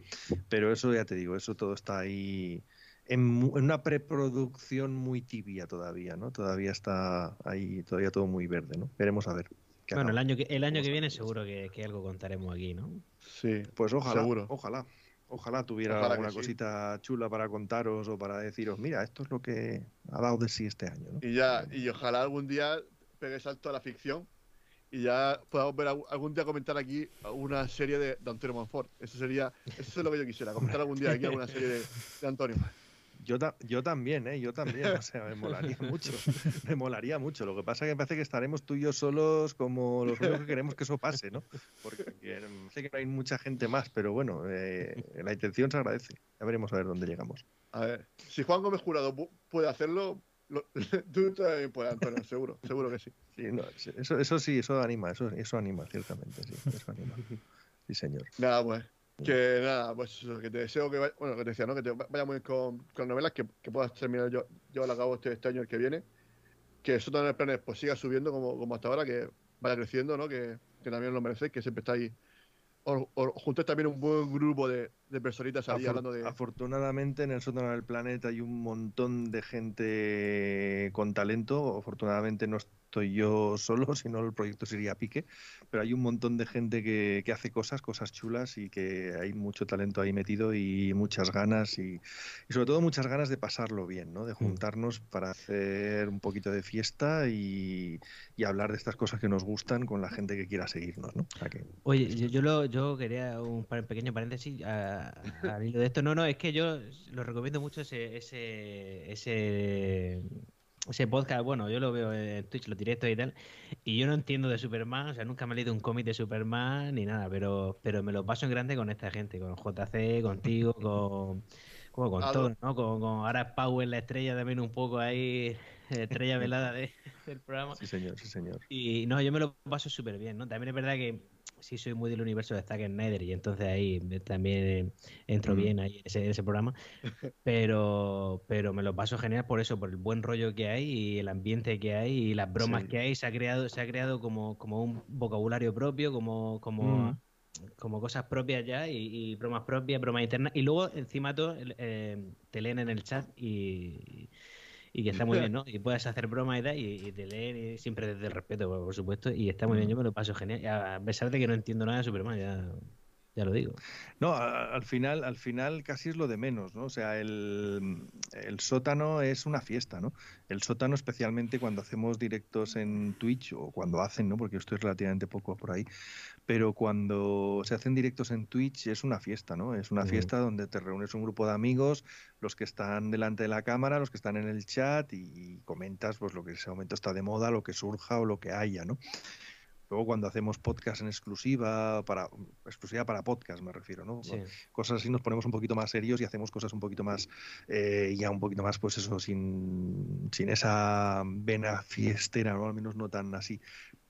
Pero eso ya te digo, eso todo está ahí en, mu- en una preproducción muy tibia todavía, ¿no? Todavía está ahí, todavía todo muy verde, ¿no? Veremos a ver. Bueno, el año que, el año que viene seguro que, que algo contaremos aquí, ¿no? Sí, Pues ojalá, Seguro. ojalá. Ojalá tuviera Ojalá alguna sí. cosita chula para contaros o para deciros, mira, esto es lo que ha dado de sí este año. ¿no? Y ya, y ojalá algún día pegue salto a la ficción y ya podamos ver algún- día comentar aquí una serie de, de Antonio Monfort. Eso sería, eso es lo que yo quisiera, comentar algún día aquí alguna serie de, de Antonio. Yo, ta- yo también, ¿eh? Yo también. O sea, me molaría mucho. Me molaría mucho. Lo que pasa es que me parece que estaremos tú y yo solos como los únicos que queremos que eso pase, ¿no? Porque mm, sé que no hay mucha gente más, pero bueno, eh, la intención se agradece. Ya veremos a ver dónde llegamos. A ver, si Juan Gómez Jurado pu- puede hacerlo, lo- tú también puedes, Antonio, seguro, seguro que sí. Sí, no, sí, eso, eso sí, eso anima, eso, eso anima, ciertamente, sí, eso anima. Sí, señor. Nada, pues. Que nada, pues que te deseo que vaya, bueno, que te decía, ¿no? Que te vaya muy bien con, con novelas, que, que puedas terminar yo, llevarlo a cabo este, este año el que viene. Que eso también el planes pues siga subiendo como, como hasta ahora, que vaya creciendo, ¿no? Que, que también lo merecéis, que siempre estáis. O, o juntéis también un buen grupo de, de personitas ahí Afor- hablando de. Afortunadamente en el sótano del planeta hay un montón de gente con talento. Afortunadamente no estoy yo solo, sino el proyecto sería a pique. Pero hay un montón de gente que, que hace cosas, cosas chulas y que hay mucho talento ahí metido y muchas ganas y, y sobre todo muchas ganas de pasarlo bien, ¿no? De juntarnos para hacer un poquito de fiesta y, y hablar de estas cosas que nos gustan con la gente que quiera seguirnos, ¿no? O sea que- Oye, yo, yo, lo, yo quería un par- pequeño paréntesis. A, a- al hilo de esto. No, no, es que yo lo recomiendo mucho ese, ese, ese, ese podcast. Bueno, yo lo veo en Twitch, los directos y tal. Y yo no entiendo de Superman, o sea, nunca me he leído un cómic de Superman ni nada, pero, pero me lo paso en grande con esta gente, con JC, contigo, con, como con todo, ¿no? Con, con ahora Power, la estrella también un poco ahí, estrella velada de- del programa. Sí, señor, sí, señor. Y no, yo me lo paso súper bien, ¿no? También es verdad que sí soy muy del universo de Zack Snyder y entonces ahí también eh, entro Mm. bien ahí en ese, en ese programa. Pero, pero me lo paso genial por eso, por el buen rollo que hay y el ambiente que hay y las bromas Sí. que hay. Se ha creado, se ha creado como, como un vocabulario propio, como, como, Mm. como cosas propias ya y, y bromas propias, bromas internas. Y luego encima todo eh, te leen en el chat y, y que está muy bien, ¿no? Y puedes hacer bromas y tal, y, y te leen y siempre desde el respeto, por, por supuesto, y está muy bien, yo me lo paso genial. A pesar de que no entiendo nada de Superman, ya, ya lo digo. No, al final, al final casi es lo de menos, ¿no? O sea, el, el sótano es una fiesta, ¿no? El sótano, especialmente cuando hacemos directos en Twitch o cuando hacen, ¿no? Porque yo estoy relativamente poco por ahí, pero cuando se hacen directos en Twitch es una fiesta, ¿no? Es una fiesta donde te reúnes un grupo de amigos, los que están delante de la cámara, los que están en el chat y comentas pues lo que en ese momento está de moda, lo que surja o lo que haya, ¿no? Luego cuando hacemos podcast en exclusiva para exclusiva para podcast me refiero, ¿no? Sí. Cosas así nos ponemos un poquito más serios y hacemos cosas un poquito más eh, ya un poquito más pues eso sin, sin esa vena fiestera, ¿no? Al menos no tan así.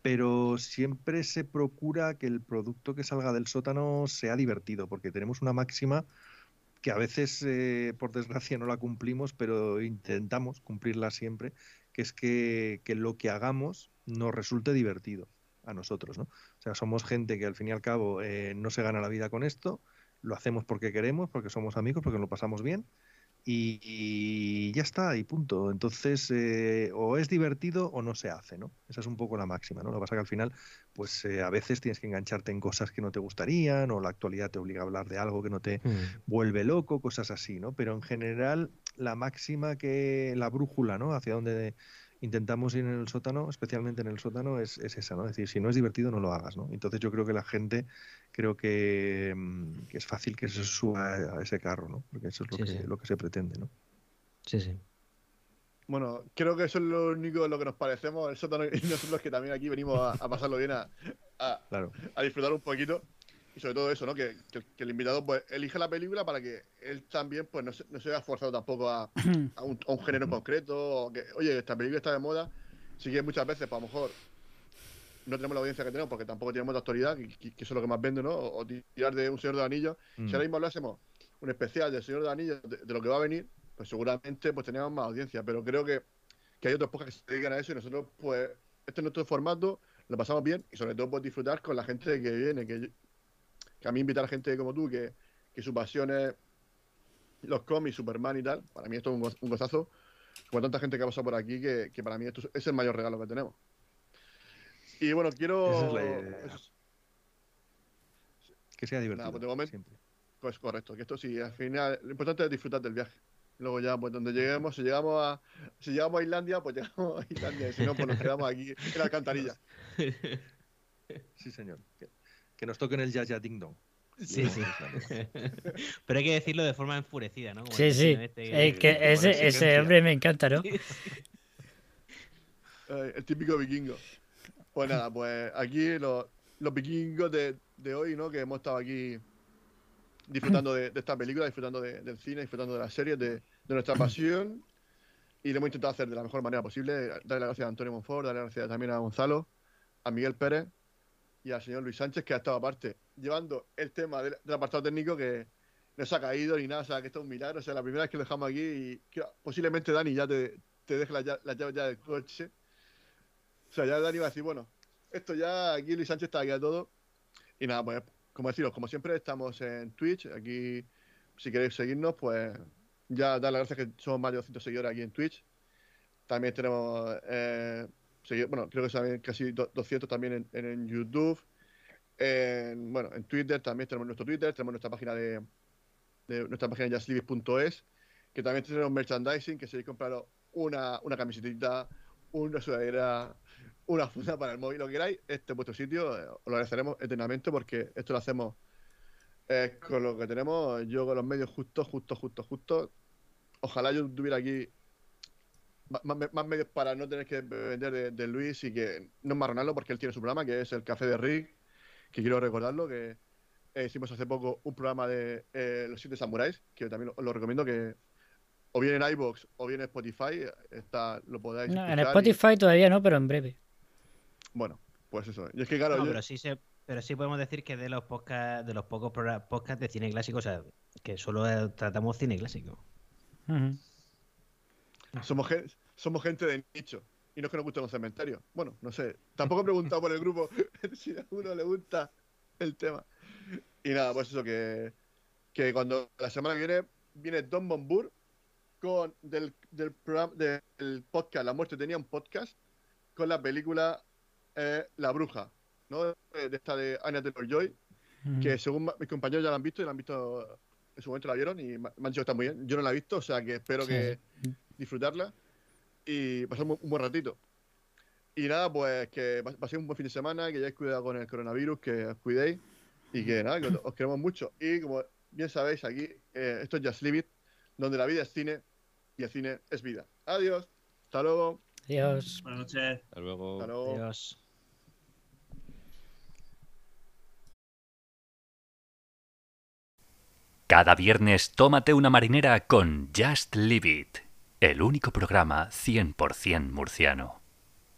Pero siempre se procura que el producto que salga del sótano sea divertido, porque tenemos una máxima que a veces, eh, por desgracia, no la cumplimos, pero intentamos cumplirla siempre, que es que, que lo que hagamos nos resulte divertido a nosotros, ¿no? O sea, somos gente que al fin y al cabo eh, no se gana la vida con esto, lo hacemos porque queremos, porque somos amigos, porque lo pasamos bien y, y ya está, y punto. Entonces, eh, o es divertido o no se hace, ¿no? Esa es un poco la máxima, ¿no? Lo que pasa que al final, pues eh, a veces tienes que engancharte en cosas que no te gustarían o la actualidad te obliga a hablar de algo que no te Mm. vuelve loco, cosas así, ¿no? Pero en general, la máxima que, la brújula, ¿no? Hacia donde intentamos ir en el sótano, especialmente en el sótano, es, es esa, ¿no? Es decir, si no es divertido, no lo hagas, ¿no? Entonces yo creo que la gente, creo que, mm, que es fácil que se suba a ese carro, ¿no? Porque eso es lo, Sí, que, sí. lo que se pretende, ¿no? Sí, sí. Bueno, creo que eso es lo único en lo que nos parecemos, el sótano y nosotros que también aquí venimos a, a pasarlo bien, a, a- Claro. a disfrutar un poquito. Y sobre todo eso, ¿no? Que, que- que el invitado pues elige la película para que él también pues no se, no se vea forzado tampoco a, a un, a un género concreto. O que, oye, esta película está de moda. Sí que muchas veces, pues a lo mejor no tenemos la audiencia que tenemos porque tampoco tenemos la actualidad, que, eso es lo que más vende, ¿no? O, o tirar de un Señor de los Anillos. Mm. Si ahora mismo hablásemos un especial del Señor de los Anillos, de, de lo que va a venir, pues seguramente pues teníamos más audiencia. Pero creo que, que hay otros podcasts que se dedican a eso y nosotros, pues, este es nuestro formato, lo pasamos bien y sobre todo pues disfrutar con la gente que viene, que, que a mí invitar a gente como tú, que, que su pasión es los cómics, Superman y tal, para mí esto es un, goz- un gozazo. Con tanta gente que ha pasado por aquí, que, que para mí esto es el mayor regalo que tenemos. Y bueno, quiero... Es eso Que sea divertido. pues de momento- siempre. Pues correcto, que esto sí, al final lo importante es disfrutar del viaje. Luego ya, pues donde lleguemos, si llegamos a, si llegamos a Islandia, pues llegamos a Islandia, y si no, pues nos quedamos aquí en la alcantarilla. Sí, señor. Que, nos toquen el Jazz Ya Ding Dong. Sí, sí. Pero hay que decirlo de forma enfurecida, ¿no? Como Sí, sí. este Es que con ese, ese hombre me encanta, ¿no? Eh, el típico vikingo. Pues nada, pues aquí los, los vikingos de, de hoy, ¿no? Que hemos estado aquí disfrutando de, de esta película, disfrutando de- del cine, disfrutando de las series, de, de nuestra pasión. Y lo hemos intentado hacer de la mejor manera posible. Darle las gracias a Antonio Monfort, darle las gracias también a Gonzalo, a Miguel Pérez y al señor Luis Sánchez, que ha estado aparte llevando el tema del, apartado técnico que no se ha caído ni nada. O sea, que esto es un milagro. O sea, la primera vez que lo dejamos aquí y posiblemente Dani ya te, te deje las lla- las llaves ya del coche. O sea, ya Dani va a decir, bueno, esto ya aquí Luis Sánchez está aquí a todo. Y nada, pues, como deciros, como siempre, estamos en Twitch. Aquí, si queréis seguirnos, pues ya dar las gracias que somos más de 200 seguidores aquí en Twitch. También tenemos, eh, bueno, creo que son casi do- 200 también en, en- YouTube. En, bueno, en Twitter también tenemos nuestro Twitter, tenemos nuestra página de, nuestra página jazzlibis.es, que también tenemos merchandising, que si queréis comprar una, una camisetita, una sudadera, una funda para el móvil, lo que queráis, este es vuestro sitio, eh, os lo agradeceremos eternamente porque esto lo hacemos eh, con lo que tenemos, yo con los medios justos, justos, justos, justos. Ojalá yo tuviera aquí más, más medios para no tener que depender de, de Luis y que no marronarlo porque él tiene su programa, que es el Café de Rick, que quiero recordarlo, que eh, hicimos hace poco un programa de eh, Los Siete Samuráis, que también lo, lo recomiendo que o bien en iBox o bien en Spotify, está, lo podáis No, en y- Spotify todavía no, pero en breve. bueno, pues eso. Y es que claro, No, yo- pero sí se, pero sí podemos decir que de los podcast, de los pocos podcasts de cine clásico, o sea, que solo tratamos cine clásico. Somos, somos gente de nicho. Y no es que nos gusten los cementerios. Bueno, no sé. Tampoco he preguntado por el grupo si a uno le gusta el tema. Y nada, pues eso, que, que cuando la semana que viene viene Don Bombur con del, del programa del podcast La Muerte tenía un podcast con la película eh, La Bruja, ¿no? De, de esta de Anya Taylor Joy, que según mis compañeros ya la han visto y la han visto en su momento la vieron y me han dicho que está muy bien. Yo no la he visto, o sea que espero Sí, que. Disfrutarla y pasar un un buen ratito. Y nada, pues que ser un buen fin de semana, que hayáis cuidado con el coronavirus, que os cuidéis y que nada, que os- os queremos mucho. Y como bien sabéis, aquí eh, esto es Just Live It, donde la vida es cine y el cine es vida. Adiós, hasta luego. Adiós. Buenas noches. Hasta luego. Hasta luego. Adiós. Cada viernes tómate una marinera con Just Live It, el único programa 100% murciano.